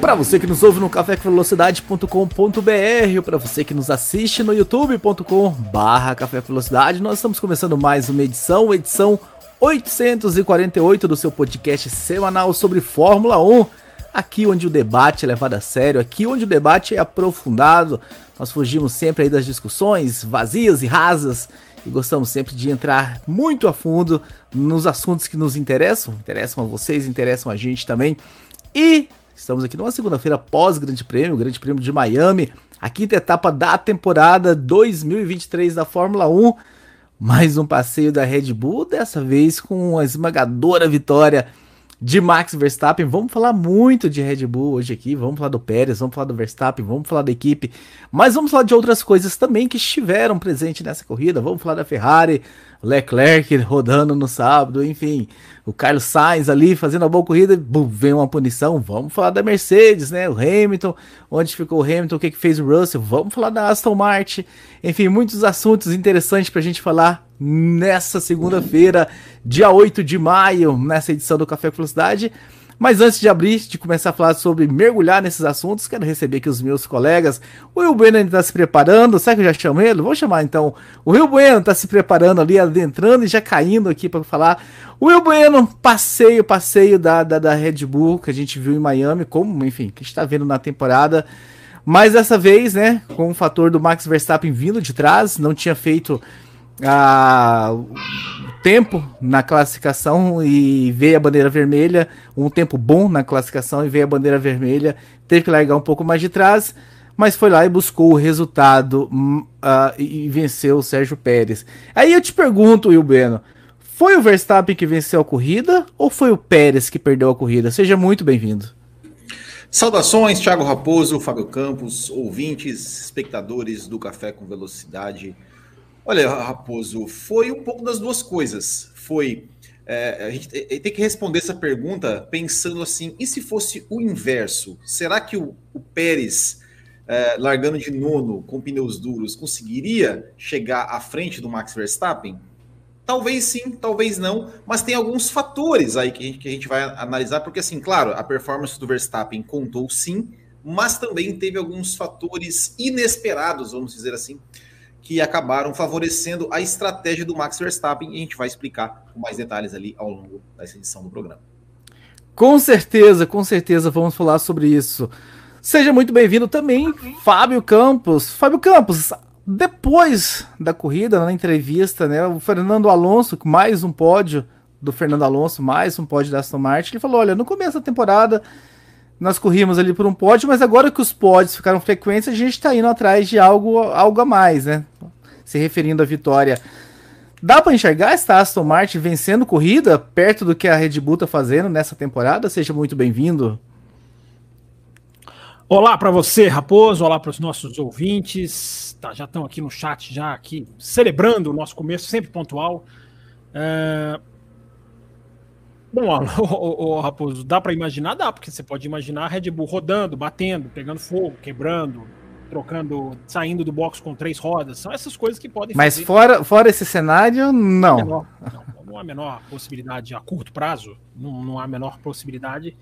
Para você que nos ouve no cafévelocidade.com.br ou para você que nos assiste no youtube.com/barra Café Velocidade, nós estamos começando mais uma edição, edição 848 do seu podcast semanal sobre Fórmula 1. Aqui onde o debate é levado a sério, aqui onde o debate é aprofundado. Nós fugimos sempre aí das discussões vazias e rasas e gostamos sempre de entrar muito a fundo nos assuntos que nos interessam, interessam a vocês, interessam a gente também. E estamos aqui numa segunda-feira pós Grande Prêmio, Grande Prêmio de Miami, a quinta etapa da temporada 2023 da Fórmula 1. Mais um passeio da Red Bull, dessa vez com uma esmagadora vitória de Max Verstappen. Vamos falar muito de Red Bull hoje aqui. Vamos falar do Pérez, vamos falar do Verstappen, vamos falar da equipe. Mas vamos falar de outras coisas também que estiveram presentes nessa corrida. Vamos falar da Ferrari, Leclerc rodando no sábado, enfim. O Carlos Sainz ali fazendo a boa corrida, bum, vem uma punição. Vamos falar da Mercedes, né? O Hamilton, onde ficou o Hamilton, o que, que fez o Russell. Vamos falar da Aston Martin. Enfim, muitos assuntos interessantes para a gente falar nessa segunda-feira, dia 8 de maio, nessa edição do Café Velocidade. Mas antes de abrir, de começar a falar sobre mergulhar nesses assuntos, quero receber aqui os meus colegas. O Rio Bueno ainda está se preparando. Será que eu já chamo ele? Vou chamar então. O Rio Bueno está se preparando ali, adentrando e já caindo aqui para falar. O Rio Bueno, passeio, passeio da, da, da, Red Bull que a gente viu em Miami, como, enfim, que a gente está vendo na temporada. Mas dessa vez, né, com o fator do Max Verstappen vindo de trás, não tinha feito a tempo na classificação e veio a bandeira vermelha, um tempo bom na classificação e veio a bandeira vermelha, teve que largar um pouco mais de trás, mas foi lá e buscou o resultado uh, e venceu o Sérgio Pérez. Aí eu te pergunto, Will foi o Verstappen que venceu a corrida ou foi o Pérez que perdeu a corrida? Seja muito bem-vindo. Saudações, Thiago Raposo, Fábio Campos, ouvintes, espectadores do Café com Velocidade. Olha, Raposo, foi um pouco das duas coisas. Foi. É, a gente tem que responder essa pergunta pensando assim: e se fosse o inverso? Será que o, o Pérez, é, largando de nono com pneus duros, conseguiria chegar à frente do Max Verstappen? Talvez sim, talvez não, mas tem alguns fatores aí que a gente, que a gente vai analisar, porque, assim, claro, a performance do Verstappen contou sim, mas também teve alguns fatores inesperados, vamos dizer assim, que acabaram favorecendo a estratégia do Max Verstappen e a gente vai explicar com mais detalhes ali ao longo dessa edição do programa. Com certeza, com certeza vamos falar sobre isso. Seja muito bem-vindo também, Fábio Campos. Fábio Campos, depois da corrida, na entrevista, né, o Fernando Alonso, mais um pódio do Fernando Alonso, mais um pódio da Aston Martin, ele falou: olha, no começo da temporada nós corrimos ali por um pódio, mas agora que os pódios ficaram frequentes, a gente está indo atrás de algo, algo a mais, né? Se referindo à vitória. Dá para enxergar esta Aston Martin vencendo corrida perto do que a Red Bull está fazendo nessa temporada? Seja muito bem-vindo. Olá para você, Raposo. Olá para os nossos ouvintes. Tá, já estão aqui no chat, já aqui celebrando o nosso começo, sempre pontual. É, Bom, o, o, Raposo, dá para imaginar? Dá, porque você pode imaginar a Red Bull rodando, batendo, pegando fogo, quebrando, trocando, saindo do box com três rodas. São essas coisas que podem Mas fazer. fora, fora esse cenário, não. Não, não, não há a menor possibilidade a curto prazo, não, não há a menor possibilidade.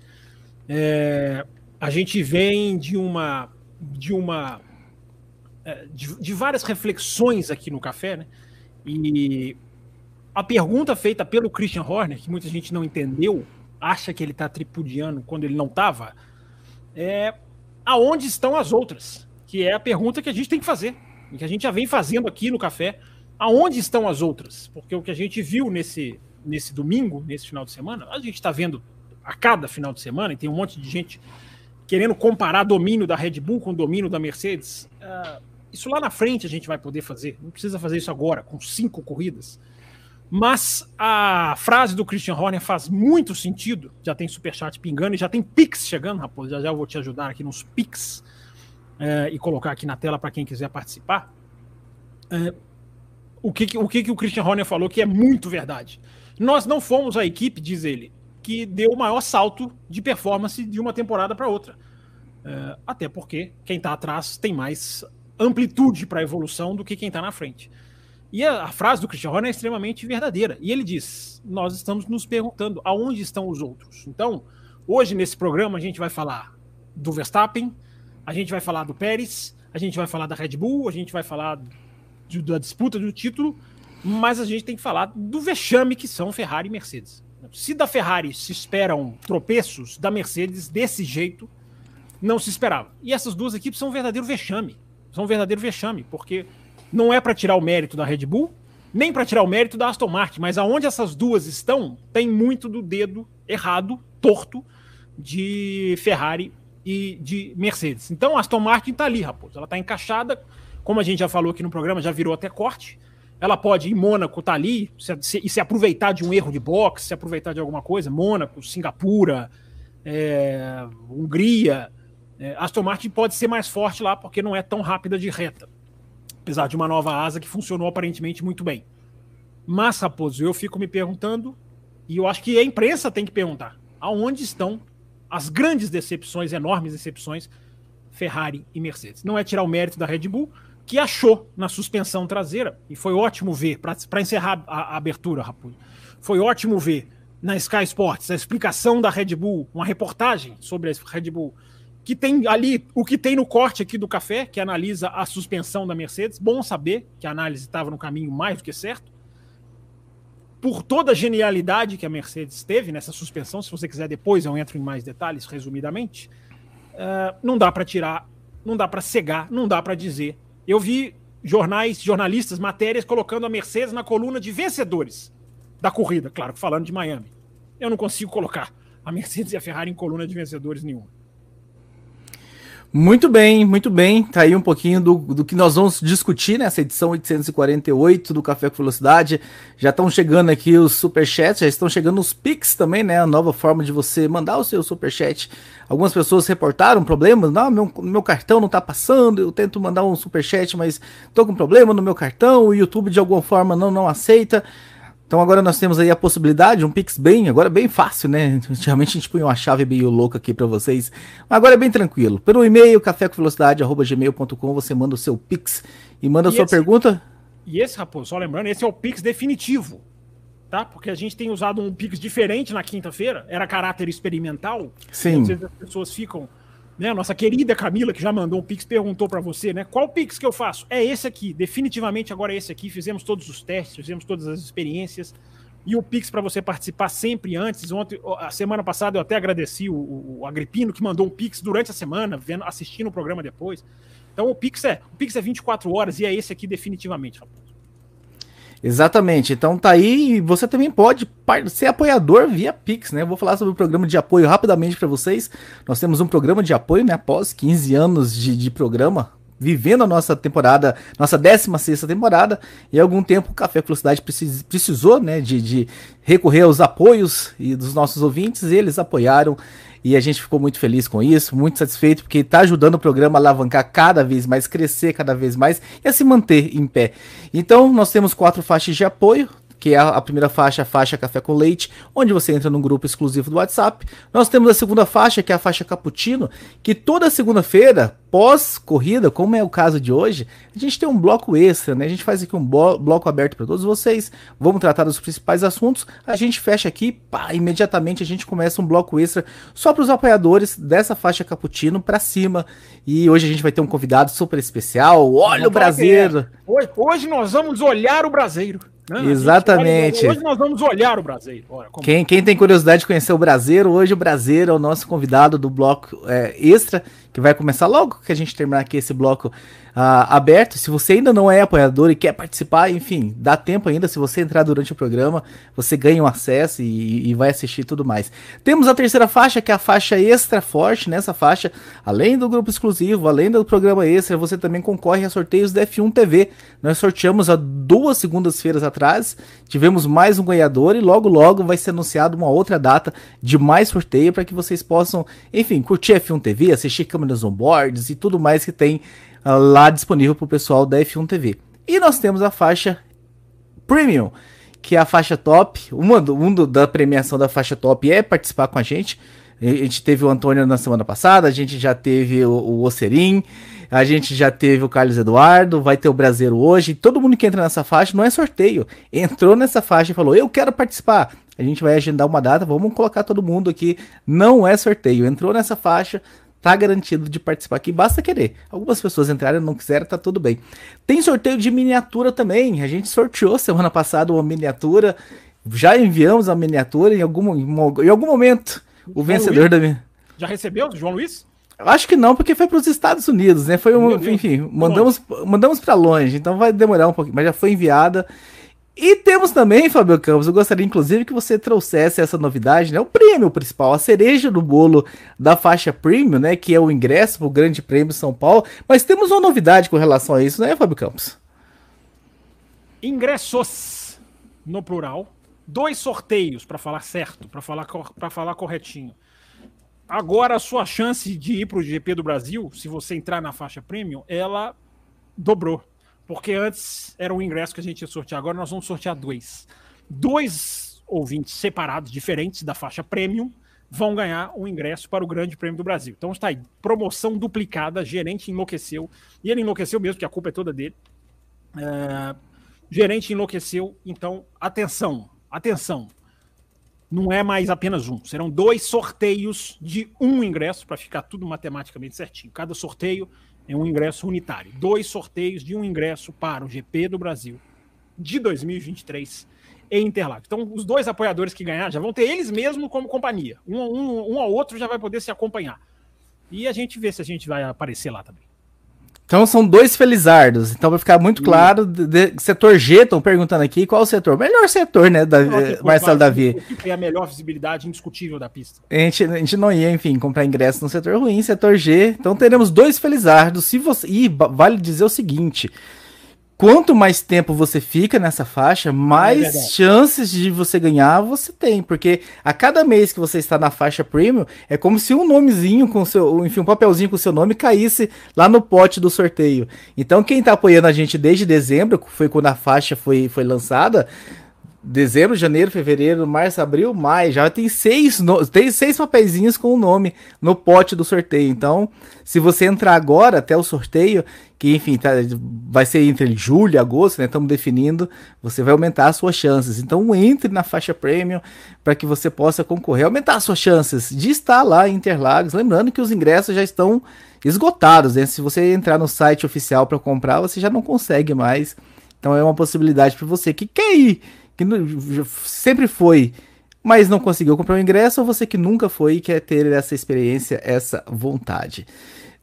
É, a gente vem de uma. de uma. É, de, de várias reflexões aqui no café, né? E a pergunta feita pelo Christian Horner, que muita gente não entendeu, acha que ele está tripudiando quando ele não estava, é aonde estão as outras? Que é a pergunta que a gente tem que fazer, e que a gente já vem fazendo aqui no café. Aonde estão as outras? Porque o que a gente viu nesse, nesse domingo, nesse final de semana, a gente está vendo a cada final de semana, e tem um monte de gente querendo comparar domínio da Red Bull com domínio da Mercedes. Uh, isso lá na frente a gente vai poder fazer. Não precisa fazer isso agora, com cinco corridas. Mas a frase do Christian Horner faz muito sentido. Já tem superchat pingando e já tem Pix chegando, Raposo. Já já eu vou te ajudar aqui nos Pix é, e colocar aqui na tela para quem quiser participar. É, o que, o que, que o Christian Horner falou que é muito verdade. Nós não fomos a equipe, diz ele, que deu o maior salto de performance de uma temporada para outra. É, até porque quem está atrás tem mais amplitude para evolução do que quem está na frente. E a, a, frase do Christian Horner é extremamente verdadeira. E ele diz: Nós estamos nos perguntando aonde estão os outros. Então, hoje nesse programa a gente vai falar do Verstappen, a gente vai falar do Pérez, a gente vai falar da Red Bull, a gente vai falar de, da disputa do título, mas a gente tem que falar do vexame que são Ferrari e Mercedes. Se da Ferrari se esperam tropeços, da Mercedes, desse jeito, não se esperava. E essas duas equipes são um verdadeiro vexame. São um verdadeiro vexame, porque não é para tirar o mérito da Red Bull, nem para tirar o mérito da Aston Martin, mas aonde essas duas estão, tem muito do dedo errado, torto, de Ferrari e de Mercedes. Então a Aston Martin está ali, Raposo. Ela está encaixada, como a gente já falou aqui no programa, já virou até corte. Ela pode, em Mônaco, tá ali se, se, e se aproveitar de um erro de boxe, se aproveitar de alguma coisa. Mônaco, Singapura, é, Hungria. É, Aston Martin pode ser mais forte lá porque não é tão rápida de reta. Apesar de uma nova asa que funcionou aparentemente muito bem. Mas, Raposo, eu fico me perguntando, e eu acho que a imprensa tem que perguntar: aonde estão as grandes decepções, enormes decepções, Ferrari e Mercedes? Não é tirar o mérito da Red Bull, que achou na suspensão traseira, e foi ótimo ver, para encerrar a, a abertura, Raposo, foi ótimo ver na Sky Sports a explicação da Red Bull, uma reportagem sobre a Red Bull, que tem ali o que tem no corte aqui do café, que analisa a suspensão da Mercedes. Bom saber que a análise estava no caminho mais do que certo. Por toda a genialidade que a Mercedes teve nessa suspensão, se você quiser depois eu entro em mais detalhes, resumidamente, uh, não dá para tirar, não dá para cegar, não dá para dizer eu vi jornais, jornalistas, matérias colocando a Mercedes na coluna de vencedores da corrida, claro, falando de Miami. Eu não consigo colocar a Mercedes e a Ferrari em coluna de vencedores nenhuma. Muito bem, muito bem. Tá aí um pouquinho do, do que nós vamos discutir nessa edição 848 do Café com Velocidade. Já estão chegando aqui os superchats, já estão chegando os Pix também, né? A nova forma de você mandar o seu superchat. Algumas pessoas reportaram problemas. Não, meu, meu cartão não tá passando. Eu tento mandar um superchat, mas tô com problema no meu cartão. O YouTube de alguma forma não, não aceita. Então agora nós temos aí a possibilidade, um Pix bem, agora bem fácil, né? Antigamente a gente põe uma chave meio louca aqui para vocês, mas agora é bem tranquilo. Pelo e-mail, cafécomvelocidade.gmail.com, você manda o seu Pix e manda e a sua esse, pergunta. E esse, Raposo, só lembrando, esse é o Pix definitivo, tá? Porque a gente tem usado um Pix diferente na quinta-feira, era caráter experimental. Sim. Às vezes as pessoas ficam né, nossa querida Camila, que já mandou um Pix, perguntou para você, né? Qual Pix que eu faço? É esse aqui, definitivamente agora é esse aqui. Fizemos todos os testes, fizemos todas as experiências. E o Pix para você participar sempre antes. Ontem, a semana passada eu até agradeci o, o, Agripino que mandou um Pix durante a semana, vendo, assistindo o programa depois. Então o Pix é, o Pix é 24 horas e é esse aqui definitivamente, rapaz. Exatamente. Então tá aí. Você também pode ser apoiador via Pix, né? Eu vou falar sobre o programa de apoio rapidamente para vocês. Nós temos um programa de apoio, né? Após 15 anos de, de programa, vivendo a nossa temporada, nossa 16 temporada, e algum tempo o Café Velocidade precis, precisou né, de, de, recorrer aos apoios e dos nossos ouvintes, e eles apoiaram e a gente ficou muito feliz com isso, muito satisfeito, porque está ajudando o programa a alavancar cada vez mais, crescer cada vez mais e a se manter em pé. Então, nós temos quatro faixas de apoio, que é a primeira faixa, a faixa Café com Leite, onde você entra num grupo exclusivo do WhatsApp. Nós temos a segunda faixa, que é a faixa Cappuccino, que toda segunda-feira, pós-corrida, como é o caso de hoje, a gente tem um bloco extra, né? A gente faz aqui um bloco aberto para todos vocês, vamos tratar dos principais assuntos, a gente fecha aqui, pá, imediatamente a gente começa um bloco extra só para os apoiadores dessa faixa Cappuccino para cima. E hoje a gente vai ter um convidado super especial, olha o Brasileiro. É. Hoje, hoje nós vamos olhar o Brasileiro. Exatamente. hoje nós vamos olhar o Brasileiro. quem, quem tem curiosidade de conhecer o Brasileiro, hoje o Brasileiro é o nosso convidado do bloco é, extra, que vai começar logo que a gente terminar aqui esse bloco uh, aberto. Se você ainda não é apoiador e quer participar, enfim, dá tempo ainda. Se você entrar durante o programa, você ganha um acesso e, e vai assistir tudo mais. Temos a terceira faixa, que é a faixa extra forte. Nessa faixa, além do grupo exclusivo, além do programa extra, você também concorre a sorteios da F1 TV. Nós sorteamos há duas segundas-feiras atrás. Tivemos mais um ganhador e logo logo vai ser anunciado uma outra data de mais sorteio para que vocês possam, enfim, curtir a F1 TV, assistir câmeras on-boards e tudo mais que tem lá disponível para o pessoal da F1 TV. E nós temos a faixa Premium, que é a faixa top. Uma do, um do, da premiação da faixa top é participar com a gente. A gente teve o Antônio na semana passada, a gente já teve o, o Ocerim, a gente já teve o Carlos Eduardo, vai ter o Brasileiro hoje. Todo mundo que entra nessa faixa não é sorteio. Entrou nessa faixa e falou: Eu quero participar. A gente vai agendar uma data, vamos colocar todo mundo aqui. Não é sorteio. Entrou nessa faixa, tá garantido de participar aqui, basta querer. Algumas pessoas entraram, não quiseram, tá tudo bem. Tem sorteio de miniatura também. A gente sorteou semana passada uma miniatura. Já enviamos a miniatura em algum, em algum momento. O vencedor Luiz? da minha. Já recebeu, João Luiz? Acho que não, porque foi para os Estados Unidos, né? Foi um, enfim, mandamos, mandamos para longe, então vai demorar um pouquinho, mas já foi enviada. E temos também, Fábio Campos, eu gostaria inclusive que você trouxesse essa novidade, né? O prêmio principal, a cereja do bolo da faixa premium, né? Que é o ingresso para o Grande Prêmio São Paulo. Mas temos uma novidade com relação a isso, né, Fábio Campos? Ingressos, no plural. Dois sorteios, para falar certo, para falar, falar corretinho. Agora a sua chance de ir para o GP do Brasil, se você entrar na faixa premium, ela dobrou. Porque antes era um ingresso que a gente ia sortear, agora nós vamos sortear dois. Dois ouvintes separados, diferentes da faixa premium, vão ganhar um ingresso para o Grande Prêmio do Brasil. Então está aí, promoção duplicada, gerente enlouqueceu. E ele enlouqueceu mesmo, que a culpa é toda dele. É, gerente enlouqueceu, então atenção, atenção não é mais apenas um. Serão dois sorteios de um ingresso, para ficar tudo matematicamente certinho. Cada sorteio é um ingresso unitário. Dois sorteios de um ingresso para o GP do Brasil de 2023 em Interlagos. Então, os dois apoiadores que ganhar já vão ter eles mesmos como companhia. Um, um, um ao outro já vai poder se acompanhar. E a gente vê se a gente vai aparecer lá também. Então são dois felizardos. Então vai ficar muito claro. De, de, setor G, estão perguntando aqui qual o setor. Melhor setor, né, da, eh, Marcelo Davi? É a melhor visibilidade indiscutível da pista. A gente, a gente não ia, enfim, comprar ingresso no setor ruim, setor G. Então teremos dois felizardos. Se você. E vale dizer o seguinte: quanto mais tempo você fica nessa faixa, mais é chances de você ganhar você tem. Porque a cada mês que você está na faixa premium, é como se um nomezinho com seu, enfim, um papelzinho com seu nome caísse lá no pote do sorteio. Então, quem está apoiando a gente desde dezembro, foi quando a faixa foi, foi lançada, dezembro, janeiro, fevereiro, março, abril, maio, já tem seis, no... tem seis papeizinhos com o nome no pote do sorteio. Então, se você entrar agora até o sorteio, que enfim, tá, vai ser entre julho e agosto, né? Estamos definindo, você vai aumentar as suas chances. Então, entre na faixa premium para que você possa concorrer, aumentar as suas chances de estar lá em Interlagos. Lembrando que os ingressos já estão esgotados, né? Se você entrar no site oficial para comprar, você já não consegue mais. Então, é uma possibilidade para você que quer ir que sempre foi, mas não conseguiu comprar o ingresso, ou você que nunca foi e quer ter essa experiência, essa vontade.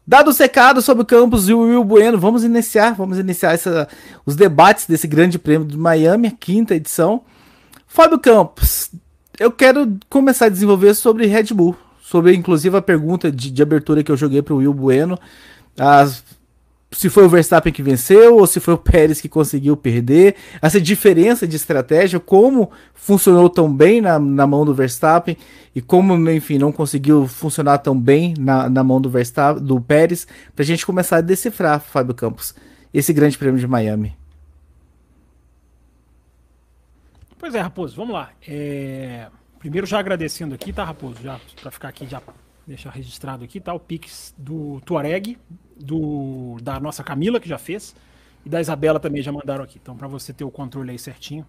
Dado o secado sobre o campus e o Will Bueno, vamos iniciar, vamos iniciar essa, os debates desse grande prêmio de Miami, a quinta edição. Fábio Campos, eu quero começar a desenvolver sobre Red Bull, sobre inclusive a pergunta de, de abertura que eu joguei para o Will Bueno, as se foi o Verstappen que venceu ou se foi o Pérez que conseguiu perder, essa diferença de estratégia, como funcionou tão bem na, na mão do Verstappen e como, enfim, não conseguiu funcionar tão bem na, na mão do Verstappen, do Pérez, para a gente começar a decifrar, Fábio Campos, esse grande prêmio de Miami. Pois é, Raposo, vamos lá. É... Primeiro já agradecendo aqui, tá, Raposo? Já para ficar aqui já deixar registrado aqui, tá? O Pix do Tuareg, do, da nossa Camila, que já fez, e da Isabela também já mandaram aqui. Então, para você ter o controle aí certinho,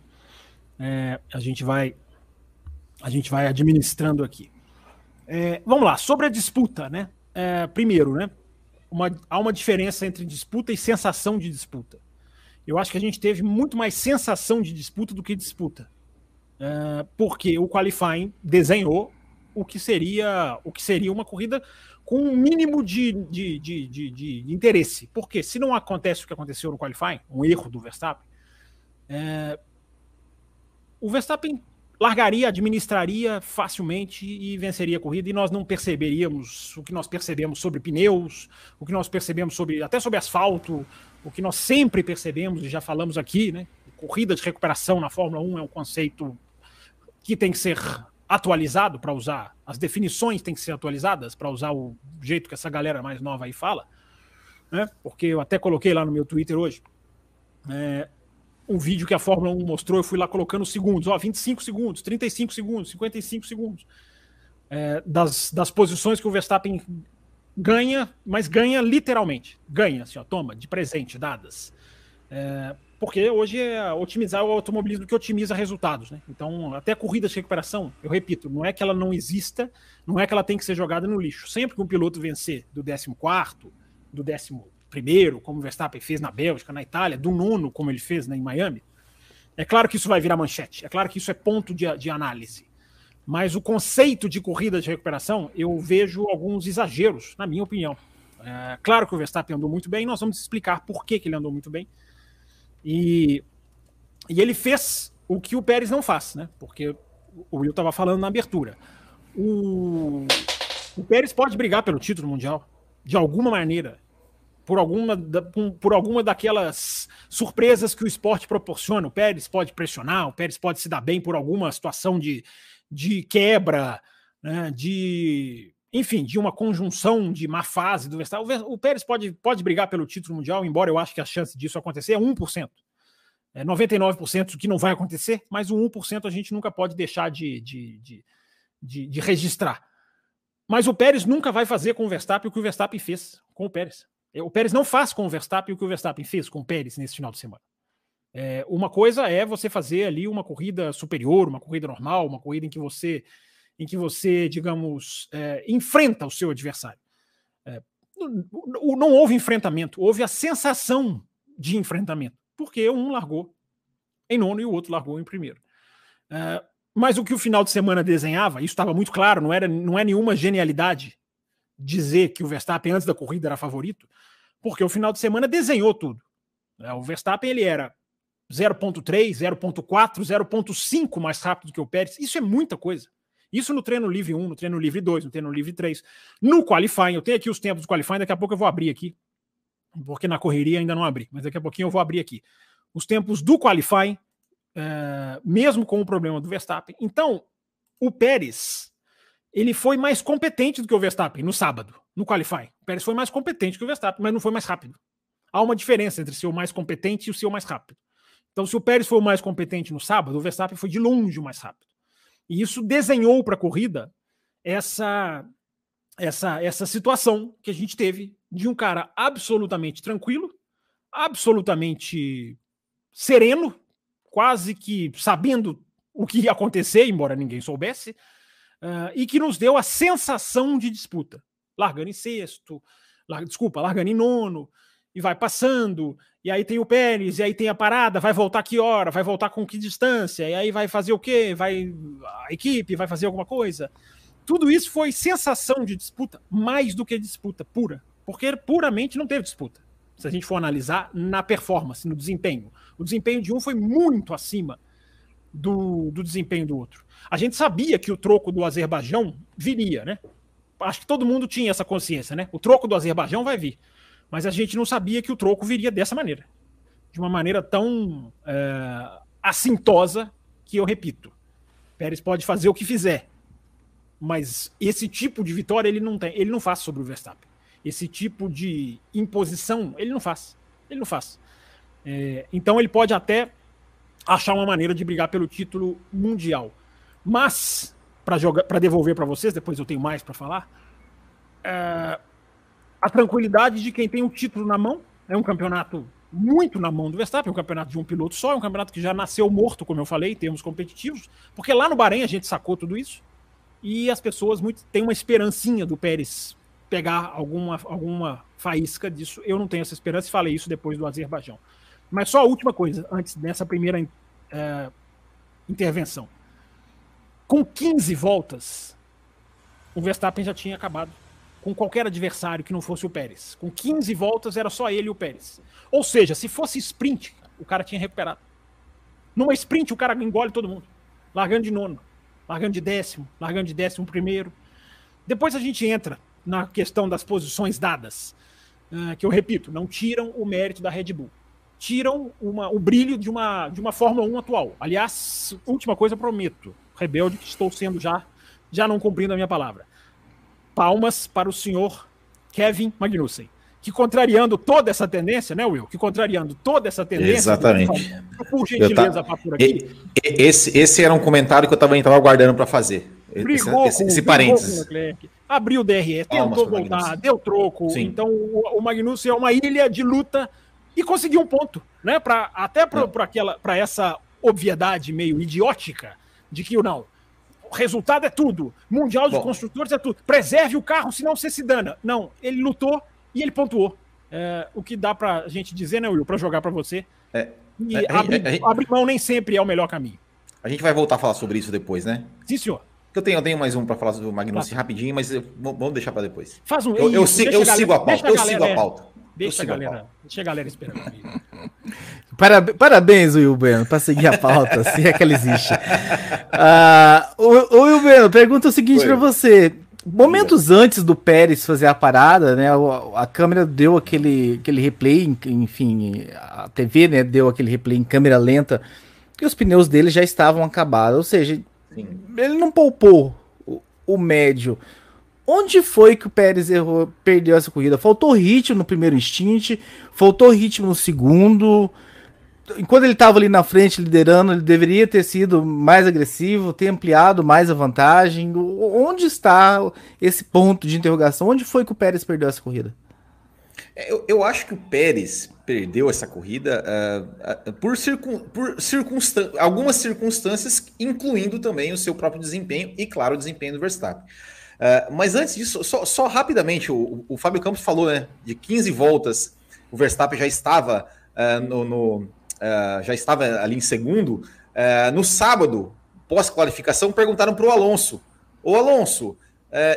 é, a gente vai a gente vai administrando aqui. É, vamos lá, sobre a disputa, né? É, primeiro, né? Uma, há uma diferença entre disputa e sensação de disputa. Eu acho que a gente teve muito mais sensação de disputa do que disputa. É, porque o qualifying desenhou o que seria o que seria uma corrida com um mínimo de, de, de, de, de interesse. Porque se não acontece o que aconteceu no qualifying, um erro do Verstappen, é, o Verstappen largaria, administraria facilmente e venceria a corrida, e nós não perceberíamos o que nós percebemos sobre pneus, o que nós percebemos sobre até sobre asfalto, o que nós sempre percebemos e já falamos aqui, né? Corrida de recuperação na Fórmula 1 é um conceito que tem que ser atualizado para usar, as definições têm que ser atualizadas para usar o jeito que essa galera mais nova aí fala, né? Porque eu até coloquei lá no meu Twitter hoje. É, um vídeo que a Fórmula 1 mostrou, eu fui lá colocando segundos, ó, 25 segundos, 35 segundos, 55 segundos, é, das, das posições que o Verstappen ganha, mas ganha literalmente, ganha, assim, ó, toma, de presente, dadas. É, porque hoje é otimizar o automobilismo que otimiza resultados, né? Então, até corridas de recuperação, eu repito, não é que ela não exista, não é que ela tem que ser jogada no lixo. Sempre que um piloto vencer do 14 do 11 primeiro, como o Verstappen fez na Bélgica, na Itália, do nono, como ele fez né, em Miami, é claro que isso vai virar manchete, é claro que isso é ponto de, de análise. Mas o conceito de corrida de recuperação, eu vejo alguns exageros, na minha opinião. É, claro que o Verstappen andou muito bem, nós vamos explicar por que, que ele andou muito bem. E, e ele fez o que o Pérez não faz, né? Porque o Will estava falando na abertura. O, o Pérez pode brigar pelo título mundial, de alguma maneira por alguma, por alguma daquelas surpresas que o esporte proporciona. O Pérez pode pressionar, o Pérez pode se dar bem por alguma situação de, de quebra, né, de enfim, de uma conjunção de má fase do Verstappen. O, Pérez pode, pode brigar pelo título mundial, embora eu acho que a chance disso acontecer é 1%. É 99% que não vai acontecer, mas o 1% a gente nunca pode deixar de, de, de, de, de registrar. Mas o Pérez nunca vai fazer com o Verstappen o que o Verstappen fez com o Pérez. É, o Pérez não faz com o Verstappen o que o Verstappen fez com o Pérez nesse final de semana. É, uma coisa é você fazer ali uma corrida superior, uma corrida normal, uma corrida em que você, em que você, digamos, é, enfrenta o seu adversário. É, não, não houve enfrentamento, houve a sensação de enfrentamento, porque um largou em nono e o outro largou em primeiro. É, mas o que o final de semana desenhava, isso estava muito claro, não era, não é nenhuma genialidade dizer que o Verstappen antes da corrida era favorito, porque o final de semana desenhou tudo. É, o Verstappen ele era 0.3, 0.4, 0.5 mais rápido que o Pérez. Isso é muita coisa. Isso no treino livre 1, no treino livre 2, no treino livre 3. No qualifying, eu tenho aqui os tempos do qualifying, daqui a pouco eu vou abrir aqui, porque na correria ainda não abri, mas daqui a pouquinho eu vou abrir aqui. Os tempos do qualifying, é, mesmo com o problema do Verstappen. Então, o Pérez ele foi mais competente do que o Verstappen no sábado, no qualifying. O Pérez foi mais competente que o Verstappen, mas não foi mais rápido. Há uma diferença entre ser o mais competente e o ser o mais rápido. Então, se o Pérez foi o mais competente no sábado, o Verstappen foi de longe o mais rápido. E isso desenhou para a corrida essa, essa, essa situação que a gente teve de um cara absolutamente tranquilo, absolutamente sereno, quase que sabendo o que ia acontecer, embora ninguém soubesse, uh, e que nos deu a sensação de disputa. Largando em sexto, larga, desculpa, largando em nono, e vai passando, e aí tem o Pérez, e aí tem a parada, vai voltar que hora, vai voltar com que distância, e aí vai fazer o quê? Vai a equipe vai fazer alguma coisa. Tudo isso foi sensação de disputa, mais do que disputa pura, porque puramente não teve disputa. Se a gente for analisar na performance, no desempenho, o desempenho de um foi muito acima do, do desempenho do outro. A gente sabia que o troco do Azerbaijão viria, né? Acho que todo mundo tinha essa consciência, né? O troco do Azerbaijão vai vir. Mas a gente não sabia que o troco viria dessa maneira. De uma maneira tão é, assintosa que eu repito. Pérez pode fazer o que fizer. Mas esse tipo de vitória ele não tem, ele não faz sobre o Verstappen. Esse tipo de imposição ele não faz. Ele não faz. É, então ele pode até achar uma maneira de brigar pelo título mundial. Mas, para devolver para vocês, depois eu tenho mais para falar, é, a tranquilidade de quem tem o título na mão, é um campeonato muito na mão do Verstappen, é um campeonato de um piloto só, é um campeonato que já nasceu morto, como eu falei, em termos competitivos, porque lá no Bahrein a gente sacou tudo isso, e as pessoas muito, têm uma esperancinha do Pérez pegar alguma, alguma faísca disso. Eu não tenho essa esperança e falei isso depois do Azerbaijão. Mas só a última coisa, antes dessa primeira é, intervenção. Com 15 voltas, o Verstappen já tinha acabado com qualquer adversário que não fosse o Pérez. Com 15 voltas era só ele e o Pérez. Ou seja, se fosse sprint, o cara tinha recuperado. Numa sprint, o cara engole todo mundo. Largando de nono, largando de décimo, largando de décimo primeiro. Depois a gente entra na questão das posições dadas, uh, que eu repito, não tiram o mérito da Red Bull tiram uma, o brilho de uma, de uma Fórmula 1 atual. Aliás, última coisa, prometo, rebelde, que estou sendo já, já não cumprindo a minha palavra. Palmas para o senhor Kevin Magnussen. que contrariando toda essa tendência, né, Will? Que contrariando toda essa tendência. Exatamente. Por gentileza, tá... por aqui. Esse, esse era um comentário que eu estava aguardando para fazer. Brigou esse, esse, esse parênteses. Abriu o DRE, tentou voltar, deu troco. Sim. Então o, o Magnussen é uma ilha de luta e conseguiu um ponto, né? Pra, até para é. aquela, para essa obviedade meio idiótica de que não, resultado é tudo, mundial de Bom. construtores é tudo, preserve o carro, senão você se dana. Não, ele lutou e ele pontuou. É, o que dá para a gente dizer, né, Will, para jogar para você. É. E é, abrir, é, abrir mão nem sempre é o melhor caminho. A gente vai voltar a falar sobre isso depois, né? Sim, senhor. Eu tenho, eu tenho mais um para falar sobre o Magnussen tá. rapidinho, mas eu, vamos deixar para depois. Faz um. Eu, eu, eu sigo, sigo a pauta. Eu sigo a pauta. Deixa a galera, deixa a galera esperando. Parabéns, Will Bueno, para seguir a pauta, se é que ela existe. Uh, o, o Will Bueno, pergunta o seguinte para você. Momentos antes do Pérez fazer a parada, né? A, a, câmera deu aquele, aquele replay, enfim, a TV, né, deu aquele replay em câmera lenta e os pneus dele já estavam acabados. Ou seja, Sim. ele não poupou o, o médio. Onde foi que o Pérez errou, perdeu essa corrida? Faltou ritmo no primeiro instint, faltou ritmo no segundo. Enquanto ele estava ali na frente liderando, ele deveria ter sido mais agressivo, ter ampliado mais a vantagem. Onde está esse ponto de interrogação? Onde foi que o Pérez perdeu essa corrida? É, eu, eu acho que o Pérez perdeu essa corrida uh, uh, por, circun, por algumas circunstâncias, incluindo também o seu próprio desempenho e, claro, o desempenho do Verstappen. Uh, mas antes disso, só, só rapidamente, o, o, Fábio Campos falou, né? De 15 voltas, o Verstappen já estava no, no uh, já estava ali em segundo. no sábado, pós-qualificação, perguntaram para o Alonso: Ô Alonso,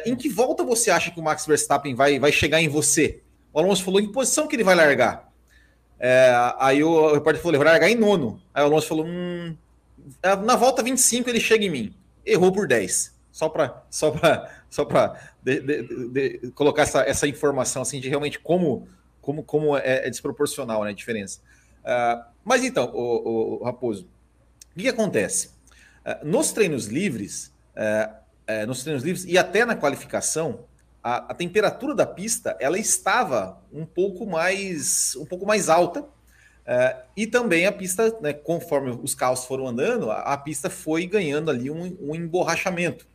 em que volta você acha que o Max Verstappen vai, vai chegar em você? O Alonso falou: em posição que ele vai largar? aí o repórter falou: ele vai largar em nono. Aí o Alonso falou: hum, na volta 25 ele chega em mim. Errou por 10. Só para só só colocar essa, essa informação assim, de realmente como, como, como é, é desproporcional né, a diferença. Uh, mas então, o, o, Raposo, o que, que acontece? Uh, nos treinos livres, uh, nos treinos livres e até na qualificação, a, a, temperatura da pista ela estava um pouco mais um pouco mais alta e também a pista, né, conforme os carros foram andando, a, a pista foi ganhando ali um, um emborrachamento.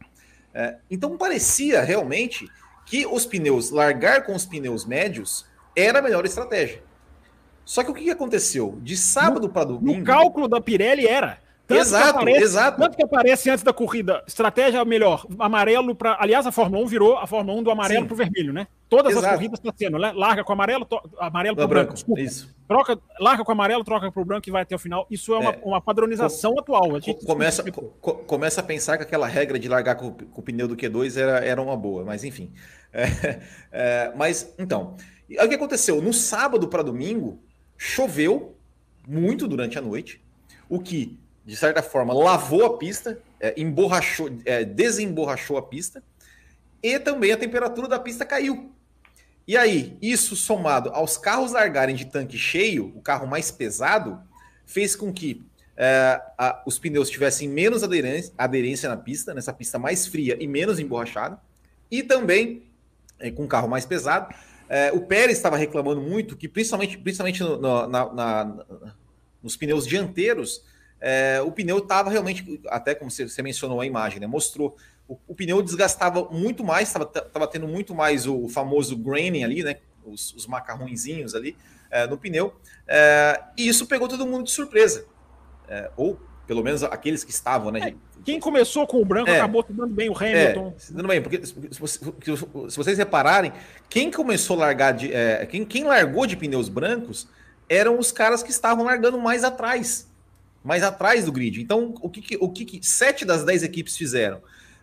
É, então parecia realmente que os pneus, largar com os pneus médios, era a melhor estratégia. Só que o que aconteceu? De sábado para domingo. No cálculo da Pirelli era. Tanto exato, aparece, exato. Tanto que aparece antes da corrida, estratégia melhor, amarelo para. Aliás, a Fórmula 1 virou a Fórmula 1 do amarelo para o vermelho, né? Todas exato. as corridas estão sendo, né? Larga com amarelo, to... amarelo para branco. Desculpa. Isso. Troca, larga com amarelo, troca para o branco e vai até o final. Isso é uma, é. uma padronização atual. A gente começa, co começa a pensar que aquela regra de largar com, com o pneu do Q2 era, era uma boa, mas enfim. É, é, mas então, o que aconteceu? No sábado para domingo, choveu muito durante a noite, o que de certa forma, lavou a pista, é, emborrachou, é, desemborrachou a pista, e também a temperatura da pista caiu. E aí, isso somado aos carros largarem de tanque cheio, o carro mais pesado, fez com que é, a, os pneus tivessem menos aderência, aderência, na pista, nessa pista mais fria e menos emborrachada, e também, é, com o carro mais pesado, é, o Pérez estava reclamando muito que, principalmente, principalmente no, no, na, na, nos pneus dianteiros, é, o pneu estava realmente, até como você, mencionou a imagem, né, mostrou, o, o, pneu desgastava muito mais, estava tendo muito mais o, famoso graining ali, né, os, os macarrõezinhos ali é, no pneu, é, e isso pegou todo mundo de surpresa. É, ou pelo menos aqueles que estavam, né? É, quem começou com o branco é, acabou dando bem o Hamilton. É, dando bem, porque se, se, vocês repararem, quem começou a largar de. É, quem, quem largou de pneus brancos eram os caras que estavam largando mais atrás mais atrás do grid. Então, o que, o que sete das dez equipes fizeram?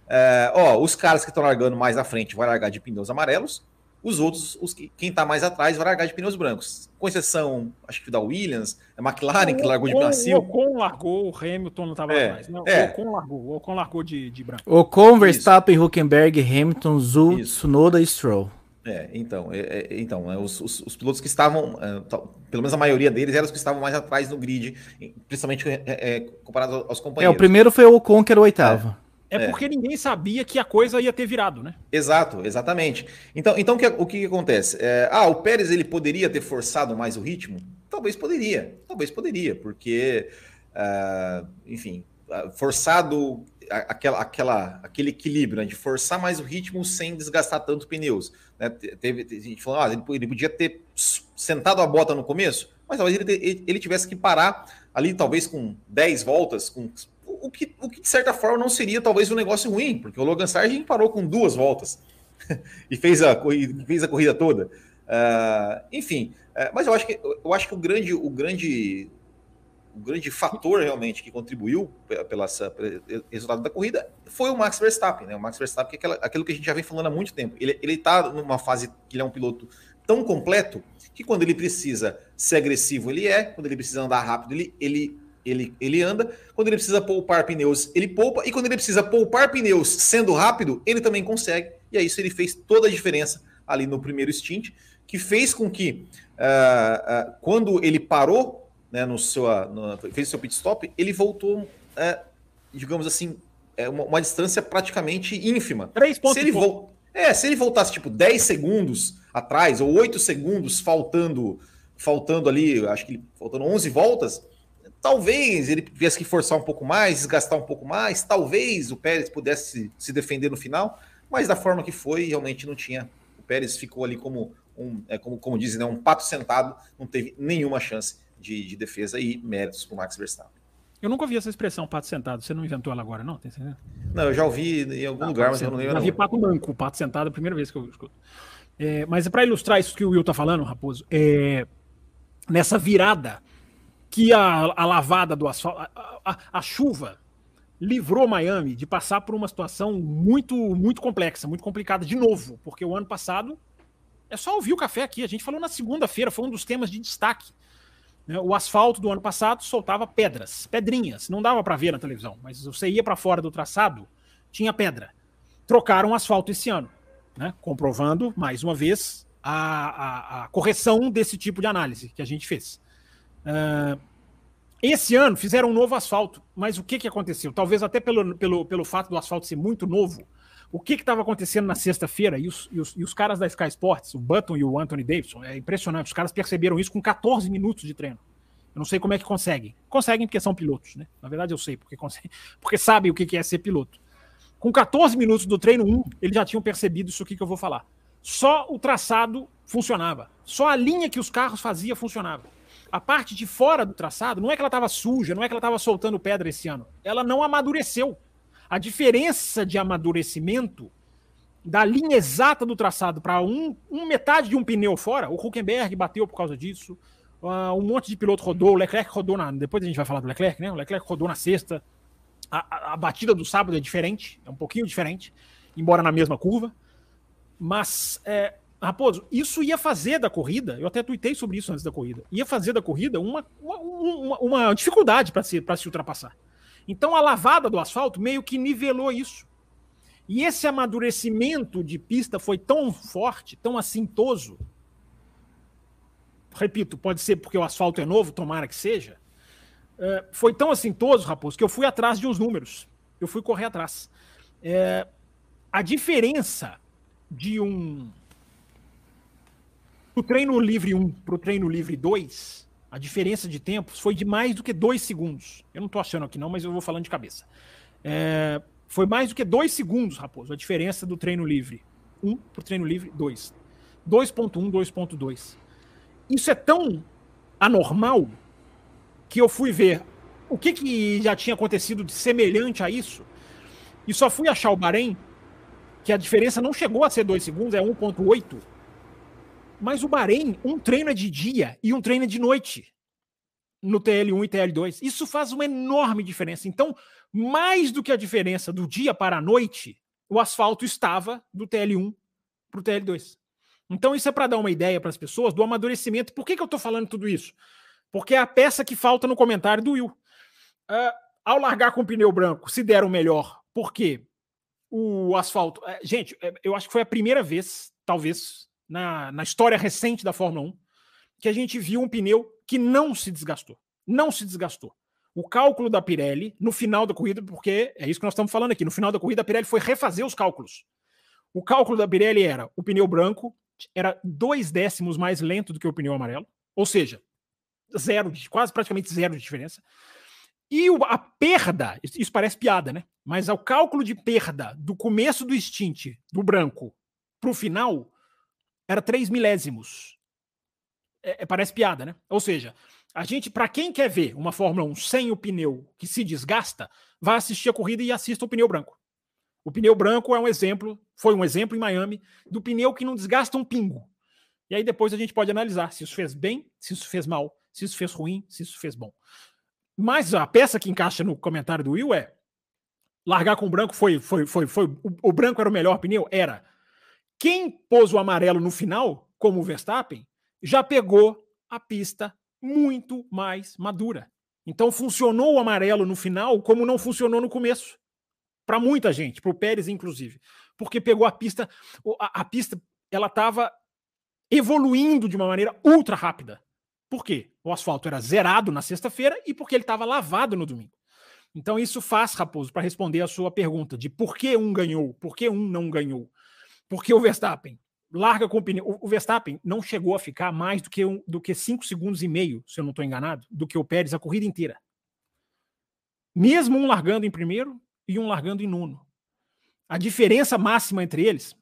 É, ó, os caras que estão largando mais à frente vai largar de pneus amarelos, os outros, os que, quem está mais atrás, vai largar de pneus brancos. Com exceção, acho que da Williams, a McLaren, o, que largou de macio. O Ocon largou, o Hamilton não estava é, atrás. Não, é. O Ocon largou, o Ocon largou de, de branco. Ocon, Verstappen, Huckenberg, Hamilton, Zul, Tsunoda e Stroll. É, então, é, é, então é, os, os, os, pilotos que estavam, é, pelo menos a maioria deles, eram os que estavam mais atrás no grid, principalmente é, é, comparado aos companheiros. É, o primeiro foi o Ocon, que era o oitavo. É, é, porque ninguém sabia que a coisa ia ter virado, né? Exato, exatamente. Então, então o que, que acontece? É, ah, o Pérez ele poderia ter forçado mais o ritmo? Talvez poderia, talvez poderia, porque, uh, enfim, forçado aquela, aquela, aquele equilíbrio né, de forçar mais o ritmo sem desgastar tanto pneus. Né? Teve, a gente falou, ah, ele, ele, podia ter sentado a bota no começo, mas talvez ele, ele, ele tivesse que parar ali, talvez com 10 voltas, com o que, o que de certa forma não seria talvez um negócio ruim, porque o Logan Sargent parou com duas voltas e fez a, fez a corrida toda. Uh, enfim, uh, mas eu acho que eu acho que o grande, o grande o grande fator realmente que contribuiu pelo resultado da corrida foi o Max Verstappen, né? O Max Verstappen, que é aquela, aquilo que a gente já vem falando há muito tempo. Ele, ele tá numa fase que ele é um piloto tão completo que quando ele precisa ser agressivo, ele é, quando ele precisa andar rápido, ele, ele, ele, ele anda, quando ele precisa poupar pneus, ele poupa, e quando ele precisa poupar pneus sendo rápido, ele também consegue, e é isso ele fez toda a diferença ali no primeiro stint, que fez com que uh, uh, quando ele parou né, no seu, no, fez seu pit stop, ele voltou, é, digamos assim, é uma, uma, distância praticamente ínfima. Três pontos. Se ele, vo é, se ele voltasse tipo 10 segundos atrás, ou 8 segundos faltando, faltando ali, acho que faltando 11 voltas, talvez ele tivesse que forçar um pouco mais, desgastar um pouco mais, talvez o Pérez pudesse se defender no final, mas da forma que foi, realmente não tinha. O Pérez ficou ali como um, é, como, como dizem, né, um pato sentado, não teve nenhuma chance de, de defesa e méritos para o Max Verstappen. Eu nunca ouvi essa expressão, pato sentado. Você não inventou ela agora, não? Não, eu já ouvi em algum ah, lugar, mas eu não lembro. Já vi pato manco, pato sentado, é a primeira vez que eu escuto. É, mas é para ilustrar isso que o Will está falando, Raposo, é, nessa virada que a, a lavada do asfalto, a, a, a, chuva livrou Miami de passar por uma situação muito, muito complexa, muito complicada de novo, porque o ano passado é só ouvir o café aqui. A gente falou na segunda-feira, foi um dos temas de destaque. Né? O asfalto do ano passado soltava pedras, pedrinhas, não dava para ver na televisão, mas você ia para fora do traçado, tinha pedra. Trocaram o asfalto esse ano, né? comprovando, mais uma vez, a, a, a, correção desse tipo de análise que a gente fez. Uh, esse ano fizeram um novo asfalto, mas o que, que aconteceu? Talvez até pelo, pelo, pelo fato do asfalto ser muito novo, o que estava acontecendo na sexta-feira e os, e, os, e os, caras da Sky Sports, o Button e o Anthony Davidson, é impressionante. Os caras perceberam isso com 14 minutos de treino. Eu não sei como é que conseguem. Conseguem porque são pilotos, né? Na verdade, eu sei porque conseguem, porque sabem o que é ser piloto. Com 14 minutos do treino 1, eles já tinham percebido isso aqui que eu vou falar. Só o traçado funcionava. Só a linha que os carros faziam funcionava. A parte de fora do traçado, não é que ela estava suja, não é que ela estava soltando pedra esse ano. Ela não amadureceu. A diferença de amadurecimento da linha exata do traçado para um, um, metade de um pneu fora, o Huckenberg bateu por causa disso, uh, um monte de piloto rodou, o Leclerc rodou na. Depois a gente vai falar do Leclerc, né? O Leclerc rodou na sexta. A, a, a batida do sábado é diferente, é um pouquinho diferente, embora na mesma curva. Mas, é, Raposo, isso ia fazer da corrida, eu até tuitei sobre isso antes da corrida, ia fazer da corrida uma, uma, uma, uma dificuldade para se, se ultrapassar. Então a lavada do asfalto meio que nivelou isso. E esse amadurecimento de pista foi tão forte, tão assintoso. Repito, pode ser porque o asfalto é novo, tomara que seja. É, foi tão assintoso, Raposo, que eu fui atrás de uns números. Eu fui correr atrás. É, a diferença de um. Do treino livre 1 para o treino livre 2 a diferença de tempos foi de mais do que dois segundos. Eu não estou achando aqui não, mas eu vou falando de cabeça. É, foi mais do que dois segundos, Raposo, a diferença do treino livre. 1 um para o treino livre, 2. 2.1, 2.2. Isso é tão anormal que eu fui ver o que, que já tinha acontecido de semelhante a isso e só fui achar o Bahrein que a diferença não chegou a ser 2 segundos, é 1.8 mas o Bahrein, um treino é de dia e um treino é de noite no TL1 e TL2. Isso faz uma enorme diferença. Então, mais do que a diferença do dia para a noite, o asfalto estava do TL1 para o TL2. Então, isso é para dar uma ideia para as pessoas do amadurecimento. Por que, que eu estou falando tudo isso? Porque é a peça que falta no comentário do Will. Uh, ao largar com o pneu branco, se deram melhor. Por quê? O asfalto. Uh, gente, é, eu acho que foi a primeira vez, talvez, na, na história recente da Fórmula 1 que a gente viu um pneu que não se desgastou. Não se desgastou. o cálculo da Pirelli no final da corrida, porque é isso que nós estamos falando aqui. No final da corrida, a Pirelli foi refazer os cálculos. O cálculo da Pirelli era o pneu branco era dois décimos mais lento do que o pneu amarelo, ou seja, zero, quase praticamente zero de diferença. E a perda, isso parece piada, né? Mas o cálculo de perda do começo do stint do branco para o final era 3 milésimos. É, é, parece piada, né? Ou seja, a gente, para quem quer ver uma Fórmula 1 sem o pneu que se desgasta, vai assistir a corrida e assista o pneu branco. O pneu branco é um exemplo, foi um exemplo em Miami, do pneu que não desgasta um pingo. E aí depois a gente pode analisar se isso fez bem, se isso fez mal, se isso fez ruim, se isso fez bom. Mas a peça que encaixa no comentário do Will é largar com o branco foi foi foi foi o, o branco era o melhor pneu era. Quem pôs o amarelo no final, como o Verstappen, já pegou a pista muito mais madura. Então funcionou o amarelo no final como não funcionou no começo. Para muita gente, para o Pérez inclusive, porque pegou a pista, a, a pista ela estava evoluindo de uma maneira ultra rápida. Por quê? O asfalto era zerado na sexta-feira e porque ele estava lavado no domingo. Então isso faz, Raposo, para responder a sua pergunta de por que um ganhou, por que um não ganhou. Porque o Verstappen larga com o pneu. O Verstappen não chegou a ficar mais do que, um, do que cinco segundos e meio, se eu não estou enganado, do que o Pérez a corrida inteira. Mesmo um largando em primeiro e um largando em nono. A diferença máxima entre eles,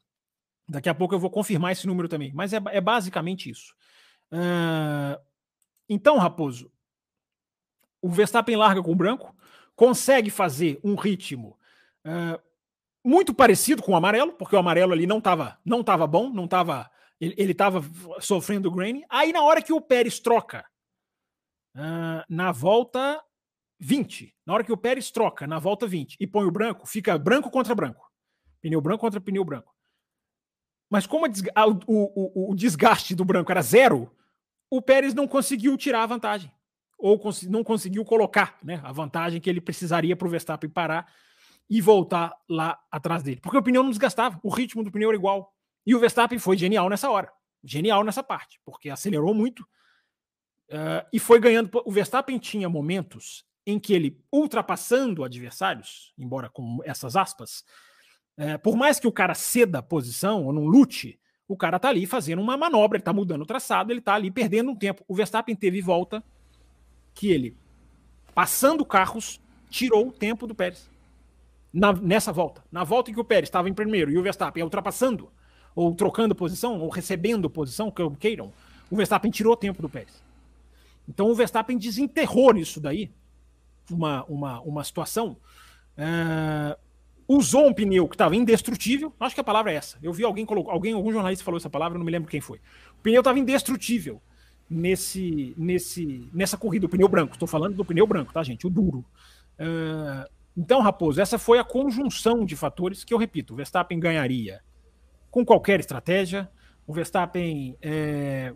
daqui a pouco eu vou confirmar esse número também, mas é, é basicamente isso. Uh, então, Raposo, o Verstappen larga com o branco, consegue fazer um ritmo uh, muito parecido com o amarelo, porque o amarelo ali não estava não tava bom, não tava ele estava sofrendo grain. Aí na hora que o Pérez troca uh, na volta 20, na hora que o Pérez troca na volta 20 e põe o branco, fica branco contra branco. Pneu branco contra pneu branco. Mas como a, o, o, o, desgaste do branco era zero, o Pérez não conseguiu tirar a vantagem. Ou cons não conseguiu colocar né, a vantagem que ele precisaria para o Verstappen parar e voltar lá atrás dele. Porque o pneu não desgastava, o ritmo do pneu era igual. E o Verstappen foi genial nessa hora. Genial nessa parte, porque acelerou muito uh, e foi ganhando. O Verstappen tinha momentos em que ele, ultrapassando adversários, embora com essas aspas, uh, por mais que o cara ceda a posição ou não lute, o cara tá ali fazendo uma manobra, ele tá mudando o traçado, ele tá ali perdendo um tempo. O Verstappen teve volta que ele, passando carros, tirou o tempo do Pérez na, nessa volta. Na volta em que o Pérez estava em primeiro e o Verstappen ultrapassando, ou trocando posição, ou recebendo posição, que queiram, o Verstappen tirou tempo do Pérez. Então o Verstappen desenterrou nisso daí uma, uma, uma situação. Uh, usou um pneu que estava indestrutível. Acho que a palavra é essa. Eu vi alguém colocou, alguém, algum jornalista falou essa palavra, não me lembro quem foi. O pneu estava indestrutível nesse, nesse, nessa corrida, o pneu branco. Estou falando do pneu branco, tá, gente? O duro. Uh, então, Raposo, essa foi a conjunção de fatores que eu repito: o Verstappen ganharia com qualquer estratégia. O Verstappen é,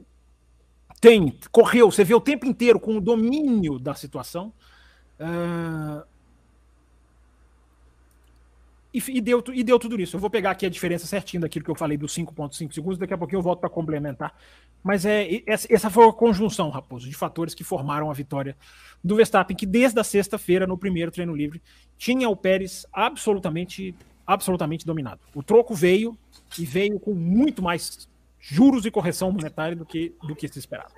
tem, correu, você vê o tempo inteiro com o domínio da situação. Uh, e, e, deu, e deu tudo isso. Eu vou pegar aqui a diferença certinho daquilo que eu falei dos 5,5 segundos, daqui a pouquinho eu volto para complementar. Mas é essa foi a conjunção, Raposo, de fatores que formaram a vitória do Verstappen, que desde a sexta-feira, no primeiro treino livre, tinha o Pérez absolutamente, absolutamente dominado. O troco veio e veio com muito mais juros e correção monetária do que, do que se esperava.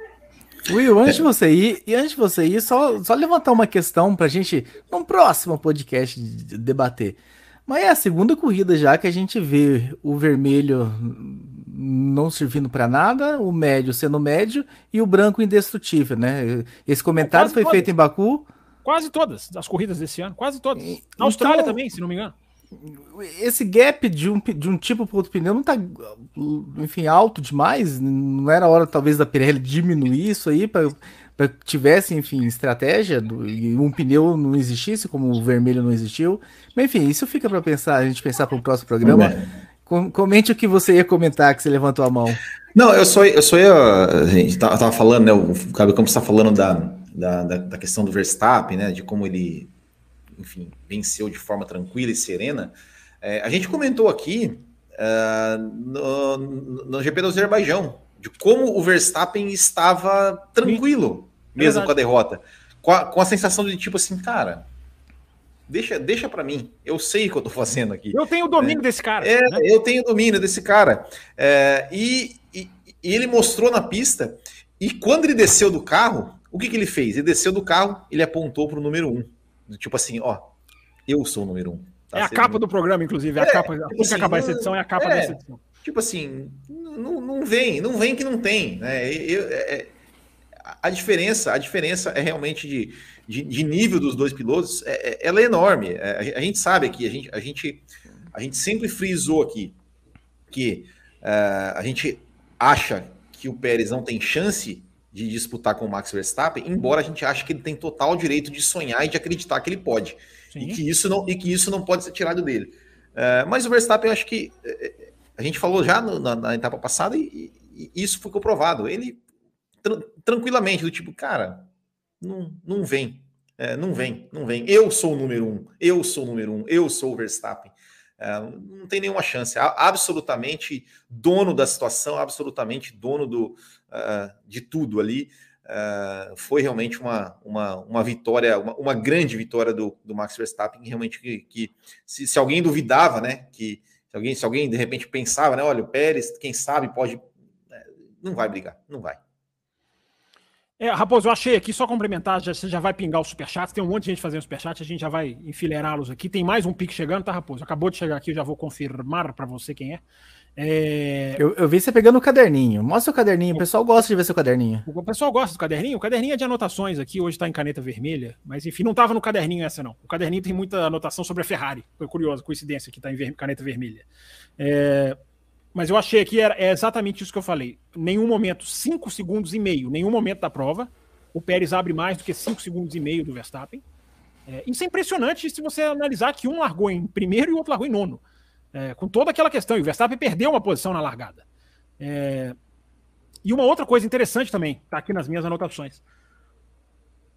Will, antes de você ir, e antes de você ir, só, só levantar uma questão para a gente, num próximo podcast, debater. Mas é a segunda corrida já que a gente vê o vermelho não servindo para nada, o médio sendo médio e o branco indestrutível, né? Esse comentário foi todas. feito em Baku. Quase todas as corridas desse ano, quase todas. Na então, Austrália também, se não me engano. Esse gap de um, de um tipo para outro pneu não tá, enfim, alto demais. Não era hora, talvez, da Pirelli diminuir isso aí para para que tivesse, enfim, estratégia do, e um pneu não existisse, como o vermelho não existiu. Mas enfim, isso fica para pensar, a gente pensar para o próximo programa. É. Comente o que você ia comentar, que você levantou a mão. Não, eu só, eu só ia. A gente tava falando, né? O Fábio Campos está falando da, da, da, questão do Verstappen, né? De como ele, enfim, venceu de forma tranquila e serena. É, a gente comentou aqui uh, no, no GP do Azerbaijão, de como o Verstappen estava tranquilo, mesmo é com a derrota. com a, com a sensação de tipo assim, cara, deixa, deixa para mim, eu sei o que eu tô fazendo aqui. Eu tenho o domínio é, desse cara. É, né? eu tenho o domínio desse cara. É, e, e, e, ele mostrou na pista, e quando ele desceu do carro, o que, que ele fez? Ele desceu do carro, ele apontou pro número um. Tipo assim, ó, eu sou o número um. Tá? É a capa do programa, inclusive. É, a capa, tipo assim, acabar essa edição é a capa é, dessa edição. Tipo assim, não, não vem, não vem que não tem. Né? Eu, é, a diferença, a diferença é realmente de, de, de nível dos dois pilotos, é, é ela é enorme. É, a, gente sabe aqui, a gente, a gente, a gente sempre frisou aqui que uh, a gente acha que o Pérez não tem chance de disputar com o Max Verstappen, embora a gente ache que ele tem total direito de sonhar e de acreditar que ele pode. E que, isso não, e que isso não pode ser tirado dele. Uh, mas o Verstappen, eu acho que uh, a gente falou já no, na, na, etapa passada e, e, isso foi comprovado. Ele tra tranquilamente, do tipo, cara, não, não vem, é, não vem, não vem. Eu sou o número um, eu sou o número um, eu sou o Verstappen. É, não tem nenhuma chance. Absolutamente dono da situação, absolutamente dono do, uh, de tudo ali. Uh, foi realmente uma, uma, uma vitória, uma, uma grande vitória do, do Max Verstappen. Realmente, que, que se, se, alguém duvidava, né, que se alguém, se alguém de repente pensava, né, olha, o Pérez, quem sabe pode. Né, não vai brigar, não vai. É, Raposo, eu achei aqui, só complementar, já, você já vai pingar o superchat, tem um monte de gente fazendo superchat, a gente já vai enfileirá-los aqui. Tem mais um pique chegando, tá, Raposo? Acabou de chegar aqui, eu já vou confirmar para você quem é. é... Eu, eu, vi você pegando o caderninho. Mostra o caderninho, o pessoal gosta de ver seu caderninho. O pessoal gosta do caderninho? O caderninho é de anotações aqui, hoje tá em caneta vermelha, mas enfim, não tava no caderninho essa não. O caderninho tem muita anotação sobre a Ferrari. Foi curioso, coincidência que tá em ver... caneta vermelha. É... Mas eu achei que era, é exatamente isso que eu falei. Nenhum momento, 5 segundos e meio, nenhum momento da prova, o Pérez abre mais do que 5 segundos e meio do Verstappen. É, isso é impressionante se você analisar que um largou em primeiro e o outro largou em nono. É, com toda aquela questão. E o Verstappen perdeu uma posição na largada. É, e uma outra coisa interessante também, está aqui nas minhas anotações.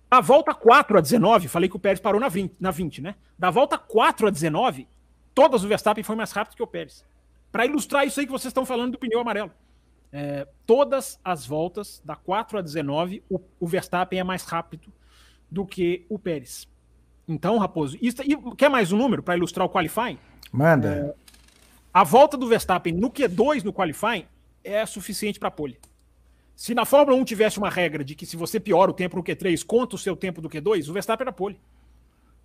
A volta 4 a 19, falei que o Pérez parou na 20, na 20 né? Da volta 4 a 19, todas o Verstappen foi mais rápido que o Pérez para ilustrar isso aí que vocês estão falando do pneu amarelo. É, todas as voltas, da 4 a 19, o, o Verstappen é mais rápido do que o Pérez. Então, Raposo, isso, e quer mais um número para ilustrar o qualifying? Manda. É, a volta do Verstappen no Q2 no qualifying é suficiente para pole. Se na Fórmula 1 tivesse uma regra de que se você piora o tempo no Q3, conta o seu tempo do Q2, o Verstappen era pole.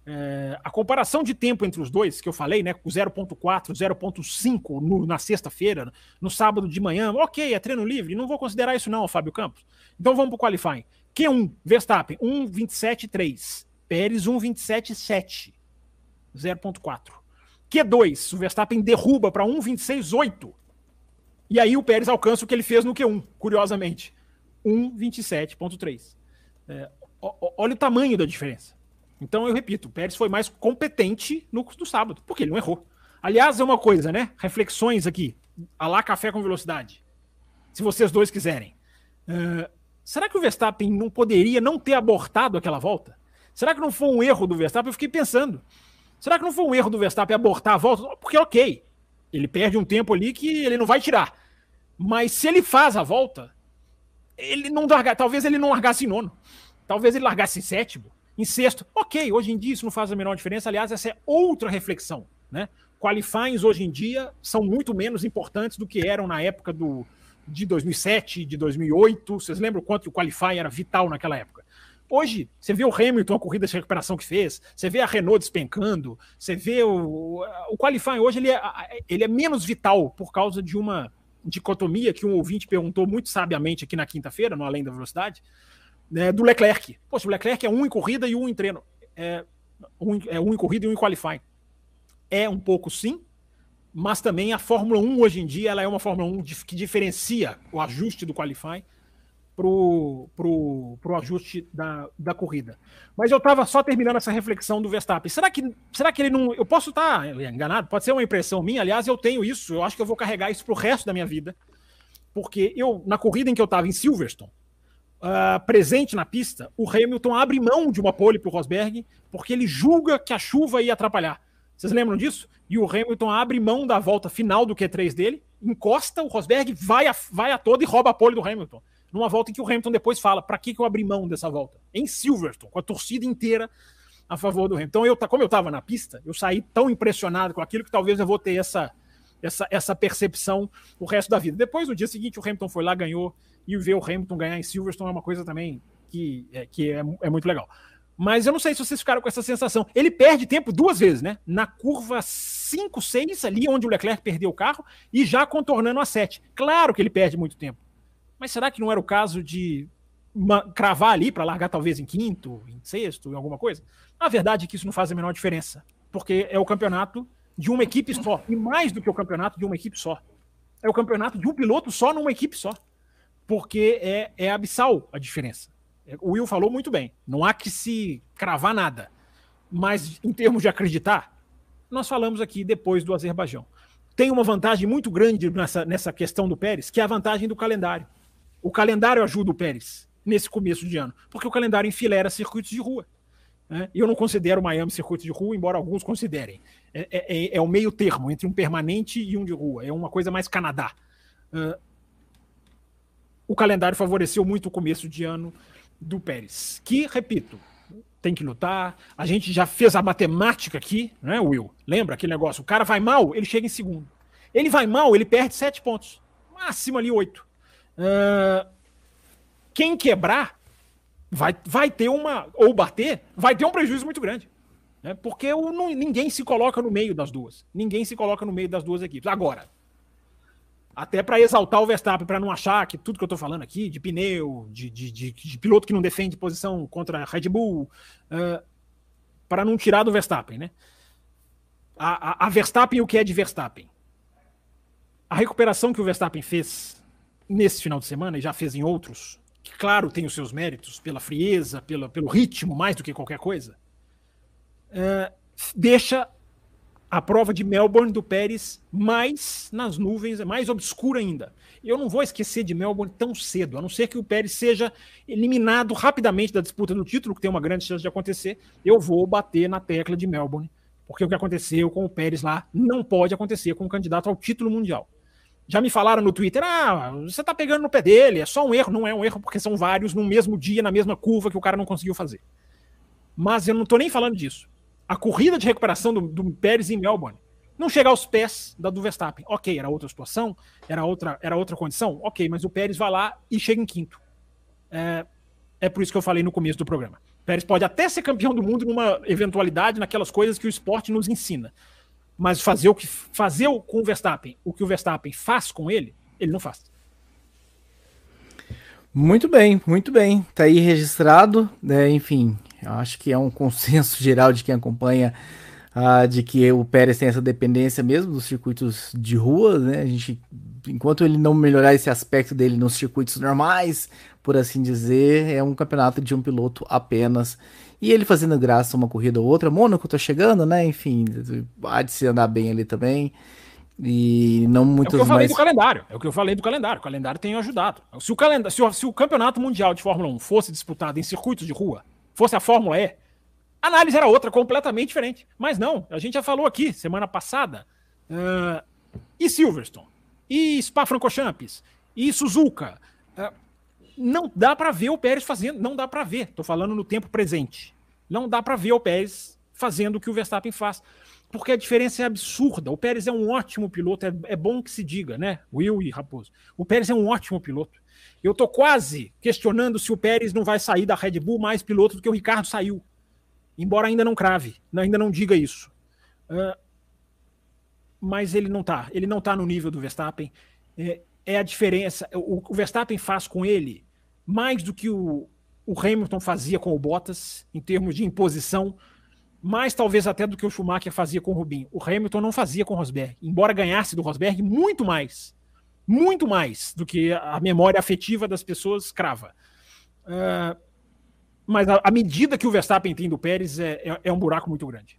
É, a comparação de tempo entre os dois, que eu falei, né? 0.4, 0.5 na sexta-feira, no sábado de manhã, ok, é treino livre, não vou considerar isso não, Fábio Campos. Então vamos para o qualifying. Q1, Verstappen, 1.27.3. Pérez, 1.27.7. 0.4. Q2, o Verstappen derruba para 1.26.8. E aí o Pérez alcança o que ele fez no Q1, curiosamente. 1.27.3. É, olha o tamanho da diferença. Então eu repito, o Pérez foi mais competente no, no sábado, porque ele não errou. Aliás, é uma coisa, né? Reflexões aqui. A lá café com velocidade. Se vocês dois quiserem. Uh, será que o Verstappen não poderia não ter abortado aquela volta? Será que não foi um erro do Verstappen? Eu fiquei pensando. Será que não foi um erro do Verstappen abortar a volta? Porque, ok, ele perde um tempo ali que ele não vai tirar. Mas se ele faz a volta, ele não larga, talvez ele não largasse em nono. Talvez ele largasse em sétimo em sexto. Ok, hoje em dia isso não faz a menor diferença. Aliás, essa é outra reflexão. Né? Qualifyings hoje em dia são muito menos importantes do que eram na época do, de 2007, de 2008. Vocês lembram quanto o qualifying era vital naquela época? Hoje, você vê o Hamilton, a corrida de recuperação que fez, você vê a Renault despencando, você vê o, o qualifying hoje, ele é, ele é menos vital por causa de uma dicotomia que um ouvinte perguntou muito sabiamente aqui na quinta-feira, no Além da Velocidade, né, do Leclerc. Poxa, o Leclerc é um em corrida e um em treino. É um, é um em corrida e um em qualifying. É um pouco sim, mas também a Fórmula 1 hoje em dia ela é uma Fórmula 1 que diferencia o ajuste do qualifying pro, pro, pro ajuste da, da corrida. Mas eu estava só terminando essa reflexão do Verstappen. Será que, será que ele não. Eu posso estar tá enganado, pode ser uma impressão minha. Aliás, eu tenho isso, eu acho que eu vou carregar isso pro resto da minha vida. Porque eu, na corrida em que eu estava em Silverstone, uh, presente na pista, o Hamilton abre mão de uma pole para o Rosberg porque ele julga que a chuva ia atrapalhar. Vocês lembram disso? E o Hamilton abre mão da volta final do Q3 dele, encosta, o Rosberg vai a, vai a toda e rouba a pole do Hamilton. numa volta em que o Hamilton depois fala: para que, que eu abri mão dessa volta? Em Silverstone, com a torcida inteira a favor do Hamilton. Então, eu, como eu estava na pista, eu saí tão impressionado com aquilo que talvez eu vou ter essa, essa, essa percepção o resto da vida. Depois, no dia seguinte, o Hamilton foi lá, ganhou, e ver o Hamilton ganhar em Silverstone é uma coisa também que, é, que é, é muito legal. Mas eu não sei se vocês ficaram com essa sensação. Ele perde tempo duas vezes, né? Na curva 5, 6, ali onde o Leclerc perdeu o carro, e já contornando a 7. Claro que ele perde muito tempo. Mas será que não era o caso de cravar ali para largar talvez em quinto, em sexto, em alguma coisa? A verdade é que isso não faz a menor diferença. Porque é o campeonato de uma equipe só. E mais do que o campeonato de uma equipe só. É o campeonato de um piloto só numa equipe só. Porque é, é abissal a diferença. O Will falou muito bem. Não há que se cravar nada. Mas em termos de acreditar, nós falamos aqui depois do Azerbaijão. Tem uma vantagem muito grande nessa, nessa questão do Pérez, que é a vantagem do calendário. O calendário ajuda o Pérez nesse começo de ano, porque o calendário enfilera circuitos de rua. Né? Eu não considero Miami circuito de rua, embora alguns considerem. É, é, é, é, o meio termo entre um permanente e um de rua. É uma coisa mais Canadá. Uh, o calendário favoreceu muito o começo de ano do Pérez, que, repito, tem que lutar. A gente já fez a matemática aqui, né, Will? Lembra aquele negócio? O cara vai mal, ele chega em segundo. Ele vai mal, ele perde sete pontos. Máximo ali oito. Uh, quem quebrar vai, vai ter uma. Ou bater, vai ter um prejuízo muito grande. Né? Porque o, não, ninguém se coloca no meio das duas. Ninguém se coloca no meio das duas equipes. Agora, até para exaltar o Verstappen, para não achar que tudo que eu estou falando aqui, de pneu, de, de, de, de, piloto que não defende posição contra a Red Bull, uh, para não tirar do Verstappen, né? A, a, a Verstappen, o que é de Verstappen? A recuperação que o Verstappen fez nesse final de semana, e já fez em outros, que claro tem os seus méritos, pela frieza, pela, pelo ritmo, mais do que qualquer coisa, uh, deixa a prova de Melbourne do Pérez mais nas nuvens, é mais obscura ainda. Eu não vou esquecer de Melbourne tão cedo, a não ser que o Pérez seja eliminado rapidamente da disputa do título, que tem uma grande chance de acontecer. Eu vou bater na tecla de Melbourne, porque o que aconteceu com o Pérez lá não pode acontecer com um candidato ao título mundial. Já me falaram no Twitter, ah, você está pegando no pé dele, é só um erro. Não é um erro, porque são vários no mesmo dia, na mesma curva que o cara não conseguiu fazer. Mas eu não estou nem falando disso a corrida de recuperação do, do Pérez em Melbourne não chega aos pés da do Verstappen. Ok, era outra situação, era outra, era outra condição, ok, mas o Pérez vai lá e chega em quinto. É, é por isso que eu falei no começo do programa. O Pérez pode até ser campeão do mundo numa eventualidade, naquelas coisas que o esporte nos ensina. Mas fazer o que fazer com o Verstappen, o que o Verstappen faz com ele, ele não faz. Muito bem, muito bem. Tá aí registrado, né? Enfim, eu acho que é um consenso geral de quem acompanha uh, de que o Pérez tem essa dependência mesmo dos circuitos de rua, né? A gente, enquanto ele não melhorar esse aspecto dele nos circuitos normais, por assim dizer, é um campeonato de um piloto apenas. E ele fazendo graça uma corrida ou outra, Mônaco tá chegando, né? Enfim, há de se andar bem ali também. E não muitos É o que eu falei mais... do calendário. É o que eu falei do calendário. O calendário tem ajudado. Se o, calendário, se o, se o campeonato mundial de Fórmula 1 fosse disputado em circuitos de rua, fosse a Fórmula E, a análise era outra, completamente diferente. Mas não, a gente já falou aqui semana passada. Uh, e Silverstone? E Spa-Francorchamps? E Suzuka? Uh, não dá para ver o Pérez fazendo, não dá para ver. Estou falando no tempo presente. Não dá para ver o Pérez fazendo o que o Verstappen faz. Porque a diferença é absurda. O Pérez é um ótimo piloto, é, é bom que se diga, né? Will e Raposo. O Pérez é um ótimo piloto. Eu estou quase questionando se o Pérez não vai sair da Red Bull mais piloto do que o Ricardo saiu. Embora ainda não crave, ainda não diga isso. Uh, mas ele não está. Ele não está no nível do Verstappen. É, é a diferença. O, o, Verstappen faz com ele mais do que o, o Hamilton fazia com o Bottas, em termos de imposição, mais talvez até do que o Schumacher fazia com o Rubinho. O Hamilton não fazia com o Rosberg, embora ganhasse do Rosberg muito mais muito mais do que a memória afetiva das pessoas crava. Uh, mas a, a, medida que o Verstappen tem do Pérez é, é, é um buraco muito grande.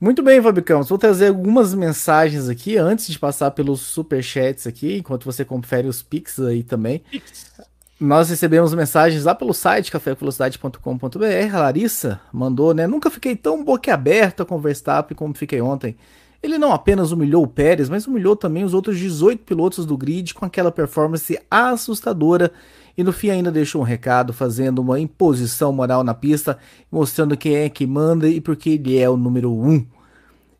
Muito bem, Fabicão. Vou trazer algumas mensagens aqui antes de passar pelos superchats aqui, enquanto você confere os pics aí também. Pix. Nós recebemos mensagens lá pelo site cafévelocidade.com.br. Larissa mandou, né? Nunca fiquei tão boquiaberta com o Verstappen como fiquei ontem. Ele não apenas humilhou o Pérez, mas humilhou também os outros 18 pilotos do grid com aquela performance assustadora e no fim ainda deixou um recado fazendo uma imposição moral na pista, mostrando quem é que manda e porque ele é o número 1. Um.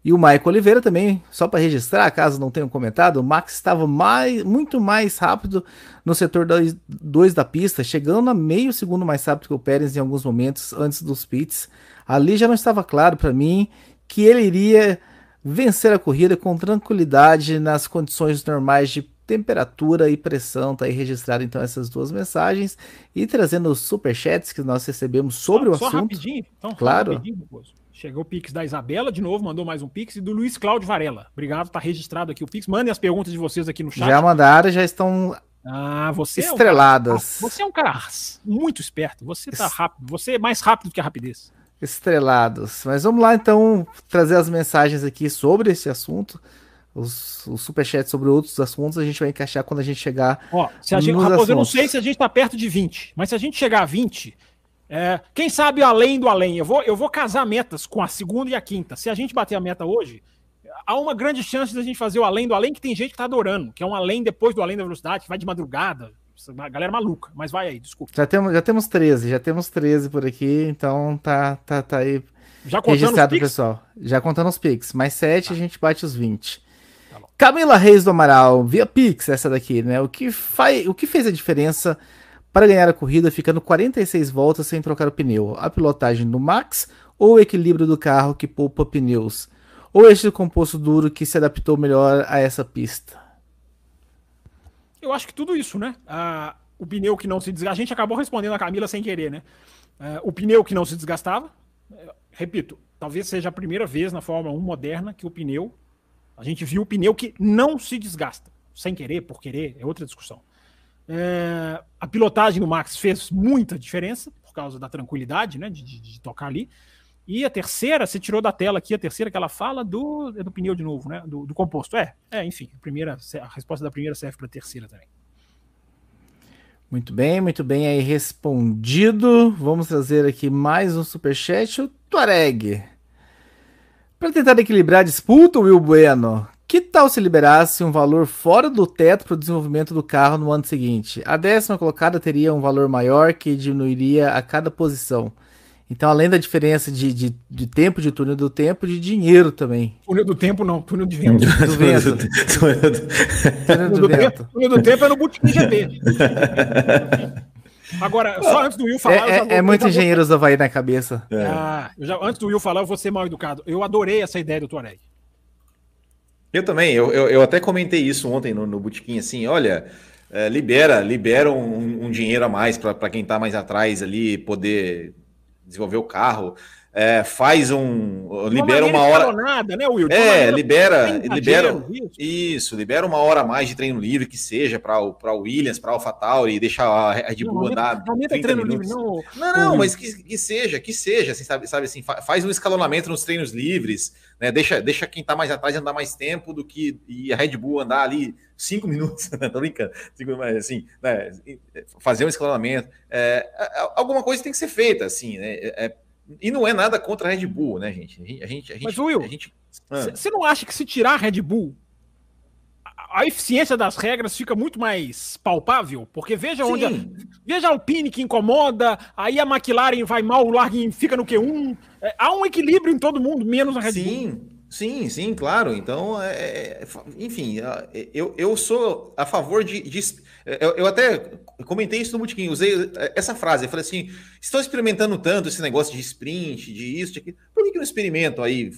E o Michael Oliveira também, só para registrar, caso não tenham comentado, o Max estava mais, muito mais rápido no setor 2 da pista, chegando a meio segundo mais rápido que o Pérez em alguns momentos antes dos pits. Ali já não estava claro para mim que ele iria vencer a corrida com tranquilidade nas condições normais de temperatura e pressão. Tá aí registrado então essas duas mensagens e trazendo os superchats que nós recebemos sobre só, o só assunto. Rapidinho, então, claro. Rapidinho, Chegou o Pix da Isabela, de novo, mandou mais um Pix, e do Luiz Cláudio Varela. Obrigado, tá registrado aqui o Pix. Mandem as perguntas de vocês aqui no chat. Já mandaram, já estão ah, você estreladas. É um cara, você é um cara muito esperto. Você tá rápido. Você é mais rápido que a rapidez. Estrelados. Mas vamos lá então trazer as mensagens aqui sobre esse assunto. Os, os superchats sobre outros assuntos a gente vai encaixar quando a gente chegar. Ó, se a gente, Raposo, eu não sei se a gente tá perto de 20, mas se a gente chegar a 20, é, quem sabe além do além? Eu vou, eu vou casar metas com a segunda e a quinta. Se a gente bater a meta hoje, há uma grande chance de a gente fazer o além do além, que tem gente que tá adorando, que é um além depois do além da velocidade, que vai de madrugada. A galera maluca, mas vai aí, desculpa. Já temos, já temos 13, já temos 13 por aqui, então tá, tá, tá aí já registrado, pessoal. Já contando os Pix. Mais 7 tá. a gente bate os 20. Tá Camila Reis do Amaral, via Pix, essa daqui, né? O que, faz, o que fez a diferença para ganhar a corrida ficando 46 voltas sem trocar o pneu. A pilotagem do Max ou o equilíbrio do carro que poupa pneus? Ou este composto duro que se adaptou melhor a essa pista? Eu acho que tudo isso, né? Ah, o pneu que não se desgastava. A gente acabou respondendo a Camila sem querer, né? Ah, o pneu que não se desgastava. Repito, talvez seja a primeira vez na Fórmula 1 moderna que o pneu. A gente viu o pneu que não se desgasta. Sem querer, por querer, é outra discussão. É, a pilotagem do Max fez muita diferença por causa da tranquilidade, né, de, de, de, tocar ali. E a terceira, você tirou da tela aqui a terceira que ela fala do, é do pneu de novo, né, do, do composto. É, é, enfim, a primeira, a resposta da primeira serve para a terceira também. Muito bem, muito bem aí respondido. Vamos trazer aqui mais um superchat, o Tuareg. Para tentar equilibrar a disputa, Will Bueno, que tal se liberasse um valor fora do teto para o desenvolvimento do carro no ano seguinte? A décima colocada teria um valor maior que diminuiria a cada posição. Então, além da diferença de, de, de tempo de túnel do tempo, de dinheiro também. Túnel do tempo não, túnel de vento. do vento. túnel do, vento. Túnel do tempo é no Bootkin GP. Agora, só antes do Will falar. É, vou, é muito engenheiros vou... do Havaí na cabeça. É. Ah, já, antes do Will falar, eu vou ser mal educado. Eu adorei essa ideia do Tuareg. Eu também, eu, eu, eu, até comentei isso ontem no, no Botequim, assim, olha, é, libera, libera um, um, dinheiro a mais para quem está mais atrás ali poder desenvolver o carro é, faz um. Uma libera uma hora. Né, Will? É, libera. libera isso, libera uma hora a mais de treino livre que seja para o Williams, para AlphaTauri, deixar a Red Bull andar. Não, 30 minutos. Livre, não, não, não mas que, que, seja, que seja, assim, sabe, sabe assim, faz um escalonamento nos treinos livres, né? Deixa, deixa quem está mais atrás andar mais tempo do que e a Red Bull andar ali cinco minutos, né? tô brincando, mas assim, né? fazer um escalonamento. É, alguma coisa tem que ser feita, assim, né? É, e não é nada contra a Red Bull, né, gente? A gente, a gente, Mas, Will, você ah. não acha que se tirar a Red Bull, a, a, eficiência das regras fica muito mais palpável? Porque veja Sim. onde. A, veja a Alpine que incomoda, aí a McLaren vai mal, o Larguin fica no Q1. É, há um equilíbrio em todo mundo, menos a Red Sim. Bull. Sim, sim, claro. Então, é, é enfim, eu, eu sou a favor de, de eu, eu, até comentei isso no Botequim, usei essa frase, eu falei assim, estão experimentando tanto esse negócio de sprint, de isso, de aquilo, por que, que não experimentam aí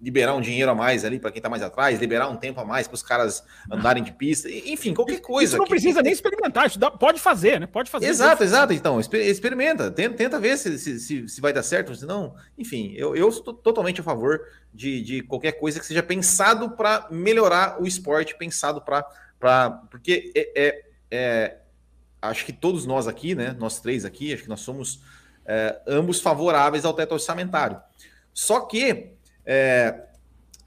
liberar um dinheiro a mais ali para quem está mais atrás, liberar um tempo a mais para os caras andarem de pista, enfim, qualquer coisa. Isso não que... precisa nem experimentar, isso dá, pode fazer, né? Pode fazer. Exato, exato. Então, experimenta, tenta, tenta ver se, se, se, vai dar certo, se não. Enfim, eu, eu sou totalmente a favor de, de qualquer coisa que seja pensado para melhorar o esporte, pensado para. Porque é, é é, acho que todos nós aqui, né, nós três aqui, acho que nós somos é, ambos favoráveis ao teto orçamentário. Só que é,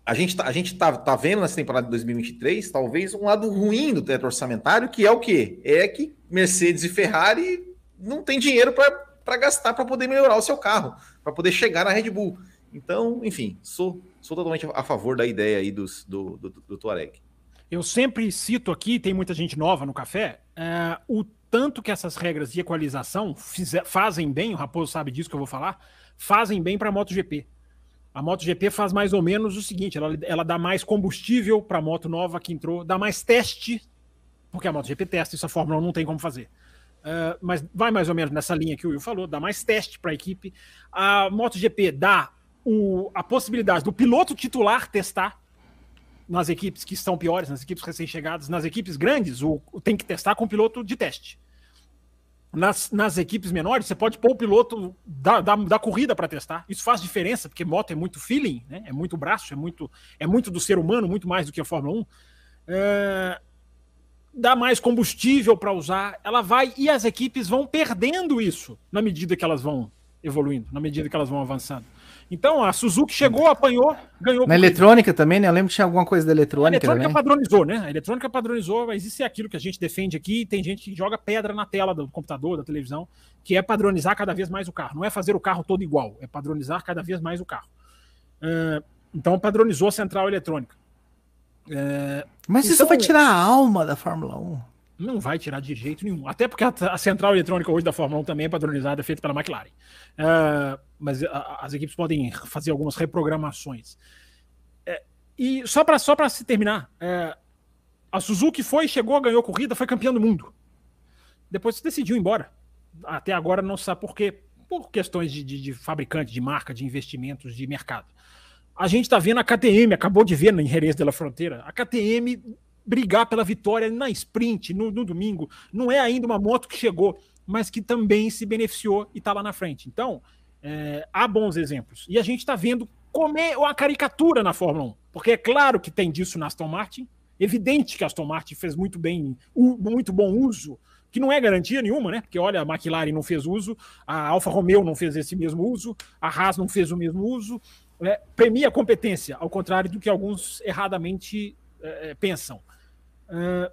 a gente, tá, a gente tá, tá vendo nessa temporada de 2023 talvez um lado ruim do teto orçamentário, que é o quê? É que Mercedes e Ferrari não tem dinheiro para gastar para poder melhorar o seu carro, para poder chegar na Red Bull. Então, enfim, sou, sou totalmente a favor da ideia aí dos, do, do, do Tuareg. Eu sempre cito aqui, tem muita gente nova no café, é, o tanto que essas regras de equalização fizer, fazem bem, o Raposo sabe disso que eu vou falar, fazem bem para a MotoGP. A MotoGP faz mais ou menos o seguinte: ela, ela dá mais combustível para a moto nova que entrou, dá mais teste, porque a MotoGP testa, isso a Fórmula 1 não tem como fazer. Uh, mas vai mais ou menos nessa linha que o Will falou, dá mais teste para a equipe. A MotoGP dá o, a possibilidade do piloto titular testar nas equipes que estão piores, nas equipes recém-chegadas, nas equipes grandes, o, o, tem que testar com piloto de teste. Nas, nas equipes menores, você pode pôr o piloto da, da, da corrida para testar. Isso faz diferença, porque moto é muito feeling, né? é muito braço, é muito, é muito do ser humano, muito mais do que a Fórmula 1. É, dá mais combustível para usar, ela vai e as equipes vão perdendo isso na medida que elas vão evoluindo, na medida que elas vão avançando. Então, a Suzuki chegou, apanhou, ganhou. Na eletrônica também, né? Eu lembro que tinha alguma coisa da eletrônica. A eletrônica também. padronizou, né? A eletrônica padronizou, mas isso é aquilo que a gente defende aqui. Tem gente que joga pedra na tela do computador, da televisão, que é padronizar cada vez mais o carro. Não é fazer o carro todo igual, é padronizar cada vez mais o carro. Uh, então, padronizou a central eletrônica. Uh, mas então, isso vai tirar a alma da Fórmula 1. Não vai tirar de jeito nenhum. Até porque a, a central eletrônica hoje da Fórmula 1 também é padronizada, feita pela McLaren. Uh, mas a, as equipes podem fazer algumas reprogramações. É, e só para só se terminar, é, a Suzuki foi, chegou, ganhou corrida, foi campeão do mundo. Depois se decidiu ir embora. Até agora não sabe por quê. Por questões de, de, de fabricante, de marca, de investimentos, de mercado. A gente está vendo a KTM, acabou de ver em Jerez de Fronteira, a KTM brigar pela vitória na sprint, no, no, domingo. Não é ainda uma moto que chegou, mas que também se beneficiou e está lá na frente. Então, é, há bons exemplos. E a gente está vendo como é uma caricatura na Fórmula 1. Porque é claro que tem disso na Aston Martin. Evidente que a Aston Martin fez muito bem, muito bom uso, que não é garantia nenhuma, né? Porque olha, a McLaren não fez uso, a Alfa Romeo não fez esse mesmo uso, a Haas não fez o mesmo uso. É, premia a competência, ao contrário do que alguns erradamente é, pensam. Uh,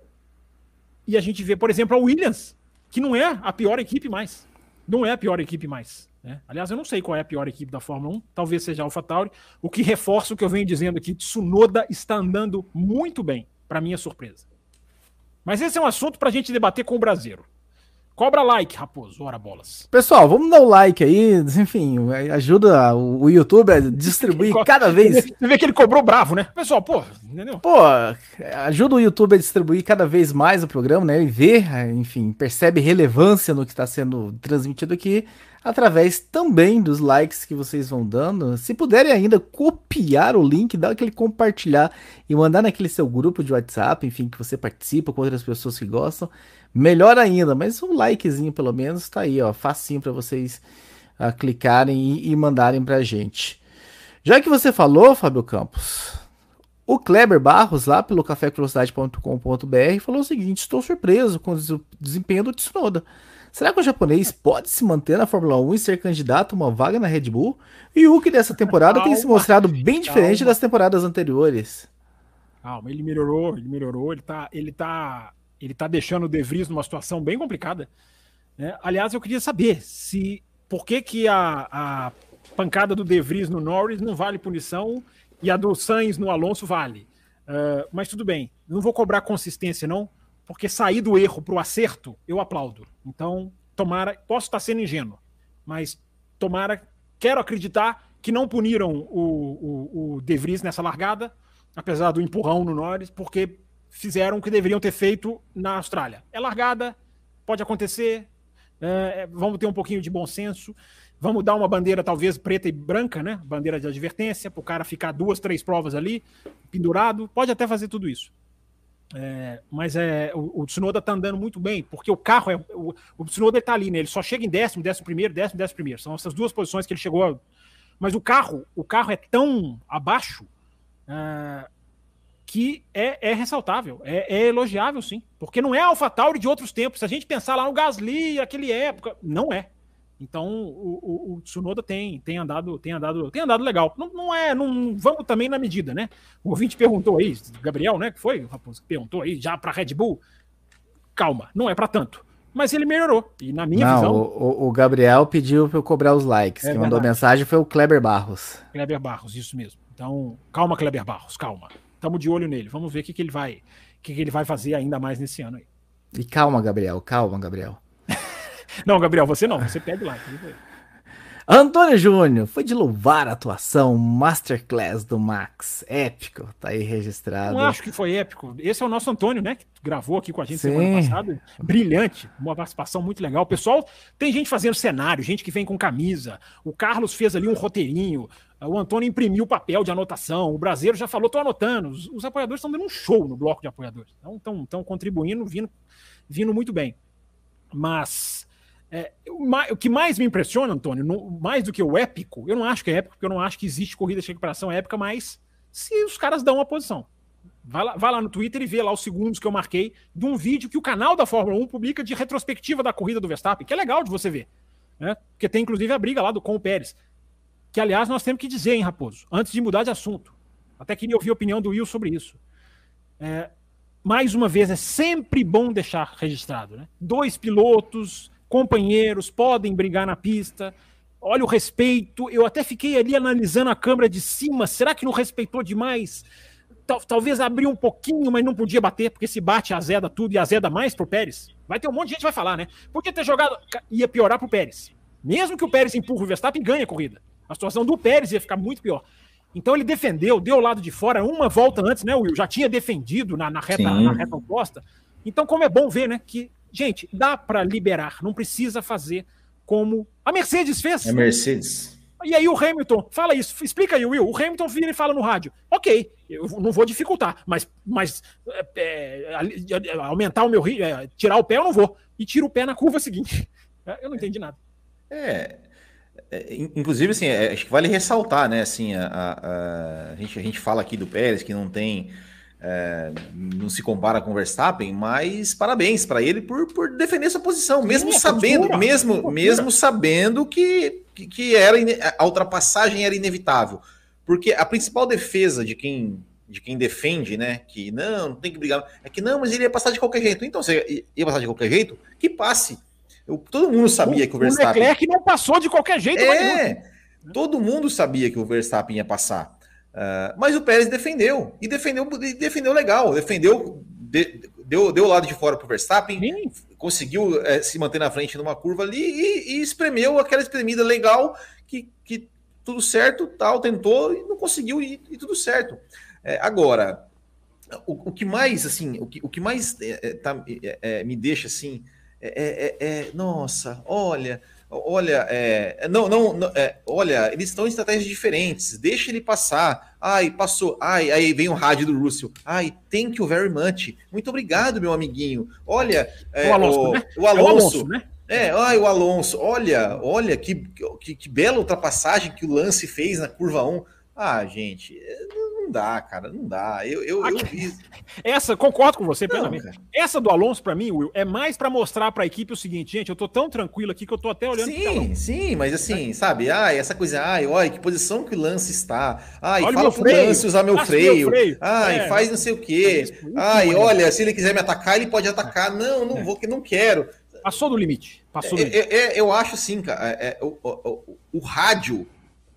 e a gente vê, por exemplo, a Williams, que não é a pior equipe mais. Não é a pior equipe mais. Né? Aliás, eu não sei qual é a pior equipe da Fórmula 1, talvez seja a AlphaTauri, o que reforça o que eu venho dizendo aqui, Tsunoda está andando muito bem, para minha surpresa. Mas esse é um assunto para a gente debater com o brasileiro. Cobra like, Raposo, ora bolas. Pessoal, vamos dar o um like aí, enfim, ajuda o YouTube a distribuir cada vez. Você vê que ele cobrou bravo, né? Pessoal, pô, entendeu? Pô, ajuda o YouTube a distribuir cada vez mais o programa, né? E ver, enfim, percebe relevância no que está sendo transmitido aqui, através também dos likes que vocês vão dando. Se puderem ainda copiar o link, dar aquele compartilhar e mandar naquele seu grupo de WhatsApp, enfim, que você participa com outras pessoas que gostam melhor ainda, mas um likezinho pelo menos tá aí, ó, facinho para vocês uh, clicarem e, e mandarem pra gente. Já que você falou, Fábio Campos, o Kleber Barros, lá pelo cafévelocidade.com.br, falou o seguinte: estou surpreso com o desempenho do Tsunoda. Será que o japonês pode se manter na Fórmula 1 e ser candidato a uma vaga na Red Bull? E o que dessa temporada calma, tem se mostrado bem diferente calma. das temporadas anteriores. Calma, ele melhorou, ele melhorou, ele tá, ele tá ele está deixando o De Vries numa situação bem complicada. Né? Aliás, eu queria saber se por que, que a, a pancada do De Vries no Norris não vale punição e a do Sainz no Alonso vale. Uh, mas tudo bem, não vou cobrar consistência, não, porque sair do erro para o acerto, eu aplaudo. Então, tomara, posso estar sendo ingênuo, mas tomara, quero acreditar que não puniram o, o, o De Vries nessa largada, apesar do empurrão no Norris, porque fizeram o que deveriam ter feito na Austrália. É largada, pode acontecer, é, é, vamos ter um pouquinho de bom senso, vamos dar uma bandeira talvez preta e branca, né? Bandeira de advertência, para o cara ficar duas, três provas ali, pendurado, pode até fazer tudo isso. É, mas é, o, o Tsunoda tá andando muito bem, porque o carro é. O, o Tsunoda tá ali, né? Ele só chega em décimo, décimo primeiro, décimo, décimo primeiro. São essas duas posições que ele chegou. A, mas o carro, o carro é tão abaixo uh, que é, é ressaltável, é, é, elogiável, sim. Porque não é a AlphaTauri de outros tempos. Se a gente pensar lá no Gasly, aquele época, não é. Então o, o, o, Tsunoda tem, tem andado, tem andado, tem andado legal. Não, não é, não vamos também na medida, né? O ouvinte perguntou aí, Gabriel, né? Que foi o Raposo que perguntou aí já para Red Bull. Calma, não é para tanto. mas ele melhorou. E na minha Não, visão. O, o Gabriel pediu para eu cobrar os likes. É Quem mandou mensagem foi o Kleber Barros. Kleber Barros, isso mesmo. Então, calma, Kleber Barros, calma. Estamos de olho nele. Vamos ver o que, que ele vai, o que, que ele vai fazer ainda mais nesse ano aí. E calma, Gabriel, calma, Gabriel. Não, Gabriel, você não. Você pede lá. Antônio Júnior, foi de louvar a atuação Masterclass do Max. Épico, tá aí registrado. Não acho que foi épico. Esse é o nosso Antônio, né? Que gravou aqui com a gente Sim. semana passada. Brilhante. Uma participação muito legal. O pessoal, tem gente fazendo cenário, gente que vem com camisa. O Carlos fez ali um roteirinho. O Antônio imprimiu papel de anotação. O brasileiro já falou, tô anotando. Os, os apoiadores estão dando um show no bloco de apoiadores. Então, estão contribuindo, vindo, vindo muito bem. Mas é, o que mais me impressiona, Antônio, no- mais do que o épico, eu não acho que é épico, porque eu não acho que existe corrida de recuperação épica, mas se os caras dão uma posição. Vai lá, vai lá no Twitter e vê lá os segundos que eu marquei de um vídeo que o canal da Fórmula 1 publica de retrospectiva da corrida do Verstappen, que é legal de você ver. Né? Porque tem inclusive a briga lá do com o Pérez. Que, aliás, nós temos que dizer, hein, Raposo, antes de mudar de assunto. Até queria ouvir a opinião do Will sobre isso. É, mais uma vez, é sempre bom deixar registrado. Né? Dois pilotos, companheiros, podem brigar na pista. Olha o respeito. Eu até fiquei ali analisando a câmera de cima. Será que não respeitou demais? Tal- talvez abriu um pouquinho, mas não podia bater, porque se bate, azeda tudo e azeda mais pro Pérez. Vai ter um monte de gente que vai falar, né? Podia ter jogado, ia piorar pro Pérez. Mesmo que o Pérez empurre o Verstappen, ganha a corrida. A situação do Pérez ia ficar muito pior. Então ele defendeu, deu o lado de fora uma volta antes, né, Will? Já tinha defendido na, na reta, Sim. na reta oposta. Então, como é bom ver, né, que, gente, dá para liberar, não precisa fazer como a Mercedes fez. É Mercedes. E aí o Hamilton, fala isso, explica aí, Will. O Hamilton vira e fala no rádio, ok, eu não vou dificultar, mas, mas é, é, aumentar o meu ritmo, é, tirar o pé eu não vou. E tira o pé na curva seguinte. Eu não entendi nada. É, é, in- inclusive, assim, é, acho que vale ressaltar, né? Assim, a, a- a gente, a gente fala aqui do Pérez que não tem, é, não se compara com o Verstappen, mas parabéns para ele por, por defender sua posição, mesmo Sim, é sabendo, postura, mesmo, postura. mesmo sabendo que, que, era a ultrapassagem era inevitável, porque a principal defesa de quem de quem defende, né, que não, não tem que brigar, é que não, mas ele ia passar de qualquer jeito. Então, você ia passar de qualquer jeito, que passe. Eu- todo mundo sabia que o Verstappen Leclerc não passou de qualquer jeito. é, todo mundo sabia que o Verstappen ia passar. Ah, mas o Pérez defendeu. E defendeu, e defendeu legal. Defendeu, de- deu, deu o lado de fora para o Verstappen, Sim, conseguiu eh, se manter na frente numa curva ali e, e espremeu aquela espremida legal que, que tudo certo, tal, tentou e não conseguiu e, e tudo certo. Eh, agora, o, o que mais, assim, o que, o que mais eh, tá, me deixa assim, é, é- é- nossa, olha, olha, é, não, não, não, é, olha, eles estão em estratégias diferentes, deixa ele passar. Ai, passou. Ai, aí vem o rádio do Russell. Ai, thank you very much. Muito obrigado, meu amiguinho. Olha, é, O Alonso, o, né? o é o Alonso, Alonso, né? é, ai, o Alonso, olha, olha que, que, que bela ultrapassagem que o Lance fez na curva 1. Ah, gente, é, não não dá, cara, não dá. Eu, eu, eu vi. Essa, concordo com você Não, plenamente. cara. Essa do Alonso, pra mim, Will, é mais pra mostrar pra equipe o seguinte, gente, eu tô tão tranquilo aqui que eu tô até olhando. Sim, sim, mas assim, sabe? Ai, essa coisa, ai, olha, que posição que o Lance está. Ai, Olha fala pro freio, Lance usar meu freio. freio. Ai, É, faz não sei o quê. Ai, olha, se ele quiser me atacar, ele pode atacar. Não, não vou, que não quero. Passou do limite. Passou do É, limite. é, é, eu acho assim, cara, é, é, o, o, o- o rádio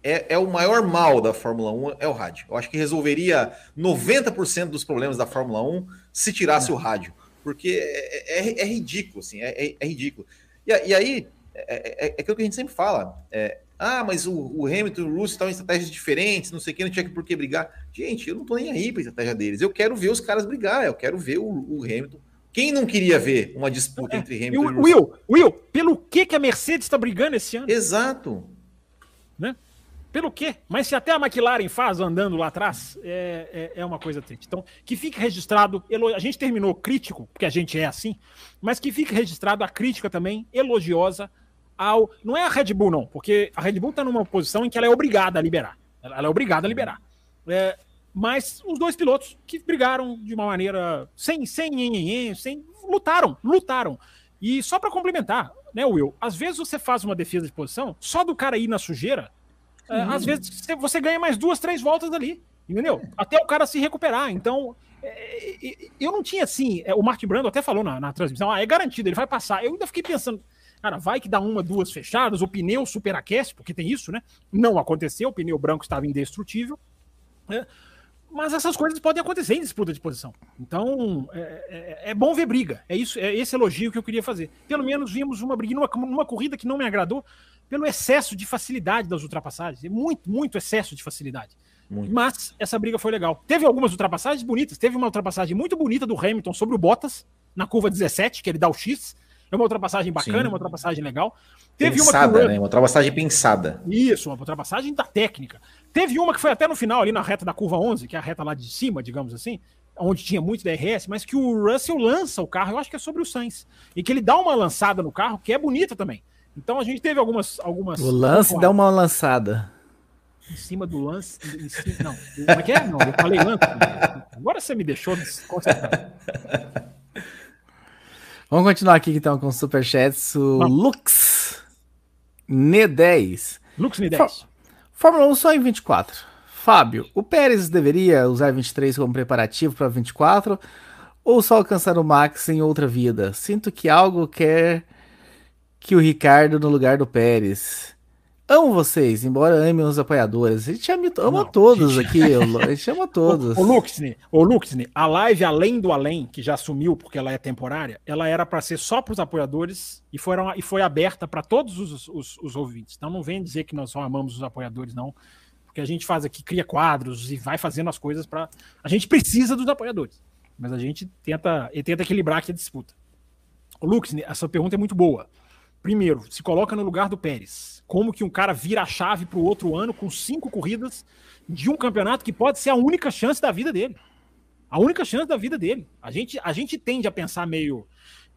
é, é o maior mal da Fórmula 1, é o rádio. Eu acho que resolveria 90% dos problemas da Fórmula 1 se tirasse o rádio. Porque é, é- é ridículo, assim, é, é- é ridículo. E, e aí, é, é, é aquilo que a gente sempre fala. é, ah, mas o, o Hamilton e o Russell estão em estratégias diferentes, não sei o que, não tinha por que brigar. Gente, eu não tô nem aí pra estratégia deles. Eu quero ver os caras brigar, eu quero ver o, o Hamilton. Quem não queria ver uma disputa entre E Hamilton e, o- Russell? Will, Will, pelo que, que a Mercedes tá brigando esse ano? Exato. né? Pelo quê? Mas se até a McLaren faz andando lá atrás, é, é, é uma coisa triste. Então, que fique registrado, a gente terminou crítico, porque a gente é assim, mas que fique registrado a crítica também elogiosa ao. Não é a Red Bull, não, porque a Red Bull está numa posição em que ela é obrigada a liberar. Ela, é obrigada a liberar. É, mas os dois pilotos que brigaram de uma maneira sem, sem, nhenhenhen, sem lutaram, lutaram. E só para complementar, né, Will? Às vezes você faz uma defesa de posição, só do cara ir na sujeira, é, às vezes você, ganha mais duas, três voltas ali, entendeu? Até o cara se recuperar. Então, é, eu não tinha assim. O Martin Brando até falou na, na transmissão: ah, é garantido, ele vai passar. Eu ainda fiquei pensando, cara, vai que dá uma, duas fechadas, o pneu superaquece, porque tem isso, né? Não aconteceu, o pneu branco estava indestrutível. Né? Mas essas coisas podem acontecer em disputa de posição. Então, é, é, é, bom ver briga. É isso, é esse elogio que eu queria fazer. Pelo menos vimos uma briga numa, numa corrida que não me agradou pelo excesso de facilidade das ultrapassagens. Muito, muito excesso de facilidade. Muito. Mas essa briga foi legal. Teve algumas ultrapassagens bonitas. Teve uma ultrapassagem muito bonita do Hamilton sobre o Bottas, na curva 17, que ele dá o X. É uma ultrapassagem bacana, Sim. uma ultrapassagem legal. Teve pensada, uma que... né? Uma ultrapassagem pensada. Isso, uma ultrapassagem da técnica. Teve uma que foi até no final, ali na reta da curva 11, que é a reta lá de cima, digamos assim, onde tinha muito DRS, mas que o Russell lança o carro, eu acho que é sobre o Sainz. E que ele dá uma lançada no carro, que é bonita também. Então a gente teve algumas. algumas o lance dá uma lançada. Em cima do lance. Cima, não, como é que é? Não, eu falei lance. Agora você me deixou desconcertado. Vamos continuar aqui então com Superchats. O Lux Ne10. Lux Ne10. Fórmula 1 só em 24. Fábio, o Pérez deveria usar 23 como preparativo para 24 ou só alcançar o Max em outra vida? Sinto que algo quer que o Ricardo no lugar do Pérez. Amo vocês, embora ame os apoiadores. A gente ama, ama não, todos gente... aqui, a gente ama todos. o, o Luxne, o Luxne, a live Além do Além, que já sumiu porque ela é temporária, ela era para ser só para os apoiadores e, foram, e foi aberta para todos os, os, os, ouvintes. Então não vem dizer que nós só amamos os apoiadores, não. Porque a gente faz aqui, cria quadros e vai fazendo as coisas para. A gente precisa dos apoiadores, mas a gente tenta, tenta equilibrar aqui a disputa. O Luxne, essa pergunta é muito boa. Primeiro, se coloca no lugar do Pérez. Como que um cara vira a chave para o outro ano com cinco corridas de um campeonato que pode ser a única chance da vida dele? A única chance da vida dele. A gente, a gente tende a pensar meio,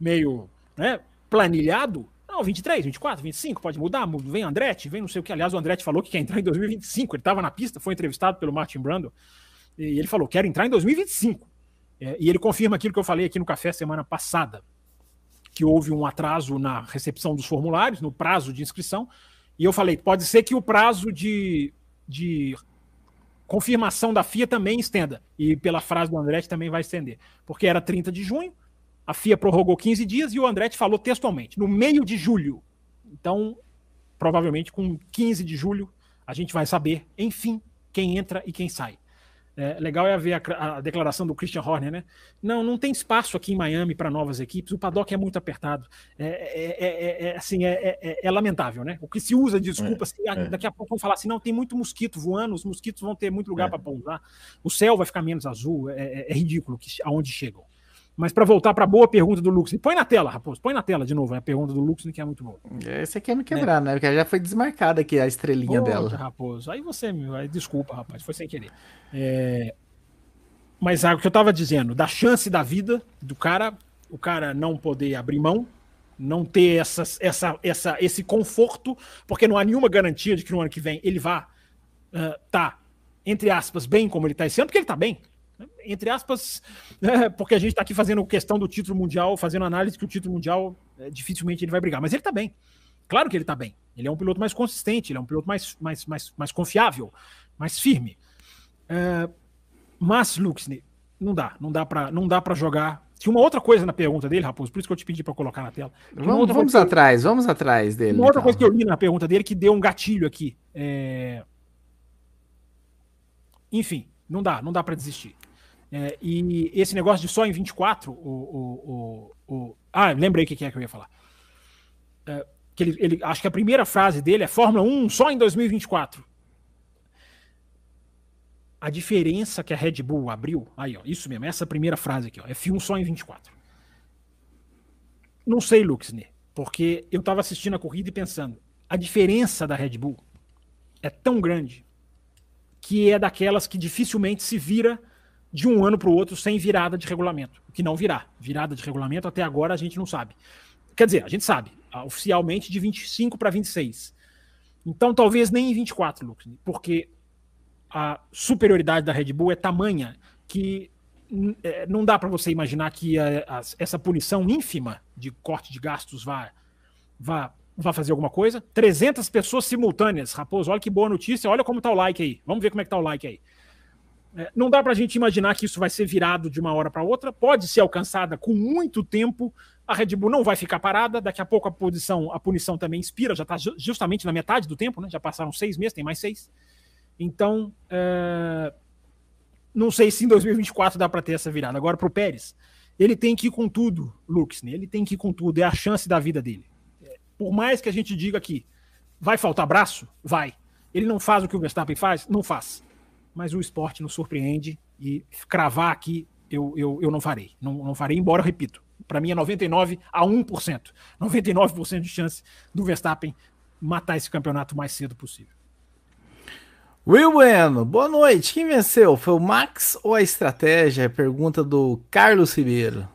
meio né, planilhado. Não, 23, 24, 25, pode mudar. Vem Andretti, vem não sei o que. Aliás, o Andretti falou que quer entrar em 2025. Ele estava na pista, foi entrevistado pelo Martin Brando. E ele falou: quero entrar em 2025. É, e ele confirma aquilo que eu falei aqui no café semana passada que houve um atraso na recepção dos formulários, no prazo de inscrição, e eu falei, pode ser que o prazo de, de confirmação da FIA também estenda, e pela frase do Andretti também vai estender, porque era 30 de junho, a FIA prorrogou 15 dias e o Andretti falou textualmente, no meio de julho. Então, provavelmente com 15 de julho, a gente vai saber, enfim, quem entra e quem sai. É, legal é ver a, a, declaração do Christian Horner, né? Não, não tem espaço aqui em Miami para novas equipes. O paddock é muito apertado. É, é, é, é assim, é, lamentável, né? O que se usa de desculpa, assim, daqui a pouco vão falar assim, não, tem muito mosquito voando, os mosquitos vão ter muito lugar para pousar, o céu vai ficar menos azul. É, ridículo que, aonde chegam. Mas para voltar para a boa pergunta do Luxem, põe na tela, Raposo, põe na tela de novo, é a pergunta do Luxem que é muito boa. Esse aqui é me quebrar, é. né? Porque já foi desmarcada aqui a estrelinha Poxa, dela. Raposo, aí você, aí, desculpa, rapaz, foi sem querer. É... Mas ah, o que eu estava dizendo, da chance da vida do cara, o cara não poder abrir mão, não ter essa, essa, essa, esse conforto, porque não há nenhuma garantia de que no ano que vem ele vá uh, tá, entre aspas, bem como ele está esse ano, porque ele está bem entre aspas, né, porque a gente está aqui fazendo questão do título mundial, fazendo análise que o título mundial é, dificilmente ele vai brigar, mas ele está bem. Claro que ele está bem. Ele é um piloto mais consistente, ele é um piloto mais, mais, mais, mais confiável, mais firme. É, mas, Luxney, não dá, não dá para não dá para jogar. Tinha uma outra coisa na pergunta dele, Raposo, por isso que eu te pedi para colocar na tela. Vamos, vamos atrás, vamos atrás dele. Uma outra então. coisa que eu li na pergunta dele que deu um gatilho aqui. É... Enfim, não dá, não dá para desistir. É, e esse negócio de só em 24, o, o, o, o ah, lembrei o que é que eu ia falar. É, que ele, ele, acho que a primeira frase dele é Fórmula 1 só em 2024. A diferença que a Red Bull abriu, aí, ó, isso mesmo, essa primeira frase aqui, ó, F1 só em 24. Não sei, Luxner, porque eu estava assistindo a corrida e pensando, a diferença da Red Bull é tão grande que é daquelas que dificilmente se vira de um ano para o outro sem virada de regulamento. O que não virá. Virada de regulamento até agora a gente não sabe. Quer dizer, a gente sabe, ah, oficialmente de 25 para 26. Então talvez nem em 24, Lucas, porque a superioridade da Red Bull é tamanha que é, não dá para você imaginar que a, a, essa punição ínfima de corte de gastos vá, vá, vá fazer alguma coisa. 300 pessoas simultâneas, Raposo, olha que boa notícia, olha como tá o like aí. Vamos ver como é que tá o like aí. É, não dá para a gente imaginar que isso vai ser virado de uma hora para outra. Pode ser alcançada com muito tempo. A Red Bull não vai ficar parada. Daqui a pouco a posição, a punição também expira. Já está justamente na metade do tempo, né? Já passaram seis meses, tem mais seis. Então, é... não sei se em 2024 dá para ter essa virada. Agora, para o Pérez, ele tem que ir com tudo, Lux. Né? Ele tem que ir com tudo. É a chance da vida dele. É, por mais que a gente diga que vai faltar braço, vai. Ele não faz o que o Verstappen faz, não faz mas o esporte nos surpreende e cravar aqui eu, eu, eu não farei. Não, não farei, embora, eu repito, para mim é 99 a 1%. 99% de chance do Verstappen matar esse campeonato o mais cedo possível. Will Bueno, boa noite. Quem venceu? Foi o Max ou a estratégia? Pergunta do Carlos Ribeiro.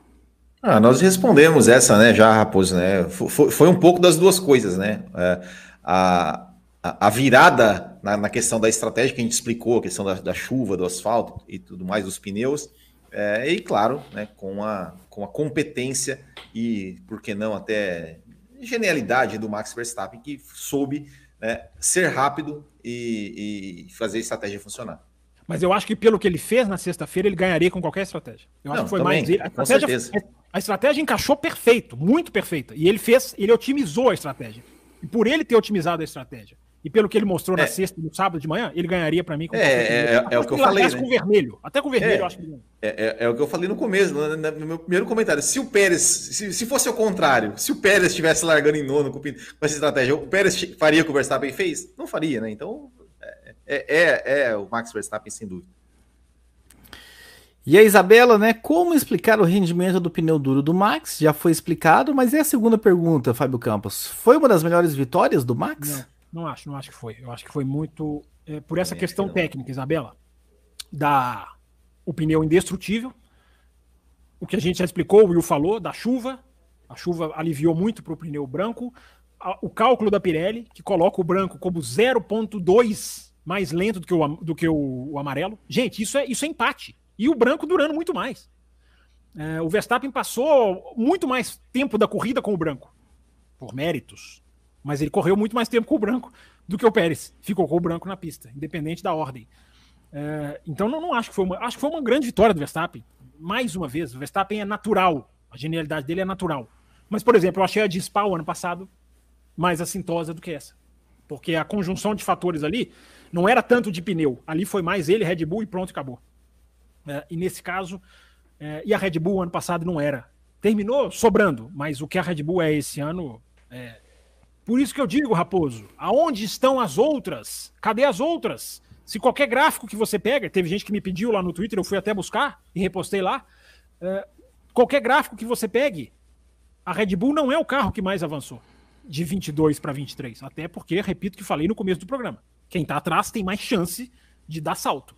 Ah, nós respondemos essa, né, já, Raposo, né? Foi, foi um pouco das duas coisas, né? É, a, a, virada na, na, questão da estratégia que a gente explicou, a questão da, da chuva, do asfalto e tudo mais, dos pneus, é, e claro, né, com, a, com a competência e, por que não, até genialidade do Max Verstappen, que soube né, ser rápido e, e, fazer a estratégia funcionar. Mas eu acho que pelo que ele fez na sexta-feira, ele ganharia com qualquer estratégia. Eu acho não, que foi também, mais ele. A com certeza. A estratégia encaixou perfeito, muito perfeita. E ele fez, ele otimizou a estratégia. E por ele ter otimizado a estratégia, e pelo que ele mostrou é. na sexta e no sábado de manhã, ele ganharia para mim com é, é, é, é o que eu falei. Né? com vermelho. Até com vermelho, é, eu acho que é, é, é, o que eu falei no começo, no, no, meu primeiro comentário. Se o Pérez, se, se fosse o contrário, se o Pérez estivesse largando em nono com, com, essa estratégia, o Pérez faria o que o Verstappen fez? Não faria, né? Então, é, é, é o Max Verstappen, sem dúvida. E a Isabela, né? Como explicar o rendimento do pneu duro do Max? Já foi explicado, mas é a segunda pergunta, Fábio Campos. Foi uma das melhores vitórias do Max? Não. Não acho, não acho que foi. Eu acho que foi muito é, por essa questão técnica, Isabela, da o pneu indestrutível. O que a gente já explicou, o Will falou, da chuva. A chuva aliviou muito para o pneu branco. O cálculo da Pirelli, que coloca o branco como 0,2 mais lento do que, o, do que o, o, amarelo. Gente, isso é, isso é empate. E o branco durando muito mais. É, o Verstappen passou muito mais tempo da corrida com o branco, por méritos. Mas ele correu muito mais tempo com o branco do que o Pérez. Ficou com o branco na pista, independente da ordem. É, então não, não, acho que foi uma. Acho que foi uma grande vitória do Verstappen. Mais uma vez, o Verstappen é natural. A genialidade dele é natural. Mas, por exemplo, eu achei a de Spa o ano passado mais assintosa do que essa. Porque a conjunção de fatores ali não era tanto de pneu. Ali foi mais ele, Red Bull e pronto, acabou. É, e nesse caso, é, e a Red Bull ano passado não era. Terminou sobrando, mas o que a Red Bull é esse ano é, por isso que eu digo, Raposo, aonde estão as outras? Cadê as outras? Se qualquer gráfico que você pega, teve gente que me pediu lá no Twitter, eu fui até buscar e repostei lá. É, qualquer gráfico que você pegue, a Red Bull não é o carro que mais avançou de 22 para 23. Até porque, repito que falei no começo do programa, quem está atrás tem mais chance de dar salto.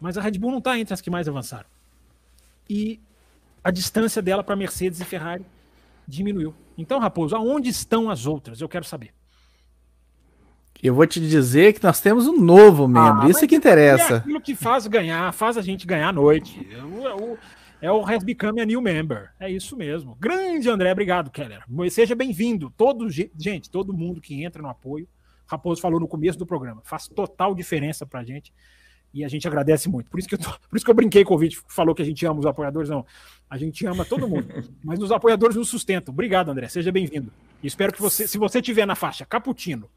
Mas a Red Bull não está entre as que mais avançaram. E a distância dela para Mercedes e Ferrari diminuiu. Então, Raposo, aonde estão as outras? Eu quero saber. Eu vou te dizer que nós temos um novo membro. Ah, Isso que interessa. É aquilo que faz ganhar, faz a gente ganhar a noite. É o, é o Has Become a New Member. É isso mesmo. Grande André, obrigado, Keller. Seja bem-vindo. Todo, gente, todo mundo que entra no apoio. Raposo falou no começo do programa. Faz total diferença pra gente. E a gente agradece muito. Por isso que eu, tô, por isso que eu brinquei com o vídeo, falou que a gente ama os apoiadores. Não, a gente ama todo mundo. mas os apoiadores nos sustentam. Obrigado, André. Seja bem-vindo. E espero que você, se você tiver na faixa Caputino,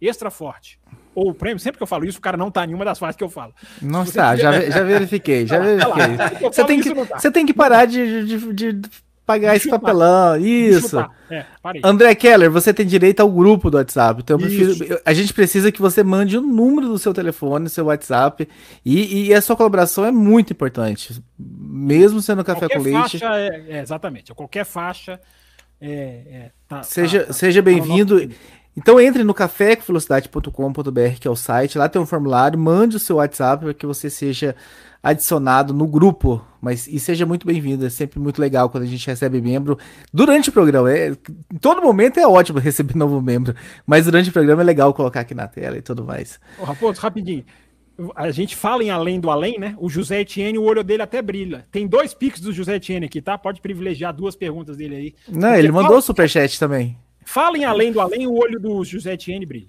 Extra Forte ou o prêmio, sempre que eu falo isso, o cara não tá em nenhuma das faixas que eu falo. Não está, tiver... já, já verifiquei, já verifiquei. Você tem, que, tá. você tem que parar de, de, de pagar esse papelão. Isso. É, André Keller, você tem direito ao grupo do WhatsApp. Então prefiro, a gente precisa que você mande o número do seu telefone, seu WhatsApp. E, e a sua colaboração é muito importante. Mesmo sendo café qualquer com leite. Faixa é, é, exatamente. Qualquer faixa. É, é tá, seja tá, seja tá bem-vindo. Então entre no cafécomvelocidade.com.br, que é o site, lá tem um formulário, mande o seu WhatsApp para que você seja adicionado no grupo. Mas e seja muito bem-vindo, é sempre muito legal quando a gente recebe membro durante o programa. É, em todo momento é ótimo receber novo membro, mas durante o programa é legal colocar aqui na tela e tudo mais. Ô, Raposo, rapidinho. A gente fala em além do além, né? O José Etienne, o olho dele até brilha. Tem dois piques do José Etienne aqui, tá? Pode privilegiar duas perguntas dele aí. Não, ele mandou fala... superchat também. Fala em além do além, o olho do José Etienne brilha.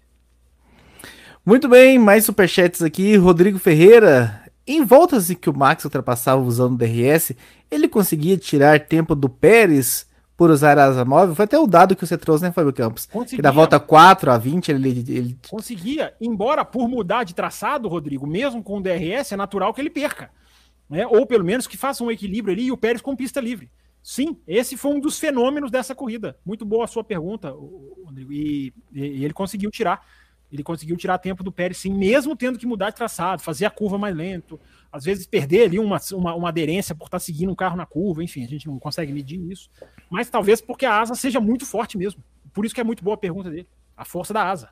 Muito bem, mais superchats aqui. Rodrigo Ferreira, em voltas em que o Max ultrapassava usando o DRS, ele conseguia tirar tempo do Pérez por usar a asa móvel. Foi até o dado que você trouxe, né, Fábio Campos? Conseguia. Que da volta 4 a 20 ele, ele... Conseguia, embora por mudar de traçado, Rodrigo, mesmo com o DRS, é natural que ele perca. Né? Ou pelo menos que faça um equilíbrio ali e o Pérez com pista livre. Sim, esse foi um dos fenômenos dessa corrida. Muito boa a sua pergunta, Rodrigo. E, e, e ele conseguiu tirar. Ele conseguiu tirar tempo do Pérez, sim, mesmo tendo que mudar de traçado, fazer a curva mais lento, às vezes perder ali uma, uma, uma aderência por estar seguindo um carro na curva, enfim, a gente não consegue medir isso. Mas talvez porque a asa seja muito forte mesmo. Por isso que é muito boa a pergunta dele. A força da asa.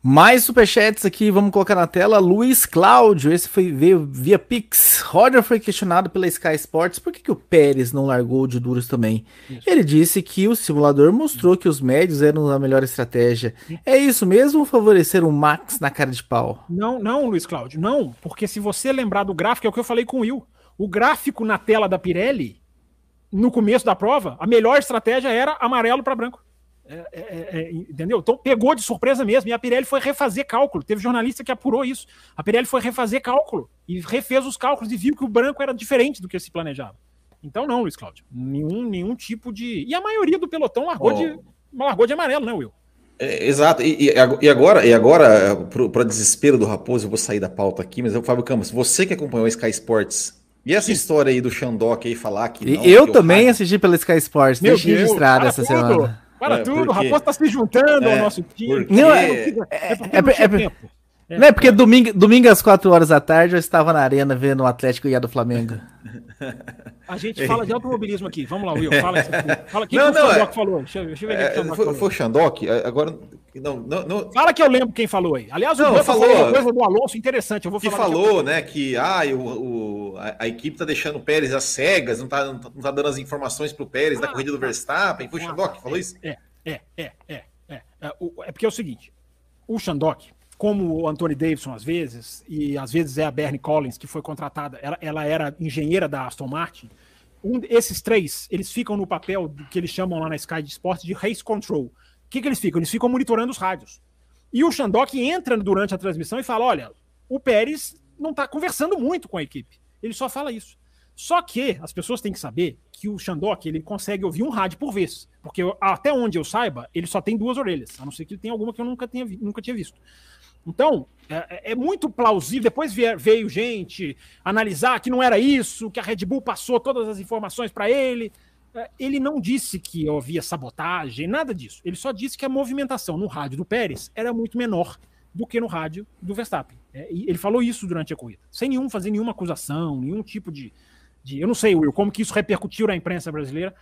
Mais superchats aqui, vamos colocar na tela. Luiz Cláudio, esse foi veio via Pix. Roger foi questionado pela Sky Sports por que, que o Pérez não largou de duros também. Isso. Ele disse que o simulador mostrou que os médios eram a melhor estratégia. É isso mesmo ou favorecer o Max na cara de pau? Não, não, Luiz Cláudio, não. Porque se você lembrar do gráfico, é o que eu falei com o Will. O gráfico na tela da Pirelli, no começo da prova, a melhor estratégia era amarelo para branco. É, é, é, é, entendeu? Então pegou de surpresa mesmo. E a Pirelli foi refazer cálculo. Teve jornalista que apurou isso. A Pirelli foi refazer cálculo e refez os cálculos e viu que o branco era diferente do que se planejava. Então, não, Luiz Cláudio. Nenhum, nenhum tipo de. E a maioria do pelotão largou, oh. de, largou de amarelo, né, Will? É, exato. E, e, agora, e agora para desespero do Raposo, eu vou sair da pauta aqui, mas eu, Fábio Campos, você que acompanhou a Sky Sports e essa Sim. história aí do Xandok aí falar que. Não, eu que também assisti pela Sky Sports, deixa registrado essa tudo. semana. Para é, tudo, o Raposo tá se juntando é, ao nosso time. Não, é, é, é, é, é, não é porque domingo, domingo às 4 horas da tarde eu estava na arena vendo o Atlético e a do Flamengo. A gente fala de automobilismo aqui. Vamos lá, Will. Fala, fala aqui não, que não, o Xandok falou. Deixa, deixa eu ver é, foi, falou. Foi o Xandok? Agora. Não, não, não, Fala que eu lembro quem falou aí. Aliás, não, o falou uma coisa do Alonso interessante. Eu vou falar. Que falou, né, que ah, o, o a, a, equipe tá deixando o Pérez às cegas, não tá, não tá dando as informações pro Pérez ah, da corrida do Verstappen. Foi o Xandok que falou é, isso? É, é, é, é. É, é, é porque é o seguinte: o Xandok, como o Anthony Davidson às vezes, e às vezes é a Bernie Collins, que foi contratada, ela, ela era engenheira da Aston Martin. Um, esses três, eles ficam no papel que eles chamam lá na Sky de Esporte de race control. O que, que eles ficam? Eles ficam monitorando os rádios. E o Xandok entra durante a transmissão e fala: olha, o Pérez não está conversando muito com a equipe. Ele só fala isso. Só que as pessoas têm que saber que o Xandok ele consegue ouvir um rádio por vez. Porque até onde eu saiba, ele só tem duas orelhas. A não ser que ele tenha alguma que eu nunca, tenha, nunca tinha visto. Então, é, é muito plausível. Depois veio gente analisar que não era isso, que a Red Bull passou todas as informações para ele. É, ele não disse que havia sabotagem, nada disso. Ele só disse que a movimentação no rádio do Pérez era muito menor do que no rádio do Verstappen. É, ele falou isso durante a corrida, sem nenhum fazer nenhuma acusação, nenhum tipo de, de, eu não sei, Will, como que isso repercutiu na imprensa brasileira.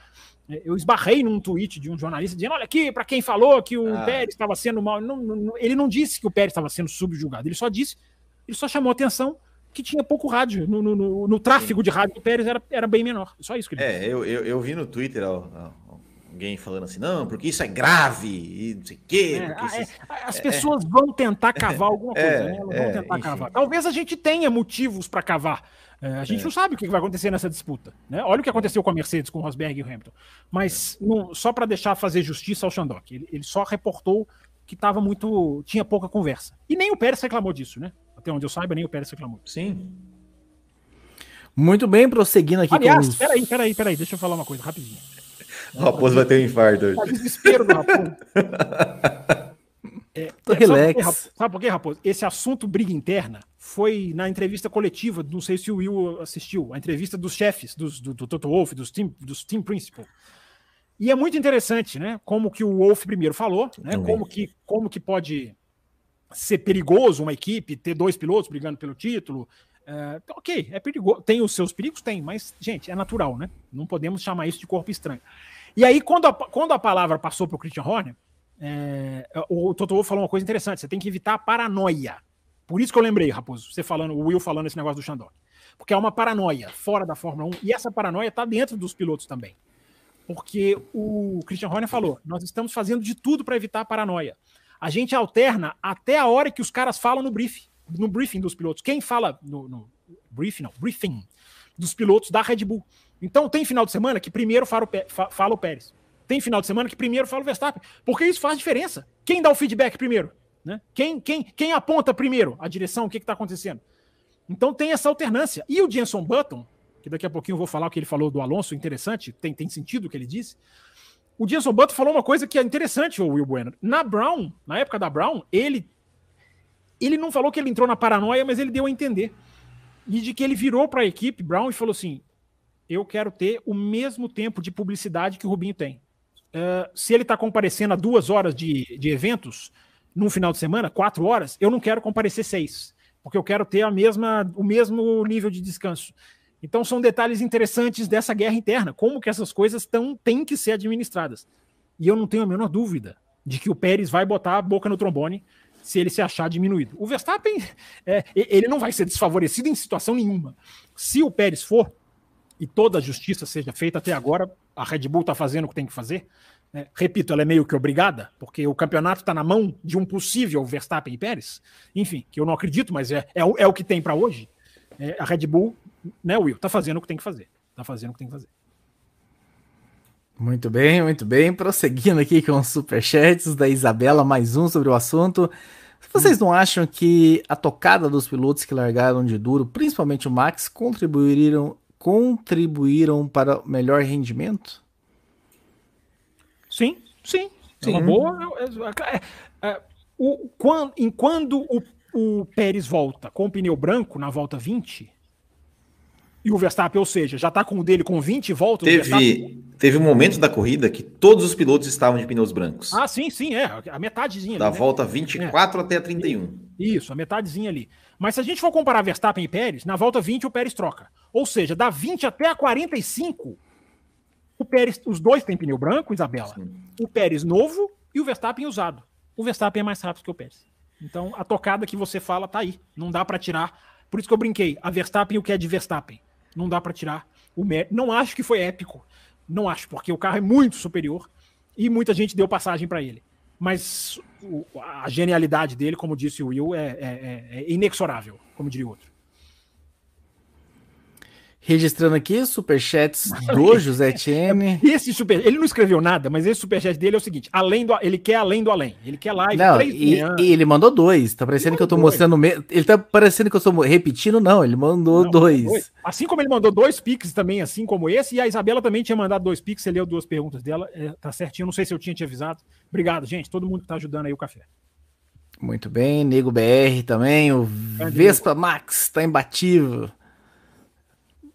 É, eu esbarrei num tweet de um jornalista dizendo: olha aqui, para quem falou que o ah. Pérez estava sendo mal. Não, não, ele não disse que o Pérez estava sendo subjugado, ele só disse, ele só chamou atenção que tinha pouco rádio. No, no, no, no tráfego de rádio do Pérez era, era bem menor. Só isso que ele É, disse. Eu, eu, eu, vi no Twitter alguém falando assim, não, porque isso é grave e não sei o quê. É, é, as é, pessoas vão tentar cavar alguma coisa, é, né? Elas vão tentar enfim. cavar. Talvez a gente tenha motivos para cavar. É, a gente é. não sabe o que vai acontecer nessa disputa. Né? Olha o que aconteceu com a Mercedes, com o Rosberg e o Hamilton. Mas não, só para deixar fazer justiça ao Shandok, ele, ele só reportou que estava muito. tinha pouca conversa. E nem o Pérez reclamou disso, né? Até onde eu saiba, nem o Pérez reclamou. Sim. Muito bem, prosseguindo aqui Aliás, com os... peraí, peraí, peraí, deixa eu falar uma coisa rapidinho. O Raposo vai ter um infarto hoje. Tá desespero do Raposo. É, Tô é, relax. Sabe por, quê, sabe por quê, Raposo? Esse assunto briga interna foi na entrevista coletiva, não sei se o Will assistiu, a entrevista dos chefes, dos, do, do Toto Wolff, dos team, dos team principal. E é muito interessante, né? Como que o Wolff primeiro falou, né? Como que, como que pode ser perigoso uma equipe ter dois pilotos brigando pelo título. É, ok, é perigoso. Tem os seus perigos? Tem, mas, gente, é natural, né? Não podemos chamar isso de corpo estranho. E aí, quando a, quando a palavra passou para o Christian Horner, é, o Toto Wolff falou uma coisa interessante: você tem que evitar a paranoia. Por isso que eu lembrei, Raposo, você falando, o Will falando esse negócio do Shandok. Porque é uma paranoia fora da Fórmula 1 e essa paranoia está dentro dos pilotos também. Porque o Christian Horner falou: nós estamos fazendo de tudo para evitar a paranoia. A gente alterna até a hora que os caras falam no briefing, no briefing dos pilotos. Quem fala no, no briefing, não, briefing dos pilotos da Red Bull. Então tem final de semana que primeiro fala o Pérez. Tem final de semana que primeiro fala o Verstappen. Porque isso faz diferença. Quem dá o feedback primeiro? Né? Quem, quem, quem aponta primeiro a direção, o que está acontecendo? Então tem essa alternância. E o Jenson Button, que daqui a pouquinho eu vou falar o que ele falou do Alonso, interessante, tem, tem sentido o que ele disse. O Jenson Button falou uma coisa que é interessante, o Will Bueno. Na Brown, na época da Brown, ele ele não falou que ele entrou na paranoia, mas ele deu a entender. E de que ele virou para a equipe Brown e falou assim: Eu quero ter o mesmo tempo de publicidade que o Rubinho tem. Uh, se ele está comparecendo a duas horas de, de eventos num final de semana, quatro horas, eu não quero comparecer seis, porque eu quero ter a mesma, o mesmo nível de descanso. Então são detalhes interessantes dessa guerra interna, como que essas coisas tão, têm que ser administradas. E eu não tenho a menor dúvida de que o Pérez vai botar a boca no trombone se ele se achar diminuído. O Verstappen, é, ele não vai ser desfavorecido em situação nenhuma. Se o Pérez for, e toda a justiça seja feita até agora, a Red Bull está fazendo o que tem que fazer. É, repito, ela é meio que obrigada, porque o campeonato está na mão de um possível Verstappen e Pérez. Enfim, que eu não acredito, mas é, é, é o que tem para hoje. É, a Red Bull, né, Will, está fazendo o que tem que fazer. Está fazendo o que tem que fazer. Muito bem, muito bem. Prosseguindo aqui com os superchats da Isabela, mais um sobre o assunto. Vocês não acham que a tocada dos pilotos que largaram de duro, principalmente o Max, contribuíram, contribuíram para o melhor rendimento? Sim, sim. sim. É uma boa. É, é, é, o, quando, em quando o, o Pérez volta com o pneu branco na volta 20, e o Verstappen, ou seja, já está com o dele com 20 voltas. Teve, teve um momento da corrida que todos os pilotos estavam de pneus brancos. Ah, sim, sim, é. A metadezinha. Da ali, né? volta 24 é. até a 31. Isso, a metadezinha ali. Mas se a gente for comparar Verstappen e Pérez, na volta 20 o Pérez troca. Ou seja, da 20 até a 45, o Pérez, os dois têm pneu branco, Isabela. Sim. O Pérez novo e o Verstappen usado. O Verstappen é mais rápido que o Pérez. Então, a tocada que você fala tá aí. Não dá para tirar. Por isso que eu brinquei. A Verstappen o que é de Verstappen não dá para tirar o mérito. Não acho que foi épico. Não acho, porque o carro é muito superior e muita gente deu passagem para ele. Mas o, a genialidade dele, como disse o Will, é, é, é, é inexorável, como diria outro. Registrando aqui, superchats do José Tiene. Esse super, ele não escreveu nada, mas esse superchat dele é o seguinte: além do, ele quer além do além. Ele quer live. Não, e, e, ele mandou dois. Tá parecendo ele que eu tô dois. mostrando. Me... Ele tá parecendo que eu tô repetindo, não. Ele mandou não, dois. dois. Assim como ele mandou dois pics também, assim como esse, e a Isabela também tinha mandado dois pics. Você leu duas perguntas dela. É, tá certinho. Não sei se eu tinha te avisado. Obrigado, gente. Todo mundo que tá ajudando aí o café. Muito bem. Nego BR também. O Vespa Max tá imbatível.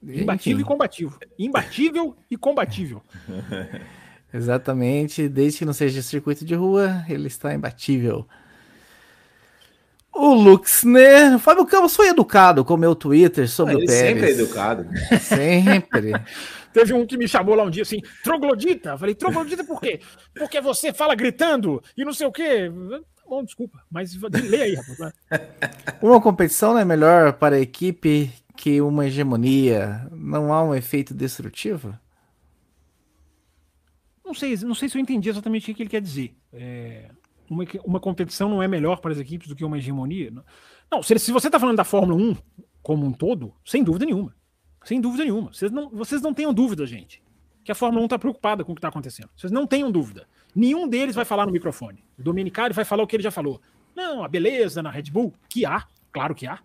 Imbatível Enfim. e combativo. Imbatível e combatível. Exatamente. Desde que não seja circuito de rua, ele está imbatível. O Luxner, Fábio Campos foi educado com o meu Twitter sobre ah, o Pérez. Sempre é educado. Sempre. Teve um que me chamou lá um dia assim, troglodita. Falei, troglodita por quê? Porque você fala gritando e não sei o quê. Bom, desculpa, mas lê aí, rapaz. Uma competição é melhor para a equipe que uma hegemonia não há um efeito destrutivo? Não sei, não sei se eu entendi exatamente o que ele quer dizer. É, uma, uma competição não é melhor para as equipes do que uma hegemonia? Não, se, se você está falando da Fórmula 1 como um todo, sem dúvida nenhuma. Sem dúvida nenhuma. Vocês não, vocês não tenham dúvida, gente, que a Fórmula 1 está preocupada com o que está acontecendo. Vocês não tenham dúvida. Nenhum deles vai falar no microfone. O Dominicário vai falar o que ele já falou. Não, a beleza na Red Bull, que há, claro que há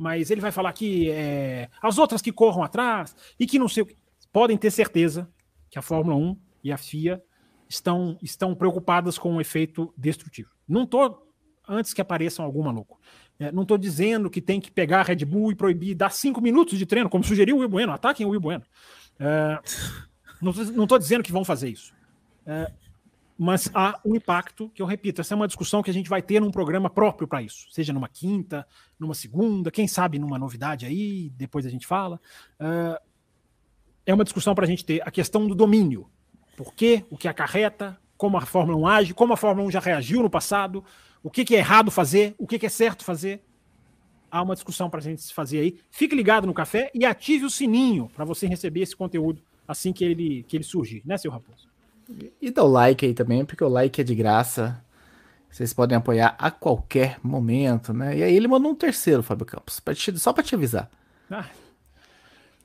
mas ele vai falar que é, as outras que corram atrás e que não sei o que. Podem ter certeza que a Fórmula 1 e a FIA estão, estão preocupadas com o efeito destrutivo. Não estou, antes que apareçam algum maluco, é, não estou dizendo que tem que pegar a Red Bull e proibir, dar cinco minutos de treino, como sugeriu o Will Bueno, ataquem o Will Bueno. É, não estou dizendo que vão fazer isso. É, mas há um impacto que eu repito, essa é uma discussão que a gente vai ter num programa próprio para isso, seja numa quinta, numa segunda, quem sabe numa novidade aí, depois a gente fala. Uh, é uma discussão para a gente ter a questão do domínio. Por quê? O que acarreta, como a Fórmula 1 age, como a Fórmula 1 já reagiu no passado, o que, que é errado fazer, o que, que é certo fazer. Há uma discussão para a gente fazer aí. Fique ligado no café e ative o sininho para você receber esse conteúdo assim que ele, que ele surgir, né, seu Raposo? E dá o like aí também, porque o like é de graça. Vocês podem apoiar a qualquer momento, né? E aí ele mandou um terceiro, Fábio Campos, pra te, só para te avisar. Ah.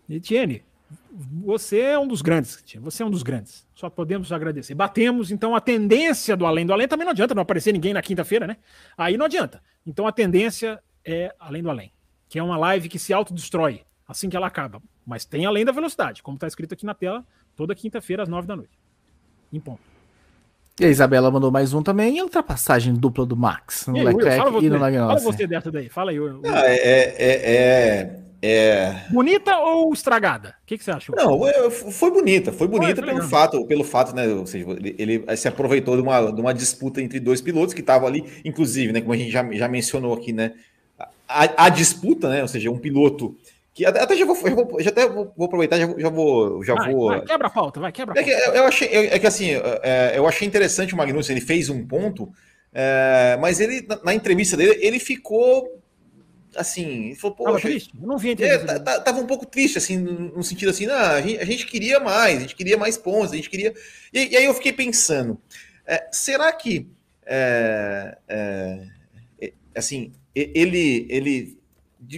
Etienne, você é um dos grandes, você é um dos grandes. Só podemos agradecer. Batemos, então a tendência do Além do Além também não adianta não aparecer ninguém na quinta-feira, né? Aí não adianta. Então a tendência é Além do Além, que é uma live que se autodestrói assim que ela acaba. Mas tem Além da Velocidade, como está escrito aqui na tela, toda quinta-feira às nove da noite. Em ponto. E a Isabela mandou mais um também, e a ultrapassagem dupla do Max no Leclerc e no Fala você dessa daí, fala aí. Eu, eu... Ah, é, é, é, é, Bonita ou estragada? O que, que, você achou? Não, foi bonita, foi bonita foi, pelo fato, pelo fato, né? Ou seja, ele, ele, se aproveitou de uma, de uma disputa entre dois pilotos que estavam ali, inclusive, né? Como a gente já, já mencionou aqui, né? A, a disputa, né? Ou seja, um piloto que até já vou, já, vou, já até vou, vou, aproveitar, já, já vou. Já vai, vou... Vai, quebra a pauta, vai, quebra a pauta. É que, eu achei, é que assim, é, eu achei interessante o Magnussen, ele fez um ponto, é, mas ele, na, na, entrevista dele, ele ficou assim, ele falou, Poxa, triste? Eu não vi a entrevista. É, tava um pouco triste, assim, no, sentido assim, não, a, gente, a gente queria mais, a gente queria mais pontos, a gente queria. E, e aí eu fiquei pensando, é, será que é, assim, ele, ele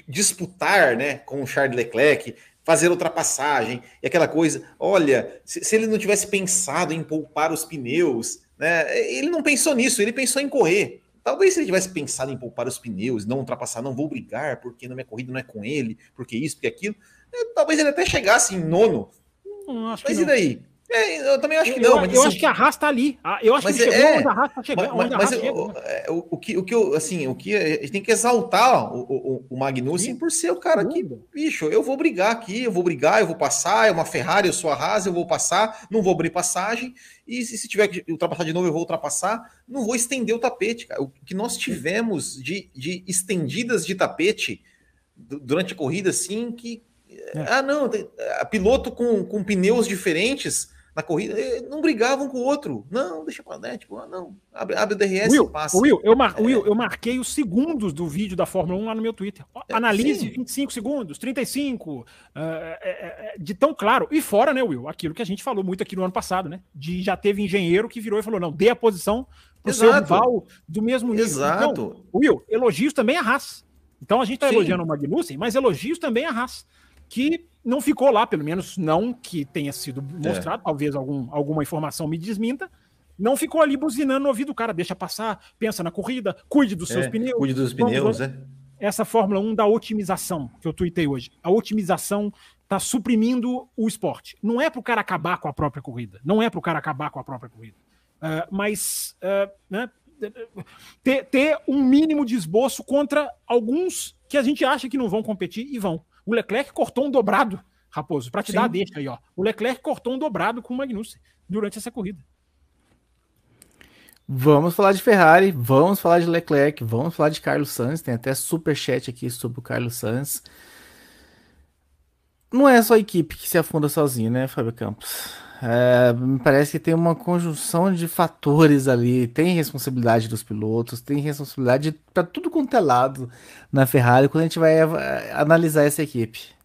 disputar né, com o Charles Leclerc, fazer ultrapassagem e aquela coisa. Olha, se, se, ele não tivesse pensado em poupar os pneus, né, ele não pensou nisso, ele pensou em correr. Talvez se ele tivesse pensado em poupar os pneus, não ultrapassar, não vou brigar, porque na minha corrida não é com ele, porque isso, porque aquilo, é, talvez ele até chegasse em nono. Mas e daí? É, eu também acho que não. Eu, eu acho que a Haas tá ali. Ah, eu acho mas que chegou é, onde a Haas tá chegando. Mas, mas chega, o, o, o, que, o que eu, assim, o que a gente tem que exaltar o, o, o Magnussen Sim. por ser o cara que, bicho, eu vou brigar aqui, eu vou brigar, eu vou passar, é uma Ferrari, eu sou a Haas, eu vou passar, não vou abrir passagem, e se, se tiver que ultrapassar de novo, eu vou ultrapassar, não vou estender o tapete, cara. O que nós tivemos de, de estendidas de tapete durante a corrida, assim, que. É. Ah, não, piloto com, com pneus diferentes na corrida, não brigavam um com o outro. Não, deixa pra né, tipo, ah, não, abre, abre o DRS Will, e passa. Will eu, mar, é. Will, eu marquei os segundos do vídeo da Fórmula 1 lá no meu Twitter. É, Analise Sim. 25 segundos, 35, uh, é, é, de tão claro. E fora, né, Will, aquilo que a gente falou muito aqui no ano passado, né? De já teve engenheiro que virou e falou: não, dê a posição pro Exato. seu rival do mesmo nível. Exato. Então, Will, elogios também a Haas. Então a gente tá Sim. elogiando o Magnussen, mas elogios também a Haas. Que não ficou lá, pelo menos não que tenha sido mostrado, é. talvez algum, alguma informação me desminta. Não ficou ali buzinando no ouvido do cara, deixa passar, pensa na corrida, cuide dos seus é, pneus. Cuide dos pneus, é. Essa Fórmula 1 da otimização que eu tuitei hoje. A otimização está suprimindo o esporte. Não é para o cara acabar com a própria corrida. Não é para o cara acabar com a própria corrida. Uh, mas uh, né, ter, ter um mínimo de esboço contra alguns que a gente acha que não vão competir e vão. O Leclerc cortou um dobrado, Raposo, para te Sim. dar a deixa aí, ó. O Leclerc cortou um dobrado com o Magnussen durante essa corrida. Vamos falar de Ferrari, vamos falar de Leclerc, vamos falar de Carlos Sainz. Tem até super chat aqui sobre o Carlos Sainz. Não é só a equipe que se afunda sozinho, né, Fábio Campos? É, me parece que tem uma conjunção de fatores ali. Tem responsabilidade dos pilotos, tem responsabilidade para tudo quanto é lado na Ferrari quando a gente vai analisar essa equipe.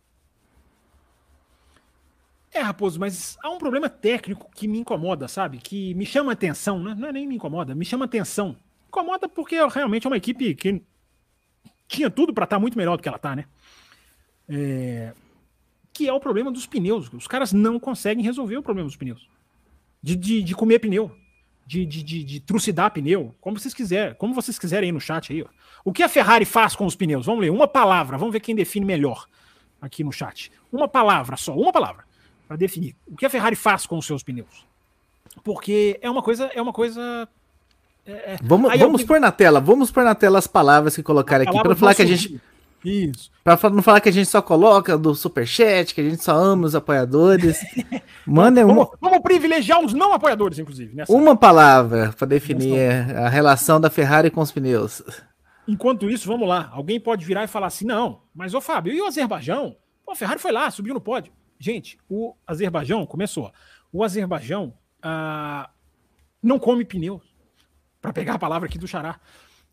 É, Raposo, mas há um problema técnico que me incomoda, sabe? Que me chama atenção, né? Não é nem me incomoda, me chama atenção. Incomoda porque realmente é uma equipe que tinha tudo para estar tá muito melhor do que ela está, né? É, que é o problema dos pneus. Os caras não conseguem resolver o problema dos pneus. De, de, de comer pneu. De, de, de, de, trucidar pneu. Como vocês quiserem. Como vocês quiserem aí no chat aí. Ó. O que a Ferrari faz com os pneus? Vamos ler. Uma palavra. Vamos ver quem define melhor aqui no chat. Uma palavra só. Uma palavra. Para definir. O que a Ferrari faz com os seus pneus? Porque é uma coisa. É uma coisa. É, é vamos vamos eu... pôr na tela. Vamos pôr na tela as palavras que colocaram aqui. Para falar que a gente. Isso. Pra não falar que a gente só coloca do superchat, que a gente só ama os apoiadores. Manda vamos, uma... vamos privilegiar os não apoiadores, inclusive. Nessa... Uma palavra para definir a relação da Ferrari com os pneus. Enquanto isso, vamos lá. Alguém pode virar e falar assim: não, mas ô Fábio, e o Azerbaijão? Pô, a Ferrari foi lá, subiu no pódio. Gente, o Azerbaijão começou. O Azerbaijão ah, não come pneus. Para pegar a palavra aqui do Xará.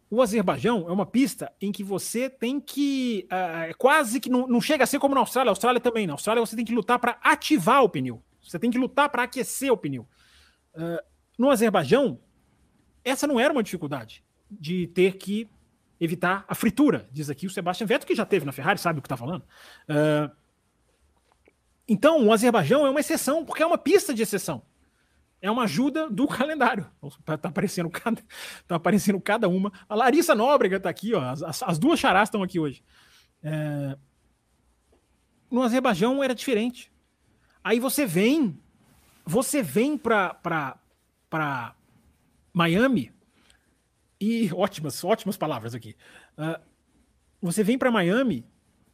O Azerbaijão é uma pista em que você tem que. Uh, quase que não, não chega a ser como na Austrália. Austrália também. Na Austrália você tem que lutar para ativar o pneu. Você tem que lutar para aquecer o pneu. Uh, no Azerbaijão, essa não era uma dificuldade de ter que evitar a fritura, diz aqui o Sebastian Vettel, que já teve na Ferrari, sabe o que está falando. Uh, então, o Azerbaijão é uma exceção, porque é uma pista de exceção. É uma ajuda do calendário. Tá, tá, aparecendo, cada, tá aparecendo cada uma. A Larissa Nóbrega tá aqui, ó. As, as duas charás estão aqui hoje. É... No Azerbaijão era diferente. Aí você vem, você vem para Miami e ótimas, ótimas palavras aqui. Uh, você vem para Miami,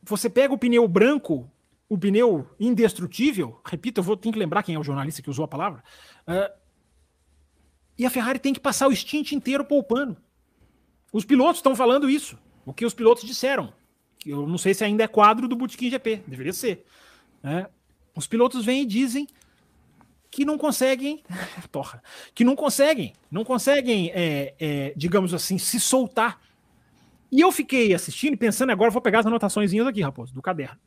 você pega o pneu branco, o pneu indestrutível. Repito, eu vou ter que lembrar quem é o jornalista que usou a palavra. Uh, e a Ferrari tem que passar o stint inteiro poupando. Os pilotos estão falando isso. O que os pilotos disseram. Eu não sei se ainda é quadro do Bootkin GP. Deveria ser. Né? Os pilotos vêm e dizem que não conseguem, porra, que não conseguem, não conseguem, é, é, digamos assim, se soltar. E eu fiquei assistindo e pensando, agora vou pegar as anotações aqui, Raposo, do caderno.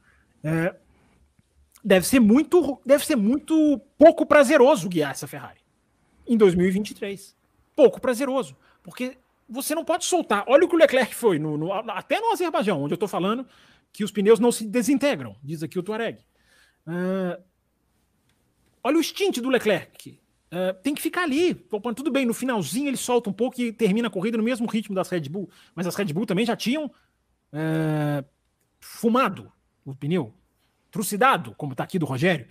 É, deve ser muito, deve ser muito pouco prazeroso guiar essa Ferrari em 2023. Pouco prazeroso, porque você não pode soltar. Olha o que o Leclerc foi, no, no, até no Azerbaijão, onde eu estou falando que os pneus não se desintegram, diz aqui o Tuareg. Uh, olha o stint do Leclerc. Uh, tem que ficar ali. Tudo bem, no finalzinho ele solta um pouco e termina a corrida no mesmo ritmo das Red Bull. Mas as Red Bull também já tinham uh, fumado o pneu, trucidado, como está aqui do Rogério.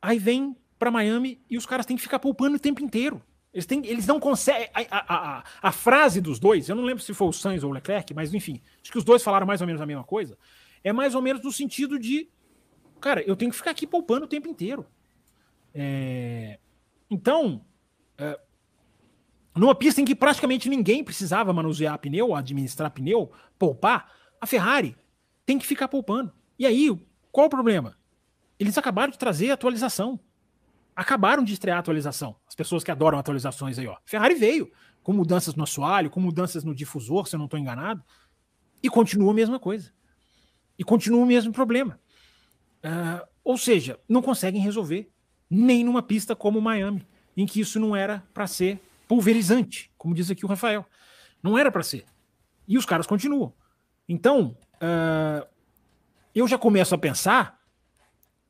Aí vem para Miami e os caras têm que ficar poupando o tempo inteiro. Eles, têm, eles não conseguem. A, a, a, a, frase dos dois, eu não lembro se foi o Sainz ou o Leclerc, mas enfim, acho que os dois falaram mais ou menos a mesma coisa. É mais ou menos no sentido de, cara, eu tenho que ficar aqui poupando o tempo inteiro. É, então, é, numa pista em que praticamente ninguém precisava manusear pneu, administrar pneu, poupar, a Ferrari tem que ficar poupando. E aí, qual o problema? Eles acabaram de trazer atualização. Acabaram de estrear atualização. As pessoas que adoram atualizações aí, ó. Ferrari veio com mudanças no assoalho, com mudanças no difusor, se eu não estou enganado, e continua a mesma coisa. E continua o mesmo problema. Uh, ou seja, não conseguem resolver nem numa pista como Miami, em que isso não era para ser pulverizante, como diz aqui o Rafael. Não era para ser. E os caras continuam. Então, eu já começo a pensar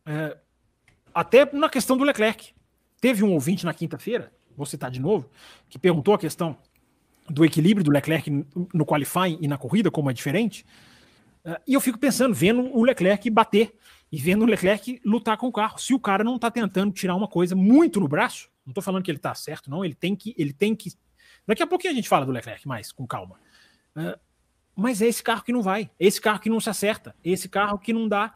uh, até na questão do Leclerc. Teve um ouvinte na quinta-feira, vou citar de novo, que perguntou a questão do equilíbrio do Leclerc no qualifying e na corrida, como é diferente. Uh, e eu fico pensando, vendo o Leclerc bater e vendo o Leclerc lutar com o carro. Se o cara não está tentando tirar uma coisa muito no braço, não estou falando que ele está certo, não, ele tem que, ele tem que. Daqui a pouquinho a gente fala do Leclerc mais, com calma. Uh, mas é esse carro que não vai, é esse carro que não se acerta, é esse carro que não dá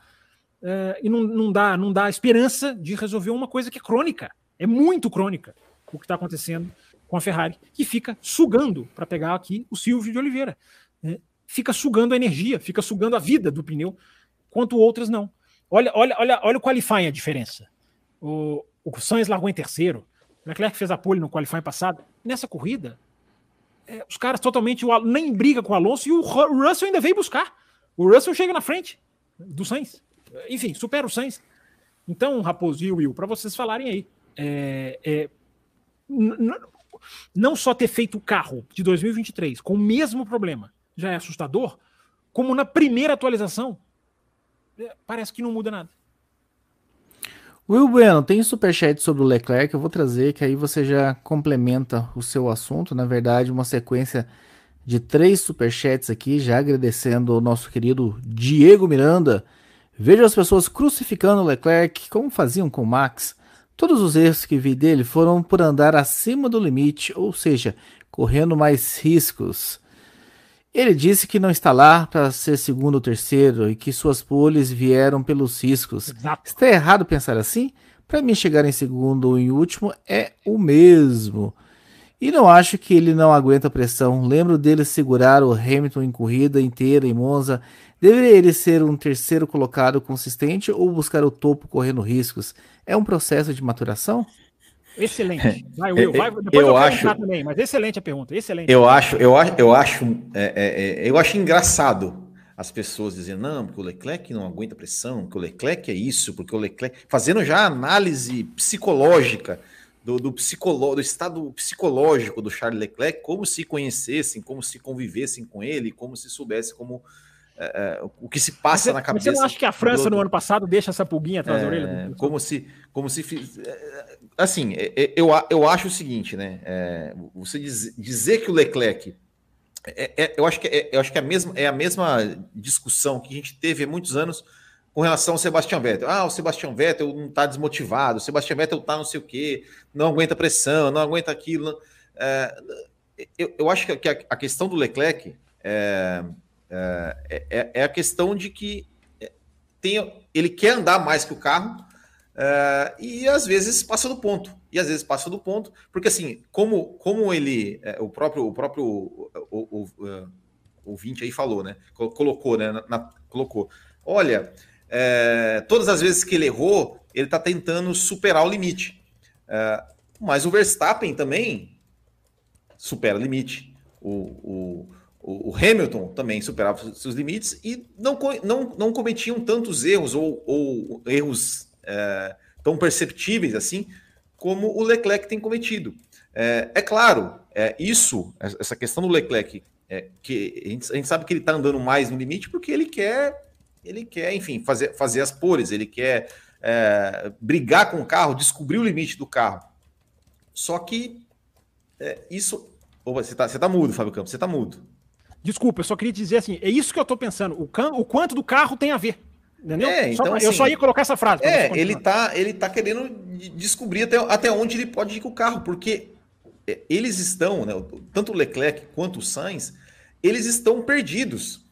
uh, e não, não dá não dá esperança de resolver uma coisa que é crônica, é muito crônica o que está acontecendo com a Ferrari, que fica sugando, para pegar aqui o Silvio de Oliveira, né? fica sugando a energia, fica sugando a vida do pneu, quanto outras não. Olha, olha, olha, olha o qualifying a diferença. O, o Sainz largou em terceiro, o Leclerc fez a pole no qualifying passado. Nessa corrida, é, os caras totalmente nem briga com o Alonso e o Russell ainda veio buscar. O Russell chega na frente do Sainz. Enfim, supera o Sainz. Então, Raposo e Will, para vocês falarem aí, é, é, não só ter feito o carro de 2023 com o mesmo problema já é assustador, como na primeira atualização, é, parece que não muda nada. Will Bueno, tem superchat sobre o Leclerc, eu vou trazer, que aí você já complementa o seu assunto. Na verdade, uma sequência de três superchats aqui, já agradecendo ao nosso querido Diego Miranda. Veja as pessoas crucificando o Leclerc, como faziam com o Max. Todos os erros que vi dele foram por andar acima do limite, ou seja, correndo mais riscos. Ele disse que não está lá para ser segundo ou terceiro e que suas poles vieram pelos riscos. Exato. Está errado pensar assim? Para mim, chegar em segundo ou em último é o mesmo. E não acho que ele não aguenta pressão. Lembro dele segurar o Hamilton em corrida inteira em Monza. Deveria ele ser um terceiro colocado consistente ou buscar o topo correndo riscos? É um processo de maturação? Excelente. Vai, Will, vai, depois eu, eu acho também, mas excelente a pergunta, excelente. Eu acho, eu acho, eu acho, é, é, é, eu acho engraçado as pessoas dizendo, não, porque o Leclerc não aguenta pressão, porque o Leclerc é isso, porque o Leclerc. Fazendo já análise psicológica do, do, psicolo, do estado psicológico do Charles Leclerc, como se conhecessem, como se convivessem com ele, como se soubessem como é, é, o que se passa você, na cabeça. Você não acha que a França no ano passado deixa essa pulguinha atrás da orelha? É, como se, como se assim, eu, eu acho o seguinte, né? você diz, dizer que o Leclerc eu acho que eu acho que é a mesma é a mesma discussão que a gente teve há muitos anos com relação ao Sebastian Vettel. Ah, o Sebastian Vettel não está desmotivado, o Sebastian Vettel está não sei o quê, não aguenta pressão, não aguenta aquilo. É, eu, eu, acho que a, a, questão do Leclerc é, é, é, é a questão de que tem, ele quer andar mais que o carro é, e às vezes passa do ponto. E às vezes passa do ponto, porque assim, como, como ele, é, o próprio, o próprio o, o, o, ouvinte aí falou, né? Colocou, né? Na, na, colocou. Olha, é, todas as vezes que ele errou, ele está tentando superar o limite. É, mas o Verstappen também supera o limite. O, o, Hamilton também superava seus limites e não, não, não cometiam tantos erros ou, ou erros é, tão perceptíveis assim como o Leclerc tem cometido. É, é claro, é, isso, essa questão do Leclerc, é, que a gente, a gente sabe que ele está andando mais no limite porque ele quer ele quer, enfim, fazer, fazer as pores, ele quer é, brigar com o carro, descobrir o limite do carro. Só que é, isso. Opa, você tá, você tá mudo, Fábio Campos, você tá mudo. Desculpa, eu só queria dizer assim: é isso que eu tô pensando. O, can, o quanto do carro tem a ver. Entendeu? É, então, assim, eu só ia colocar essa frase. É, ele tá, ele tá querendo descobrir até, até onde ele pode ir com o carro, porque é, eles estão, né, tanto o Leclerc quanto o Sainz, eles estão perdidos.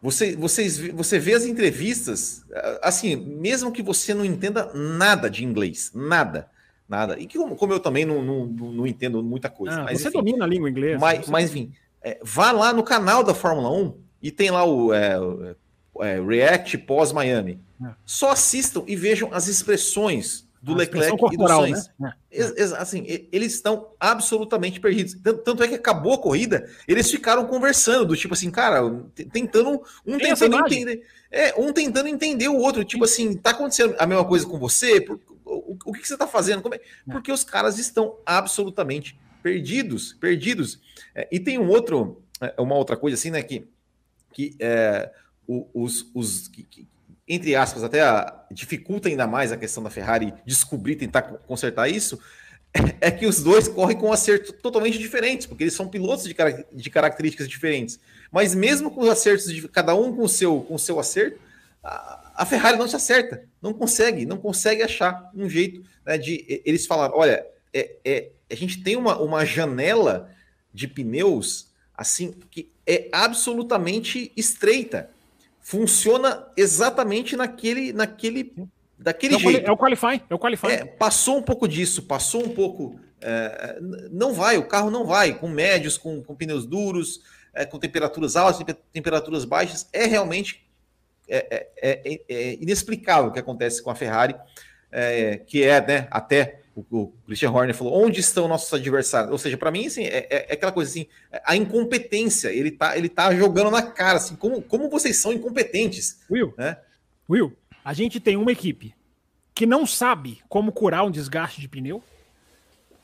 Você, vocês, você vê as entrevistas, assim, mesmo que você não entenda nada de inglês, nada, nada. E que, como eu também não, não, não entendo muita coisa. Ah, mas, você enfim, domina a língua inglesa. Mas, mas enfim, é, vá lá no canal da Fórmula 1 e tem lá o é, é, React pós-Miami. É. Só assistam e vejam as expressões do a Leclerc e do Sainz. Né? É. Assim, eles estão absolutamente perdidos. Tanto é que acabou a corrida, eles ficaram conversando, do tipo assim, cara, tentando, um Tem tentando entender. É, um tentando entender o outro, tipo assim, tá acontecendo a mesma coisa com você? O, o que, você tá fazendo? É? Porque os caras estão absolutamente perdidos, perdidos. É, e tem um outro, é, uma outra coisa assim, né, que, que é, os, os que, entre aspas, até a, dificulta ainda mais a questão da Ferrari descobrir, tentar consertar isso, é que os dois correm com acertos totalmente diferentes, porque eles são pilotos de, de características diferentes. Mas mesmo com os acertos de cada um com o seu, com o seu acerto, a, a Ferrari não se acerta, não consegue, não consegue achar um jeito né, de. Eles falaram: olha, é, é, a gente tem uma, uma janela de pneus assim que é absolutamente estreita funciona exatamente naquele, naquele, daquele é jeito. É o qualify, é o qualify. É, passou um pouco disso, passou um pouco. É, não vai, o carro não vai, com médios, com, com pneus duros, é, com temperaturas altas, temperaturas baixas, é realmente é, é, é, é inexplicável o que acontece com a Ferrari, que é né, até o, o Christian Horner falou, onde estão nossos adversários? Ou seja, para mim, assim, é, é, é, aquela coisa assim, a incompetência, ele tá, ele tá jogando na cara, assim, como, como vocês são incompetentes. Will, né? Will, a gente tem uma equipe que não sabe como curar um desgaste de pneu,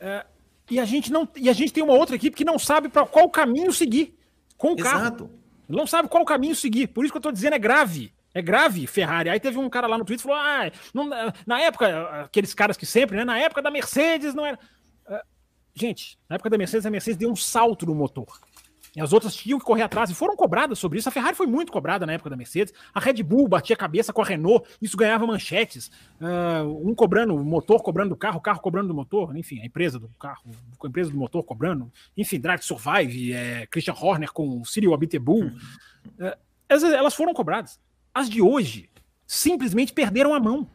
é, e, a gente não, e a gente tem uma outra equipe que não sabe para qual caminho seguir com o Exato. carro. Não sabe qual caminho seguir. Por isso que eu estou dizendo é grave. É grave, Ferrari. Aí teve um cara lá no Twitter que falou: ah, não, na época, aqueles caras que sempre, né? Na época da Mercedes não era. Uh, gente, na época da Mercedes, a Mercedes deu um salto no motor. E as outras tinham que correr atrás e foram cobradas sobre isso. A Ferrari foi muito cobrada na época da Mercedes. A Red Bull batia a cabeça com a Renault, isso ganhava manchetes. Uh, um cobrando o motor, cobrando o carro, o carro cobrando do motor, enfim, a empresa do carro, a empresa do motor cobrando. Enfim, Drive Survive, é, Christian Horner com o Cyril Abiteboul. Uh, elas foram cobradas. As de hoje simplesmente perderam a mão.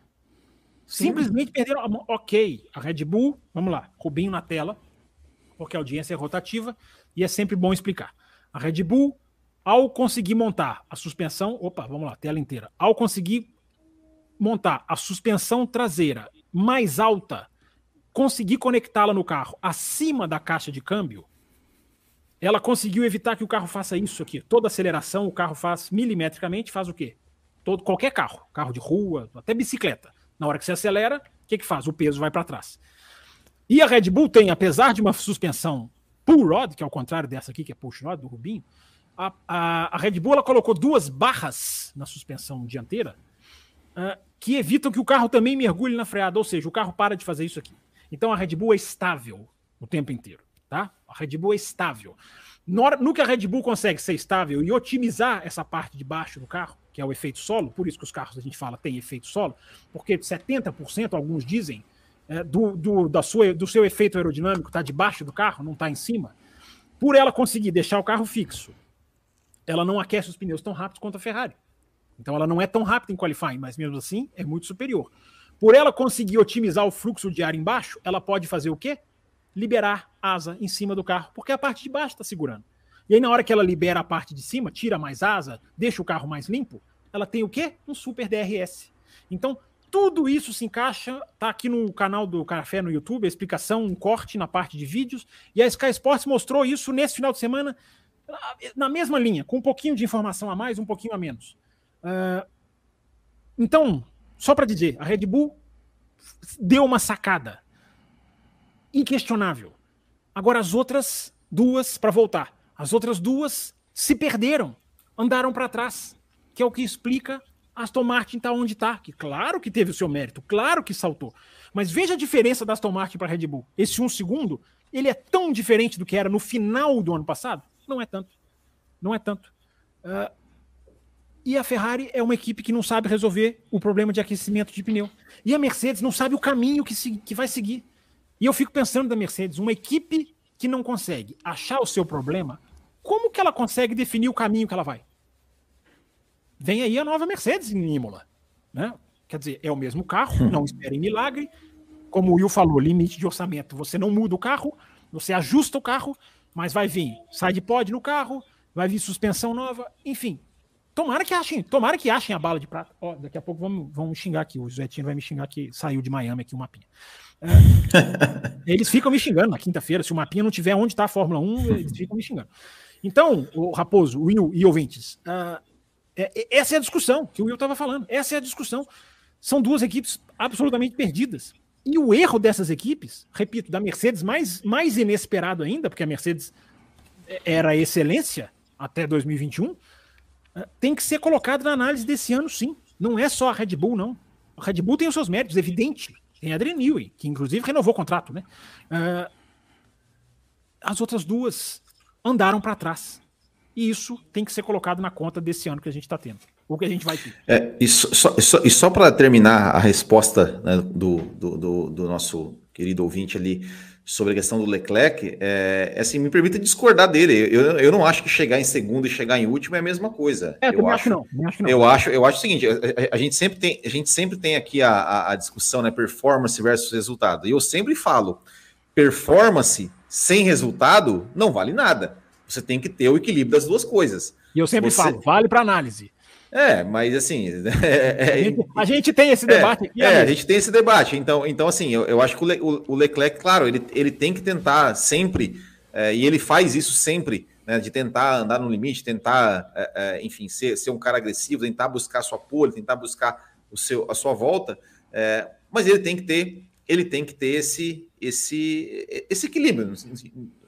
Simplesmente Sim. perderam a mão. Ok, a Red Bull, vamos lá, Rubinho na tela, porque a audiência é rotativa e é sempre bom explicar. A Red Bull, ao conseguir montar a suspensão, opa, vamos lá, tela inteira. Ao conseguir montar a suspensão traseira mais alta, conseguir conectá-la no carro acima da caixa de câmbio, ela conseguiu evitar que o carro faça isso aqui. Toda aceleração o carro faz milimetricamente, faz o quê? Todo, qualquer carro, carro de rua, até bicicleta. Na hora que você acelera, o que, que faz? O peso vai para trás. E a Red Bull tem, apesar de uma suspensão pull rod, que é o contrário dessa aqui, que é push rod do Rubinho, a, a, a Red Bull colocou duas barras na suspensão dianteira uh, que evitam que o carro também mergulhe na freada, ou seja, o carro para de fazer isso aqui. Então a Red Bull é estável o tempo inteiro, tá? A Red Bull é estável. No, no que a Red Bull consegue ser estável e otimizar essa parte de baixo do carro, que é o efeito solo, por isso que os carros a gente fala tem efeito solo, porque 70%, alguns dizem, é, do, do, da sua, do seu efeito aerodinâmico está debaixo do carro, não está em cima. Por ela conseguir deixar o carro fixo, ela não aquece os pneus tão rápido quanto a Ferrari. Então ela não é tão rápida em qualifying, mas mesmo assim é muito superior. Por ela conseguir otimizar o fluxo de ar embaixo, ela pode fazer o quê? Liberar asa em cima do carro, porque a parte de baixo está segurando. E aí, na hora que ela libera a parte de cima, tira mais asa, deixa o carro mais limpo, ela tem o quê? Um super DRS. Então, tudo isso se encaixa, tá aqui no canal do Café no YouTube, a explicação, um corte na parte de vídeos, e a Sky Sports mostrou isso nesse final de semana, na mesma linha, com um pouquinho de informação a mais, um pouquinho a menos. Uh, então, só para dizer, a Red Bull deu uma sacada inquestionável. Agora as outras duas, para voltar, as outras duas se perderam, andaram para trás, que é o que explica Aston Martin tá onde tá, que claro que teve o seu mérito, claro que saltou. Mas veja a diferença da Aston Martin para Red Bull. Esse um segundo, ele é tão diferente do que era no final do ano passado? Não é tanto. Não é tanto. Uh, e a Ferrari é uma equipe que não sabe resolver o problema de aquecimento de pneu. E a Mercedes não sabe o caminho que, se, que vai seguir. E eu fico pensando da Mercedes, uma equipe que não consegue achar o seu problema, como que ela consegue definir o caminho que ela vai? Vem aí a nova Mercedes em Imola. Né? Quer dizer, é o mesmo carro, não esperem milagre. Como o Will falou, limite de orçamento. Você não muda o carro, você ajusta o carro, mas vai vir side pod no carro, vai vir suspensão nova, enfim. Tomara que achem, tomara que achem a bala de prata. Ó, daqui a pouco vamos, vamos xingar aqui. O Zetinho vai me xingar que saiu de Miami aqui o mapinha. É, eles ficam me xingando na quinta-feira. Se o mapinha não tiver onde está a Fórmula 1, eles ficam me xingando. Então, o Raposo, Will e ouvintes, uh, é, essa é a discussão que o Will estava falando. Essa é a discussão. São duas equipes absolutamente perdidas. E o erro dessas equipes, repito, da Mercedes mais, mais inesperado ainda, porque a Mercedes era excelência até 2021, é, tem que ser colocado na análise desse ano, sim. Não é só a Red Bull, não. A Red Bull tem os seus méritos, evidente. Tem a Adrian Newey, que inclusive renovou o contrato, né? Uh, as outras duas andaram para trás. E isso tem que ser colocado na conta desse ano que a gente está tendo. O que a gente vai ter. É, e só, só, só para terminar a resposta né, do, do, do, do, nosso querido ouvinte ali sobre a questão do Leclerc, é, é assim, me permita discordar dele. Eu, eu não acho que chegar em segundo e chegar em último é a mesma coisa. É, eu, acho, não, acho não. Eu acho, eu acho o seguinte: a, a, gente sempre tem, a gente sempre tem aqui a, a, a discussão, né? Performance versus resultado. E eu sempre falo: performance sem resultado não vale nada. Você tem que ter o equilíbrio das duas coisas. E eu sempre você... falo, vale para análise. É, mas assim. É, a, gente, a, gente, tem esse debate é, aqui. É, a gente tem esse debate. Então, então assim, eu, eu acho que o, Le, o, Leclerc, claro, ele, ele tem que tentar sempre, é, e ele faz isso sempre, né, de tentar andar no limite, tentar, é, é, enfim, ser, ser um cara agressivo, tentar buscar sua pole, tentar buscar o seu, a sua volta. É, mas ele tem que ter, ele tem que ter esse, esse, esse equilíbrio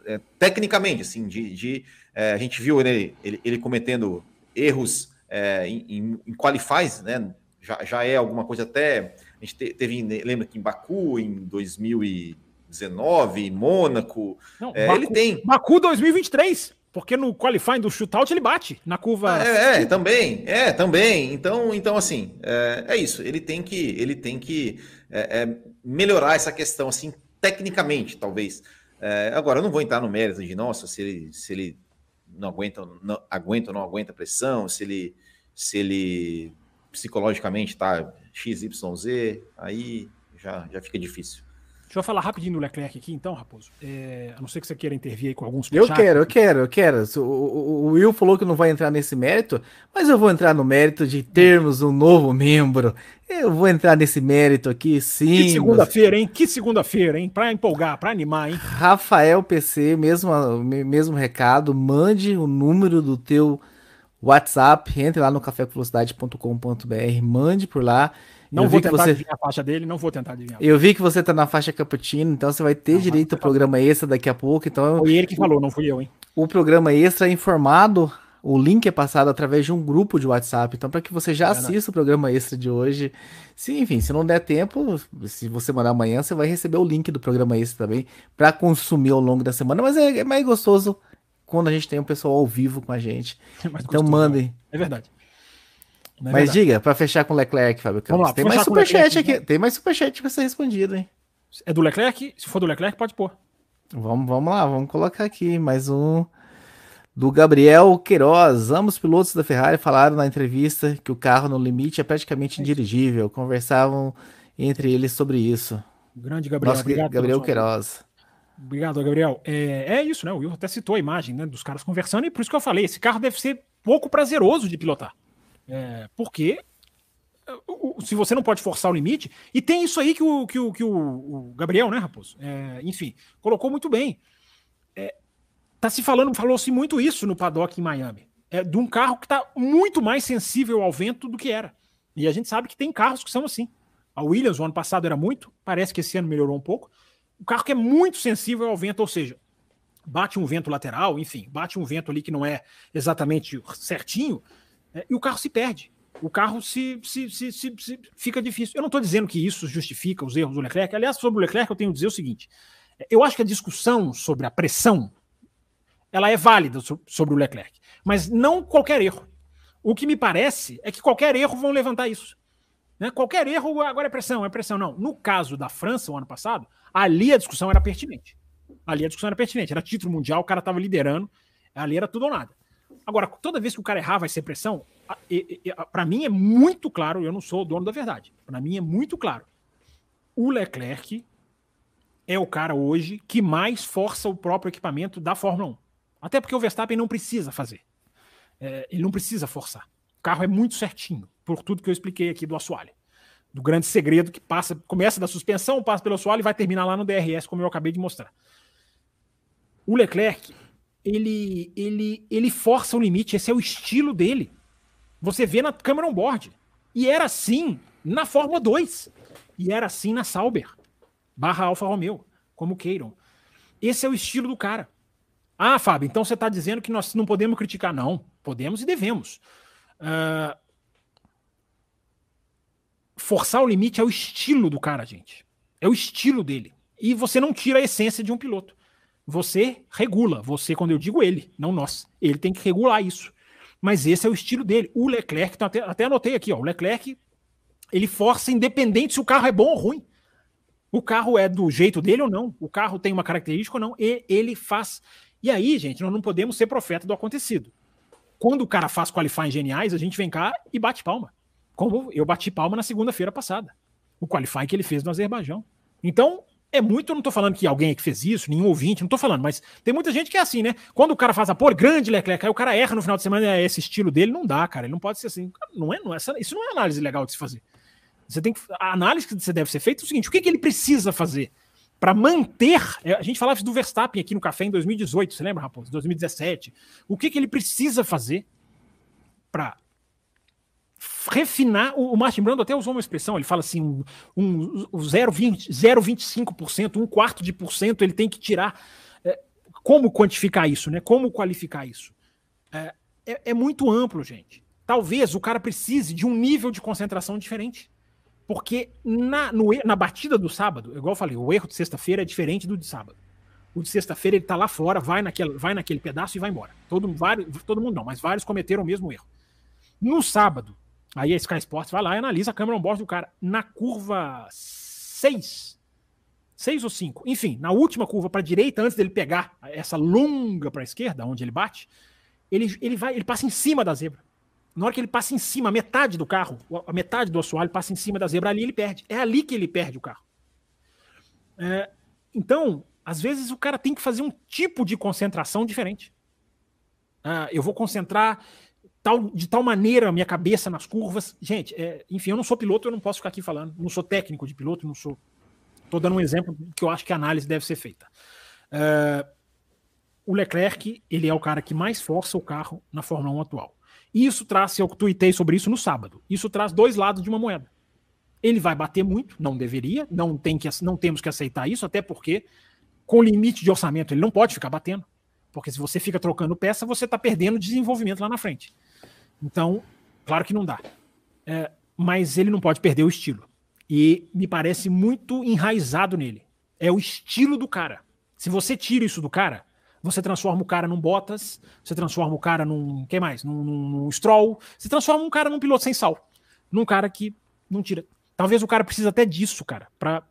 é, tecnicamente, assim, de, de é, a gente viu ele, ele, ele cometendo erros é, em, em qualifies, né? Já, já é alguma coisa até. A gente te, teve, lembra que em Baku, em 2019, em Mônaco. Não, é, Baku, ele tem. Baku 2023. Porque no qualifying do shootout ele bate na curva. É, é também, é, também. Então, então assim, é, é isso. Ele tem que, ele tem que é, é melhorar essa questão, assim, tecnicamente, talvez. É, agora, eu não vou entrar no mérito de, nossa, se ele, se ele não aguenta, não, aguenta ou não aguenta pressão, se ele, se ele psicologicamente está XYZ, aí já, já fica difícil. Deixa eu falar rapidinho do Leclerc aqui, então, Raposo. É, a não ser que você queira intervir aí com alguns Eu quero, eu quero, eu quero. O, o, o, Will falou que não vai entrar nesse mérito, mas eu vou entrar no mérito de termos um novo membro. Eu vou entrar nesse mérito aqui, sim. Que segunda-feira, hein? Que segunda-feira, hein? Pra empolgar, pra animar, hein? Rafael PC, mesmo, mesmo recado, mande o número do teu WhatsApp, entre lá no cafévelocidade.com.br, mande por lá não eu vou tentar você... adivinhar a faixa dele, não vou tentar adivinhar. Eu vi que você tá na faixa cappuccino, então você vai ter não, direito ao programa extra daqui a pouco. Então Foi ele que falou, não fui eu, hein? O programa extra é informado o link é passado através de um grupo de WhatsApp. Então, para que você já é assista o programa extra de hoje. Se, enfim, se não der tempo, se você mandar amanhã, você vai receber o link do programa extra também para consumir ao longo da semana. Mas é, é, mais gostoso quando a gente tem um pessoal ao vivo com a gente. É então, mandem. É verdade. É Mas verdade. diga, para fechar com o Leclerc, Fábio Campos. Lá, tem mais superchat aqui. Então. Tem mais superchat para ser respondido, hein? É do Leclerc? Se for do Leclerc, pode pôr. Vamos, vamos lá, vamos colocar aqui mais um do Gabriel Queiroz. Ambos pilotos da Ferrari falaram na entrevista que o carro no limite é praticamente indirigível. Conversavam entre eles sobre isso. Grande Gabriel. Nosso obrigado, Gabriel Queiroz. Obrigado, Gabriel. É, é, isso, né? O Will até citou a imagem né, dos caras conversando, e por isso que eu falei: esse carro deve ser pouco prazeroso de pilotar. É, porque se você não pode forçar o limite, e tem isso aí que o, que o, que o Gabriel, né, Raposo? É, enfim, colocou muito bem. É, tá se falando, falou-se muito isso no paddock em Miami. É de um carro que está muito mais sensível ao vento do que era. E a gente sabe que tem carros que são assim. A Williams, o ano passado, era muito, parece que esse ano melhorou um pouco. O carro que é muito sensível ao vento, ou seja, bate um vento lateral, enfim, bate um vento ali que não é exatamente certinho, é, e o carro se perde o carro se, se, se, se, fica difícil. Eu não estou dizendo que isso justifica os erros do Leclerc. Aliás, sobre o Leclerc, eu tenho que dizer o seguinte: eu acho que a discussão sobre a pressão ela é válida sobre o Leclerc, mas não qualquer erro. O que me parece é que qualquer erro vão levantar isso. Né? Qualquer erro agora é pressão, é pressão. Não. No caso da França, o ano passado, ali a discussão era pertinente. Ali a discussão era pertinente. Era título mundial, o cara estava liderando, ali era tudo ou nada. Agora, toda vez que o cara errar vai ser pressão, para mim é muito claro, eu não sou o dono da verdade. Para mim é muito claro. O Leclerc é o cara hoje que mais força o próprio equipamento da Fórmula 1. Até porque o Verstappen não precisa fazer. É, ele não precisa forçar. O carro é muito certinho, por tudo que eu expliquei aqui do assoalho. Do grande segredo que passa, começa da suspensão, passa pelo assoalho e vai terminar lá no DRS, como eu acabei de mostrar. O Leclerc, ele, ele, ele força o limite, esse é o estilo dele. Você vê na câmera on-board. E era assim na Fórmula 2. E era assim na Sauber, barra Alfa Romeo, como queiram. Esse é o estilo do cara. Ah, Fábio, então você está dizendo que nós não podemos criticar. Não, podemos e devemos. Uh... Forçar o limite é o estilo do cara, gente. É o estilo dele. E você não tira a essência de um piloto. Você regula. Você, quando eu digo ele, não nós. Ele tem que regular isso. Mas esse é o estilo dele. O Leclerc, então até, até anotei aqui, ó, o Leclerc, ele força independente se o carro é bom ou ruim. O carro é do jeito dele ou não, o carro tem uma característica ou não, e ele faz. E aí, gente, nós não podemos ser profeta do acontecido. Quando o cara faz qualifying geniais, a gente vem cá e bate palma. Como eu bati palma na segunda-feira passada. O qualifying que ele fez no Azerbaijão. Então, é muito, eu não tô falando que alguém que fez isso, nenhum ouvinte, não tô falando, mas tem muita gente que é assim, né? Quando o cara faz a pole, grande Leclerc, aí o cara erra no final de semana, é esse estilo dele, não dá, cara. Ele não pode ser assim. Não é, não é, isso não é análise legal de se fazer. Você tem que, a análise que você deve ser feita é o seguinte: o que, que ele precisa fazer para manter? É, a gente falava do Verstappen aqui no café em 2018, você lembra, Raposo? 2017. O que, que ele precisa fazer para refinar. O, o Martin Brando até usou uma expressão, ele fala assim: um, um, 0,25%, um quarto de por cento ele tem que tirar. É, como quantificar isso, né? Como qualificar isso? É, é, é muito amplo, gente. Talvez o cara precise de um nível de concentração diferente. Porque na, no, na batida do sábado, igual eu falei, o erro de sexta-feira é diferente do de sábado. O de sexta-feira ele tá lá fora, vai naquele, vai naquele pedaço e vai embora. Todo, vários, todo mundo não, mas vários cometeram o mesmo erro. No sábado, Aí a Sky Sports vai lá e analisa a câmera on-board do cara. Na curva 6, 6 ou 5, enfim, na última curva para a direita, antes dele pegar essa longa para a esquerda, onde ele bate, ele, ele, vai, ele passa em cima da zebra. Na hora que ele passa em cima, metade do carro, a metade do assoalho passa em cima da zebra, ali ele perde. É ali que ele perde o carro. É, então, às vezes o cara tem que fazer um tipo de concentração diferente. Ah, eu vou concentrar tal, de tal maneira a minha cabeça nas curvas. Gente, é, enfim, eu não sou piloto, eu não posso ficar aqui falando. Não sou técnico de piloto, não sou. Estou dando um exemplo que eu acho que a análise deve ser feita. É, o Leclerc, ele é o cara que mais força o carro na Fórmula 1 atual. E isso traz, eu tuitei sobre isso no sábado, isso traz dois lados de uma moeda. Ele vai bater muito, não deveria, não, tem que, não temos que aceitar isso, até porque, com limite de orçamento, ele não pode ficar batendo Porque se você fica trocando peça, você está perdendo desenvolvimento lá na frente. Então, claro que não dá. É, mas ele não pode perder o estilo. E me parece muito enraizado nele. É o estilo do cara. Se você tira isso do cara, você transforma o cara num Bottas, você transforma o cara num. Quem mais? Num, num, num Stroll. Você transforma um cara num piloto sem sal. Num cara que não tira. Talvez o cara precise até disso, cara, para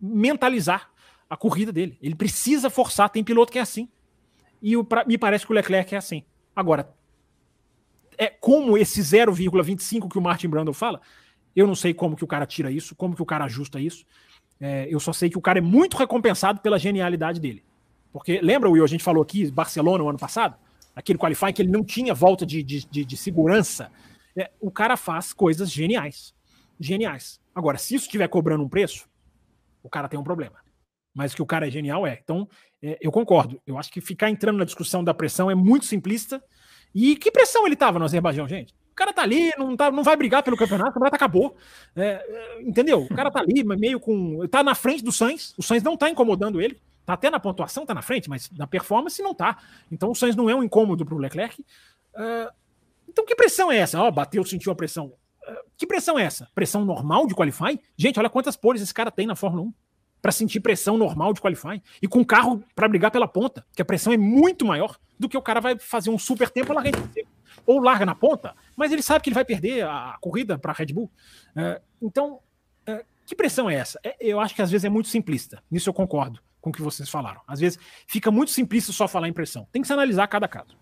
mentalizar a corrida dele. Ele precisa forçar. Tem piloto que é assim. E o, pra, me parece que o Leclerc é assim. Agora, é como esse 0,25 que o Martin Brundle fala, eu não sei como que o cara tira isso, como que o cara ajusta isso. É, eu só sei que o cara é muito recompensado pela genialidade dele. Porque lembra, Will, a gente falou aqui, Barcelona no ano passado, aquele qualifying que ele não tinha volta de, de, de, de segurança. É, o cara faz coisas geniais. Geniais. Agora, se isso estiver cobrando um preço, o cara tem um problema. Mas que o cara é genial é. Então, é, eu concordo. Eu acho que ficar entrando na discussão da pressão é muito simplista. E que pressão ele estava no Azerbaijão, gente? O cara tá ali, não, tá, não vai brigar pelo campeonato, o campeonato acabou. É, é, entendeu? O cara tá ali, meio com. tá na frente do Sainz, o Sainz não tá incomodando ele. Tá até na pontuação, tá na frente, mas na performance não tá. Então o Sainz não é um incômodo pro Leclerc. Uh, então que pressão é essa? Ó, oh, bateu, sentiu a pressão. Uh, que pressão é essa? Pressão normal de qualifying? Gente, olha quantas poles esse cara tem na Fórmula 1 para sentir pressão normal de qualifying e com carro para brigar pela ponta, que a pressão é muito maior do que o cara vai fazer um super tempo e larga ou larga na ponta, mas ele sabe que ele vai perder a corrida para a Red Bull. É, então, é, que pressão é essa? É, eu acho que às vezes é muito simplista. Nisso eu concordo com o que vocês falaram. Às vezes fica muito simplista só falar em pressão. Tem que se analisar cada caso.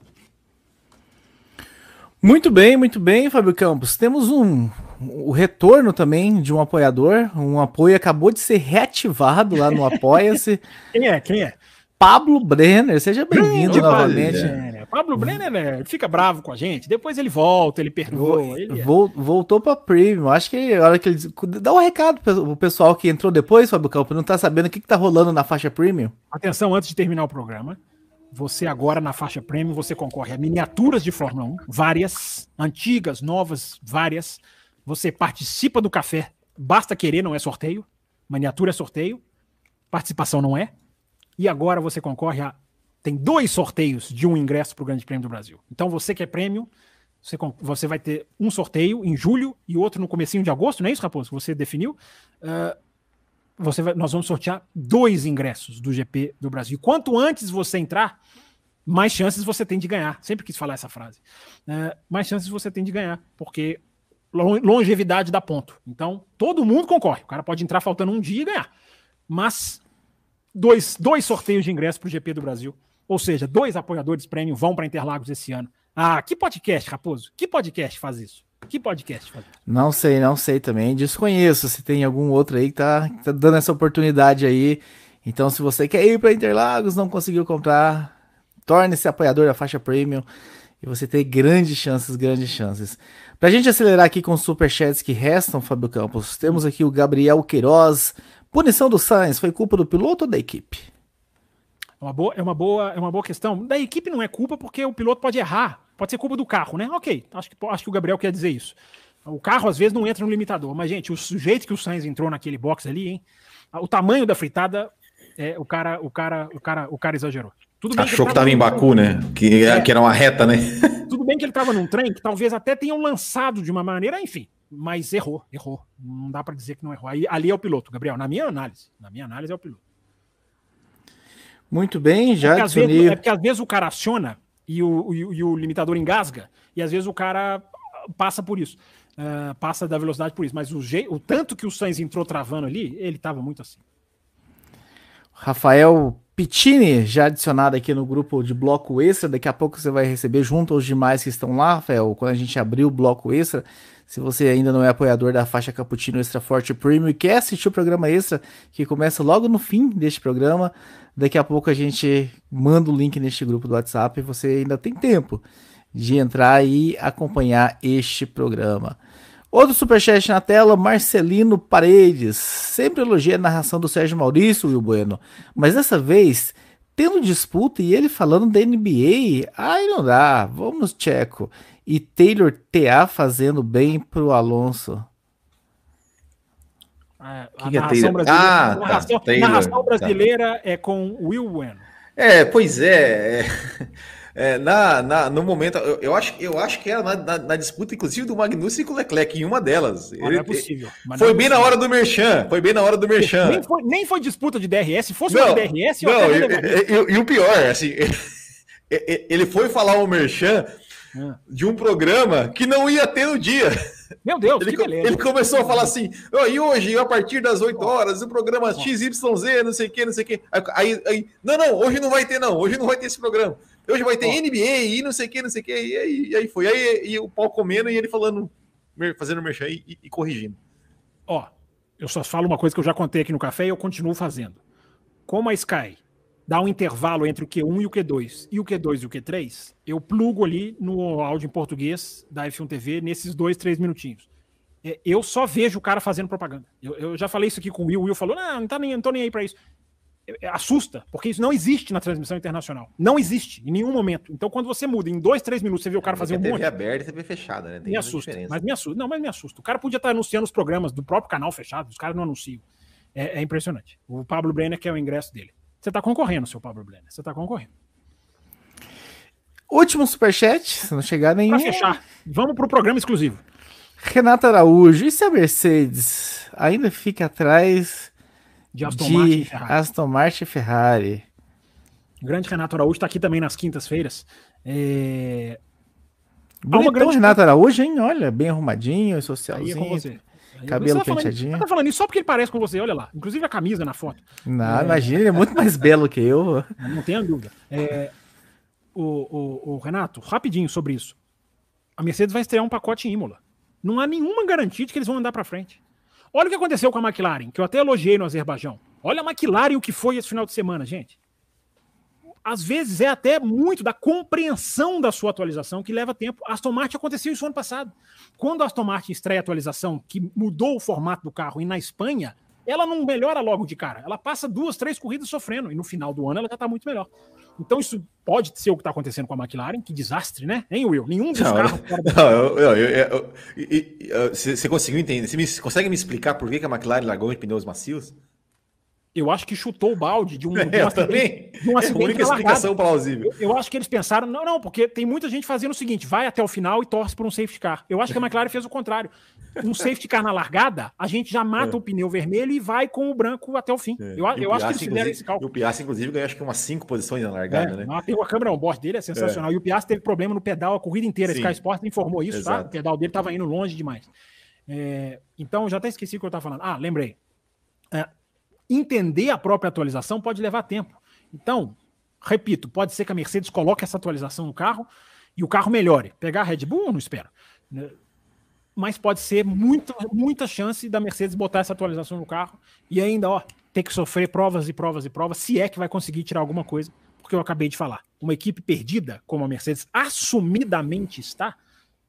Muito bem, muito bem, Fábio Campos. Temos um o retorno também de um apoiador. Um apoio acabou de ser reativado lá no Apoia-se. Quem é? Quem é? Pablo Brenner, seja bem-vindo novamente. Brenner. Pablo Brenner né, fica bravo com a gente, depois ele volta, ele perdoa. Ele é. Voltou para Premium. Acho que a hora que ele. Dá um recado pro pessoal que entrou depois, Fábio Campos, não tá sabendo o que, que tá rolando na faixa Premium. Atenção, antes de terminar o programa. Você agora na faixa Premium, você concorre a miniaturas de Fórmula 1, várias, antigas, novas, várias. Você participa do café, basta querer, não é sorteio. Miniatura é sorteio, participação não é. E agora você concorre a. Tem dois sorteios de um ingresso para o Grande Prêmio do Brasil. Então você que é prêmio, você, você vai ter um sorteio em julho e outro no comecinho de agosto, não é isso, Raposo? Você definiu. Uh, você vai, nós vamos sortear dois ingressos do GP do Brasil. Quanto antes você entrar, mais chances você tem de ganhar. Sempre quis falar essa frase. Uh, mais chances você tem de ganhar, porque longevidade dá ponto. Então, todo mundo concorre. O cara pode entrar faltando um dia e ganhar. Mas dois, dois sorteios de ingresso para o GP do Brasil. Ou seja, dois apoiadores prêmio vão para Interlagos esse ano. Ah, que podcast, Raposo? Que podcast faz isso? Que podcast faz isso? Não sei, não sei também. Desconheço se tem algum outro aí que tá, tá dando essa oportunidade aí. Então, se você quer ir para Interlagos, não conseguiu comprar, torne-se apoiador da faixa premium e você tem grandes chances, grandes chances. Pra gente acelerar aqui com os superchats que restam, Fábio Campos, temos aqui o Gabriel Queiroz, Punição do Sainz foi culpa do piloto ou da equipe? É uma boa, é uma boa, é uma boa questão. Da equipe não é culpa porque o piloto pode errar. Pode ser culpa do carro, né? Ok, acho que, acho que o Gabriel quer dizer isso. O carro às vezes não entra no limitador, mas gente, o sujeito que o Sainz entrou naquele box ali, hein? O tamanho da fritada, é, o cara, o cara, o cara, o cara exagerou. Tudo bem Achou que, estava em Baku, né? Que, é, que era uma reta, né? Tudo bem que ele estava num trem que talvez até tenham lançado de uma maneira, enfim mas errou, errou. Não dá para dizer que não errou. Aí, ali é o piloto, Gabriel, na minha análise. Na minha análise é o piloto. Muito bem, já é porque, vezes, é porque às vezes o cara aciona e o, e, e o limitador engasga, e às vezes o cara passa por isso. Uh, passa da velocidade por isso. Mas o, o tanto que o Sainz entrou travando ali, ele estava muito assim. Rafael Pitini, já adicionado aqui no grupo de bloco extra. Daqui a pouco você vai receber junto aos demais que estão lá, Rafael. Quando a gente abrir o bloco extra, se você ainda não é apoiador da faixa Cappuccino Extra Forte Premium e quer assistir o programa extra, que começa logo no fim deste programa, daqui a pouco a gente manda o link neste grupo do WhatsApp e você ainda tem tempo de entrar e acompanhar este programa. Outro superchat na tela, Marcelino Paredes. Sempre elogia a narração do Sérgio Maurício, Will Bueno. Mas dessa vez, tendo disputa e ele falando da NBA, ai não dá. Vamos, Tcheco e Taylor TA fazendo bem pro Alonso. É, a, que narração, que é brasileira, ah, narração, tá, narração brasileira tá. é com Will Bueno. É, pois é. É, é na, na, no momento, eu, eu, acho, eu acho que era na, na, na, disputa, inclusive, do Magnussen com o Leclerc, em uma delas. Ele, não é possível. foi é bem possível. na hora do Merchan. Foi bem na hora do Merchan. Nem foi, nem foi disputa de DRS. Se fosse não, uma DRS, eu não, e, e, e, o pior, assim, ele foi falar o Merchan é. de um programa que não ia ter no dia. Meu Deus, ele, ele começou a falar assim: oh, e hoje, a partir das 8 horas, o programa XYZ, não sei o que, não sei o que. Aí, aí, não, não, hoje não vai ter, não, hoje não vai ter esse programa. Hoje vai ter oh. NBA e não sei o que, não sei o que. E aí, e aí foi. Aí e o pau comendo e ele falando, fazendo merchan e, e, e corrigindo. Ó, eu só falo uma coisa que eu já contei aqui no café e eu continuo fazendo. Como a Sky dá um intervalo entre o Q1 e o Q2 e o Q2 e o Q3, eu plugo ali no áudio em português da F1 TV nesses dois, três minutinhos. É, eu só vejo o cara fazendo propaganda. Eu, eu, já falei isso aqui com o Will. O Will falou: não, não, tá nem, não tô nem aí para isso. É, assusta, porque isso não existe na transmissão internacional. Não existe, em nenhum momento. Então, quando você muda, em dois, três minutos, você vê o cara fazer um TV monte. aberta e TV fechada, né? Tem me assusta, diferença. mas me assusta. Não, mas me assusta. O cara podia estar anunciando os programas do próprio canal fechado, os caras não anunciam. É, é impressionante. O Pablo Brenner quer o ingresso dele. Você está concorrendo, seu Pablo Brenner. Você está concorrendo. Último superchat, se não chegar nenhum. Para fechar, vamos para o programa exclusivo. Renata Araújo, e se a Mercedes ainda fica atrás de Aston, de Martin, e Aston Martin e Ferrari? O grande Renato Araújo está aqui também nas quintas-feiras. É... Bonitão, grande... Renato Araújo, hein? Olha, bem arrumadinho, socialzinho. Aí é com você. Cabelo você tá penteadinho. Falando, tá falando isso só porque ele parece com você, olha lá. Inclusive a camisa na foto. Não, é... imagina, ele é muito mais belo que eu. Não tenha dúvida. É... O, o, o, Renato, rapidinho sobre isso. A Mercedes vai estrear um pacote em Imola. Não há nenhuma garantia de que eles vão andar para frente. Olha o que aconteceu com a McLaren, que eu até elogiei no Azerbaijão. Olha a McLaren o que foi esse final de semana, gente às vezes é até muito da compreensão da sua atualização que leva tempo. A Aston Martin aconteceu isso ano passado. Quando a Aston Martin estreia a atualização que mudou o formato do carro e na Espanha, ela não melhora logo de cara. Ela passa duas, três corridas sofrendo e no final do ano ela já está muito melhor. Então isso pode ser o que está acontecendo com a McLaren. Que desastre, né? Hein, Will? Nenhum dos não, carros. Você conseguiu entender? Você me, consegue me explicar por que, que a McLaren largou em pneus macios? Eu acho que chutou o balde de um, é, de um acidente. De um acidente é a única explicação plausível. Eu, eu, acho que eles pensaram, não, não, porque tem muita gente fazendo o seguinte: vai até o final e torce por um safety car. Eu acho que a McLaren fez o contrário. Um safety car na largada, a gente já mata é. o pneu vermelho e vai com o branco até o fim. É. Eu, eu acho que eles fizeram esse cálculo. E o Piastri, inclusive, ganhou acho que umas cinco posições na largada, é, né? A câmera on-board dele é sensacional. É. E o Piastri teve problema no pedal a corrida inteira. Sim. Sky Sports informou isso, tá? Exato. tá? O pedal dele estava indo longe demais. É, então, já até esqueci o que eu estava falando. Ah, lembrei. Entender a própria atualização pode levar tempo. Então, repito, pode ser que a Mercedes coloque essa atualização no carro e o carro melhore. Pegar a Red Bull, não espero. Né? Mas pode ser muita, muita chance da Mercedes botar essa atualização no carro e ainda, ó, ter que sofrer provas e provas e provas, se é que vai conseguir tirar alguma coisa, porque eu acabei de falar. Uma equipe perdida, como a Mercedes assumidamente está,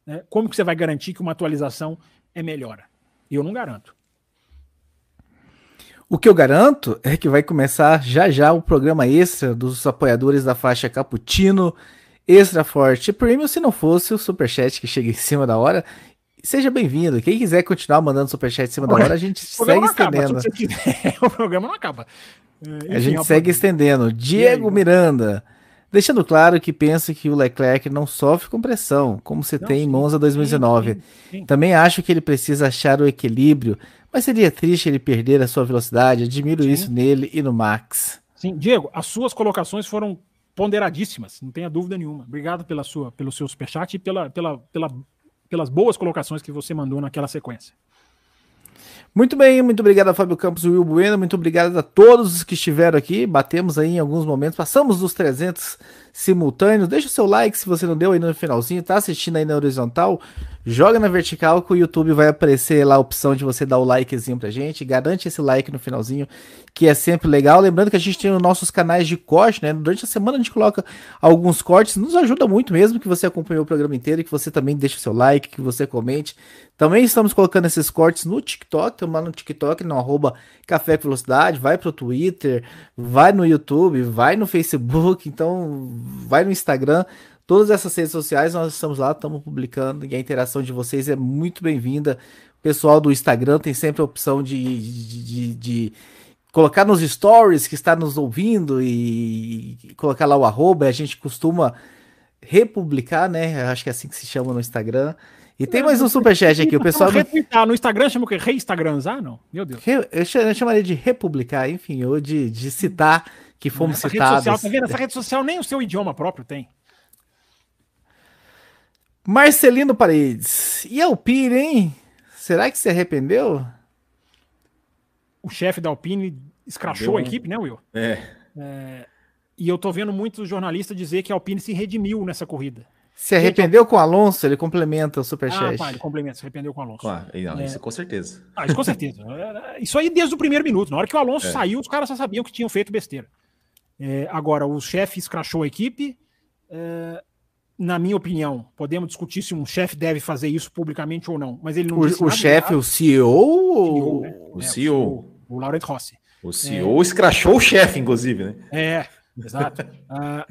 né, como que você vai garantir que uma atualização é melhora? Eu não garanto. O que eu garanto é que vai começar já já o programa extra dos apoiadores da faixa Cappuccino, Extra Forte Premium, se não fosse o superchat que chega em cima da hora. Seja bem-vindo. Quem quiser continuar mandando superchat em cima da hora, a gente segue estendendo. o programa não acaba. Enfim, a gente é segue estendendo. Diego aí, Miranda. Deixando claro que pensa que o Leclerc não sofre com pressão, como você não, tem sim, em Monza 2019. Sim, sim, Também acho que ele precisa achar o equilíbrio mas seria triste ele perder a sua velocidade. Admiro Sim. isso nele e no Max. Sim, Diego, as suas colocações foram ponderadíssimas, não tenha dúvida nenhuma. Obrigado pela sua, pelo seu superchat e pela, pela, pela, pelas boas colocações que você mandou naquela sequência. Muito bem, muito obrigado a Fábio Campos e Will Bueno, muito obrigado a todos os que estiveram aqui. Batemos aí em alguns momentos, passamos dos 300 simultâneos. Deixa o seu like se você não deu aí no finalzinho, tá assistindo aí na horizontal, joga na vertical que o YouTube vai aparecer lá a opção de você dar o likezinho pra gente. Garante esse like no finalzinho, que é sempre legal. Lembrando que a gente tem os nossos canais de corte, né? Durante a semana a gente coloca alguns cortes, nos ajuda muito mesmo que você acompanhou o programa inteiro e que você também deixe o seu like, que você comente. Também estamos colocando esses cortes no TikTok, estamos lá no TikTok, no arroba Café Velocidade, vai pro Twitter, vai no YouTube, vai no Facebook, então vai no Instagram. Todas essas redes sociais nós estamos lá, estamos publicando e a interação de vocês é muito bem-vinda. O pessoal do Instagram tem sempre a opção de, de, de, de colocar nos stories que está nos ouvindo e, e colocar lá o arroba, a gente costuma republicar, né? Acho que é assim que se chama no Instagram. E tem mais um superchat aqui, o pessoal. Retweetar. No Instagram chama o quê? Reinstagramzar? Não, meu Deus. Eu, chamaria de republicar, enfim, ou de, de citar que fomos Essa citados. Rede social, tá vendo? Essa rede social nem o seu idioma próprio tem. Marcelino Paredes. E Alpine, hein? Será que se arrependeu? O chefe da Alpine escrachou a equipe, né, Will? É. é. E eu tô vendo muitos jornalistas dizer que a Alpine se redimiu nessa corrida. Se arrependeu com o Alonso, ele complementa o superchat. Ah, pá, ele complementa, se arrependeu com o Alonso. Claro, não, é... isso com certeza. Ah, isso com certeza. isso aí desde o primeiro minuto. Na hora que o Alonso é. saiu, os caras já sabiam que tinham feito besteira. É, agora, o chefe escrachou a equipe. É, na minha opinião, podemos discutir se um chefe deve fazer isso publicamente ou não, mas ele não O, o chefe, o CEO? Ou... Né? O, CEO. É, o, o Laurent Rossi. O CEO escrachou o chefe, inclusive, né? É, exato. Ah,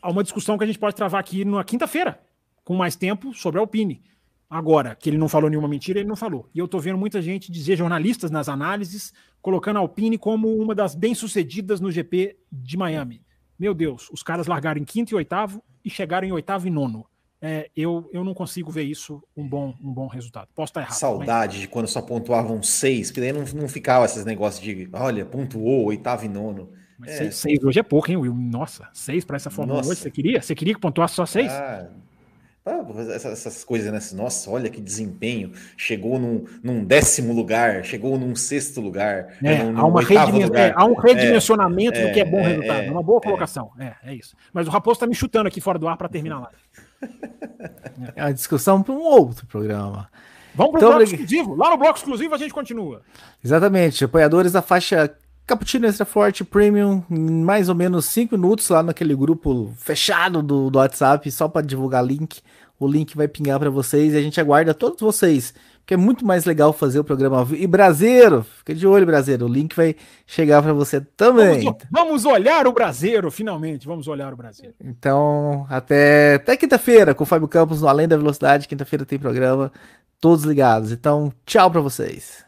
há uma discussão que a gente pode travar aqui na quinta-feira, com mais tempo, sobre a Alpine. Agora, que ele não falou nenhuma mentira, ele não falou. E eu tô vendo muita gente dizer, jornalistas nas análises, colocando a Alpine como uma das bem-sucedidas no GP de Miami. Meu Deus, os caras largaram em quinto e oitavo e chegaram em oitavo e nono. É, eu, eu não consigo ver isso um bom, um bom resultado. Posso estar errado. Saudade mas... de quando só pontuavam seis, porque daí não, não ficava esses negócios de, olha, pontuou, oitavo e nono. É. Seis, seis, hoje é pouco, hein, Will? Nossa, seis para essa Fórmula Nossa. hoje. Você queria? Você queria que pontuasse só seis? Ah, essas, essas coisas, né? Nossa, olha que desempenho. Chegou num, num décimo lugar, chegou num sexto lugar. É, num, há, uma redimen lugar. É, há um redimensionamento é, do que é bom é, resultado. É, uma boa colocação. É, é isso. Mas o Raposo está me chutando aqui fora do ar para terminar lá. É uma discussão para um outro programa. Vamos para o então, bloco exclusivo. Lá no bloco exclusivo a gente continua. Exatamente. Apoiadores da faixa Cappuccino Extra Forte Premium, mais ou menos 5 minutos lá naquele grupo fechado do, do WhatsApp, só para divulgar link. O link vai pingar para vocês e a gente aguarda todos vocês, porque é muito mais legal fazer o programa. E Brasileiro, fica de olho, Brasileiro, o link vai chegar para você também. Vamos, vamos, olhar o Brasileiro, finalmente, vamos olhar o Brasileiro. Então, até, até quinta-feira com o Fábio Campos no Além da Velocidade. Quinta-feira tem programa, todos ligados. Então, tchau para vocês.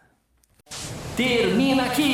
Termina aqui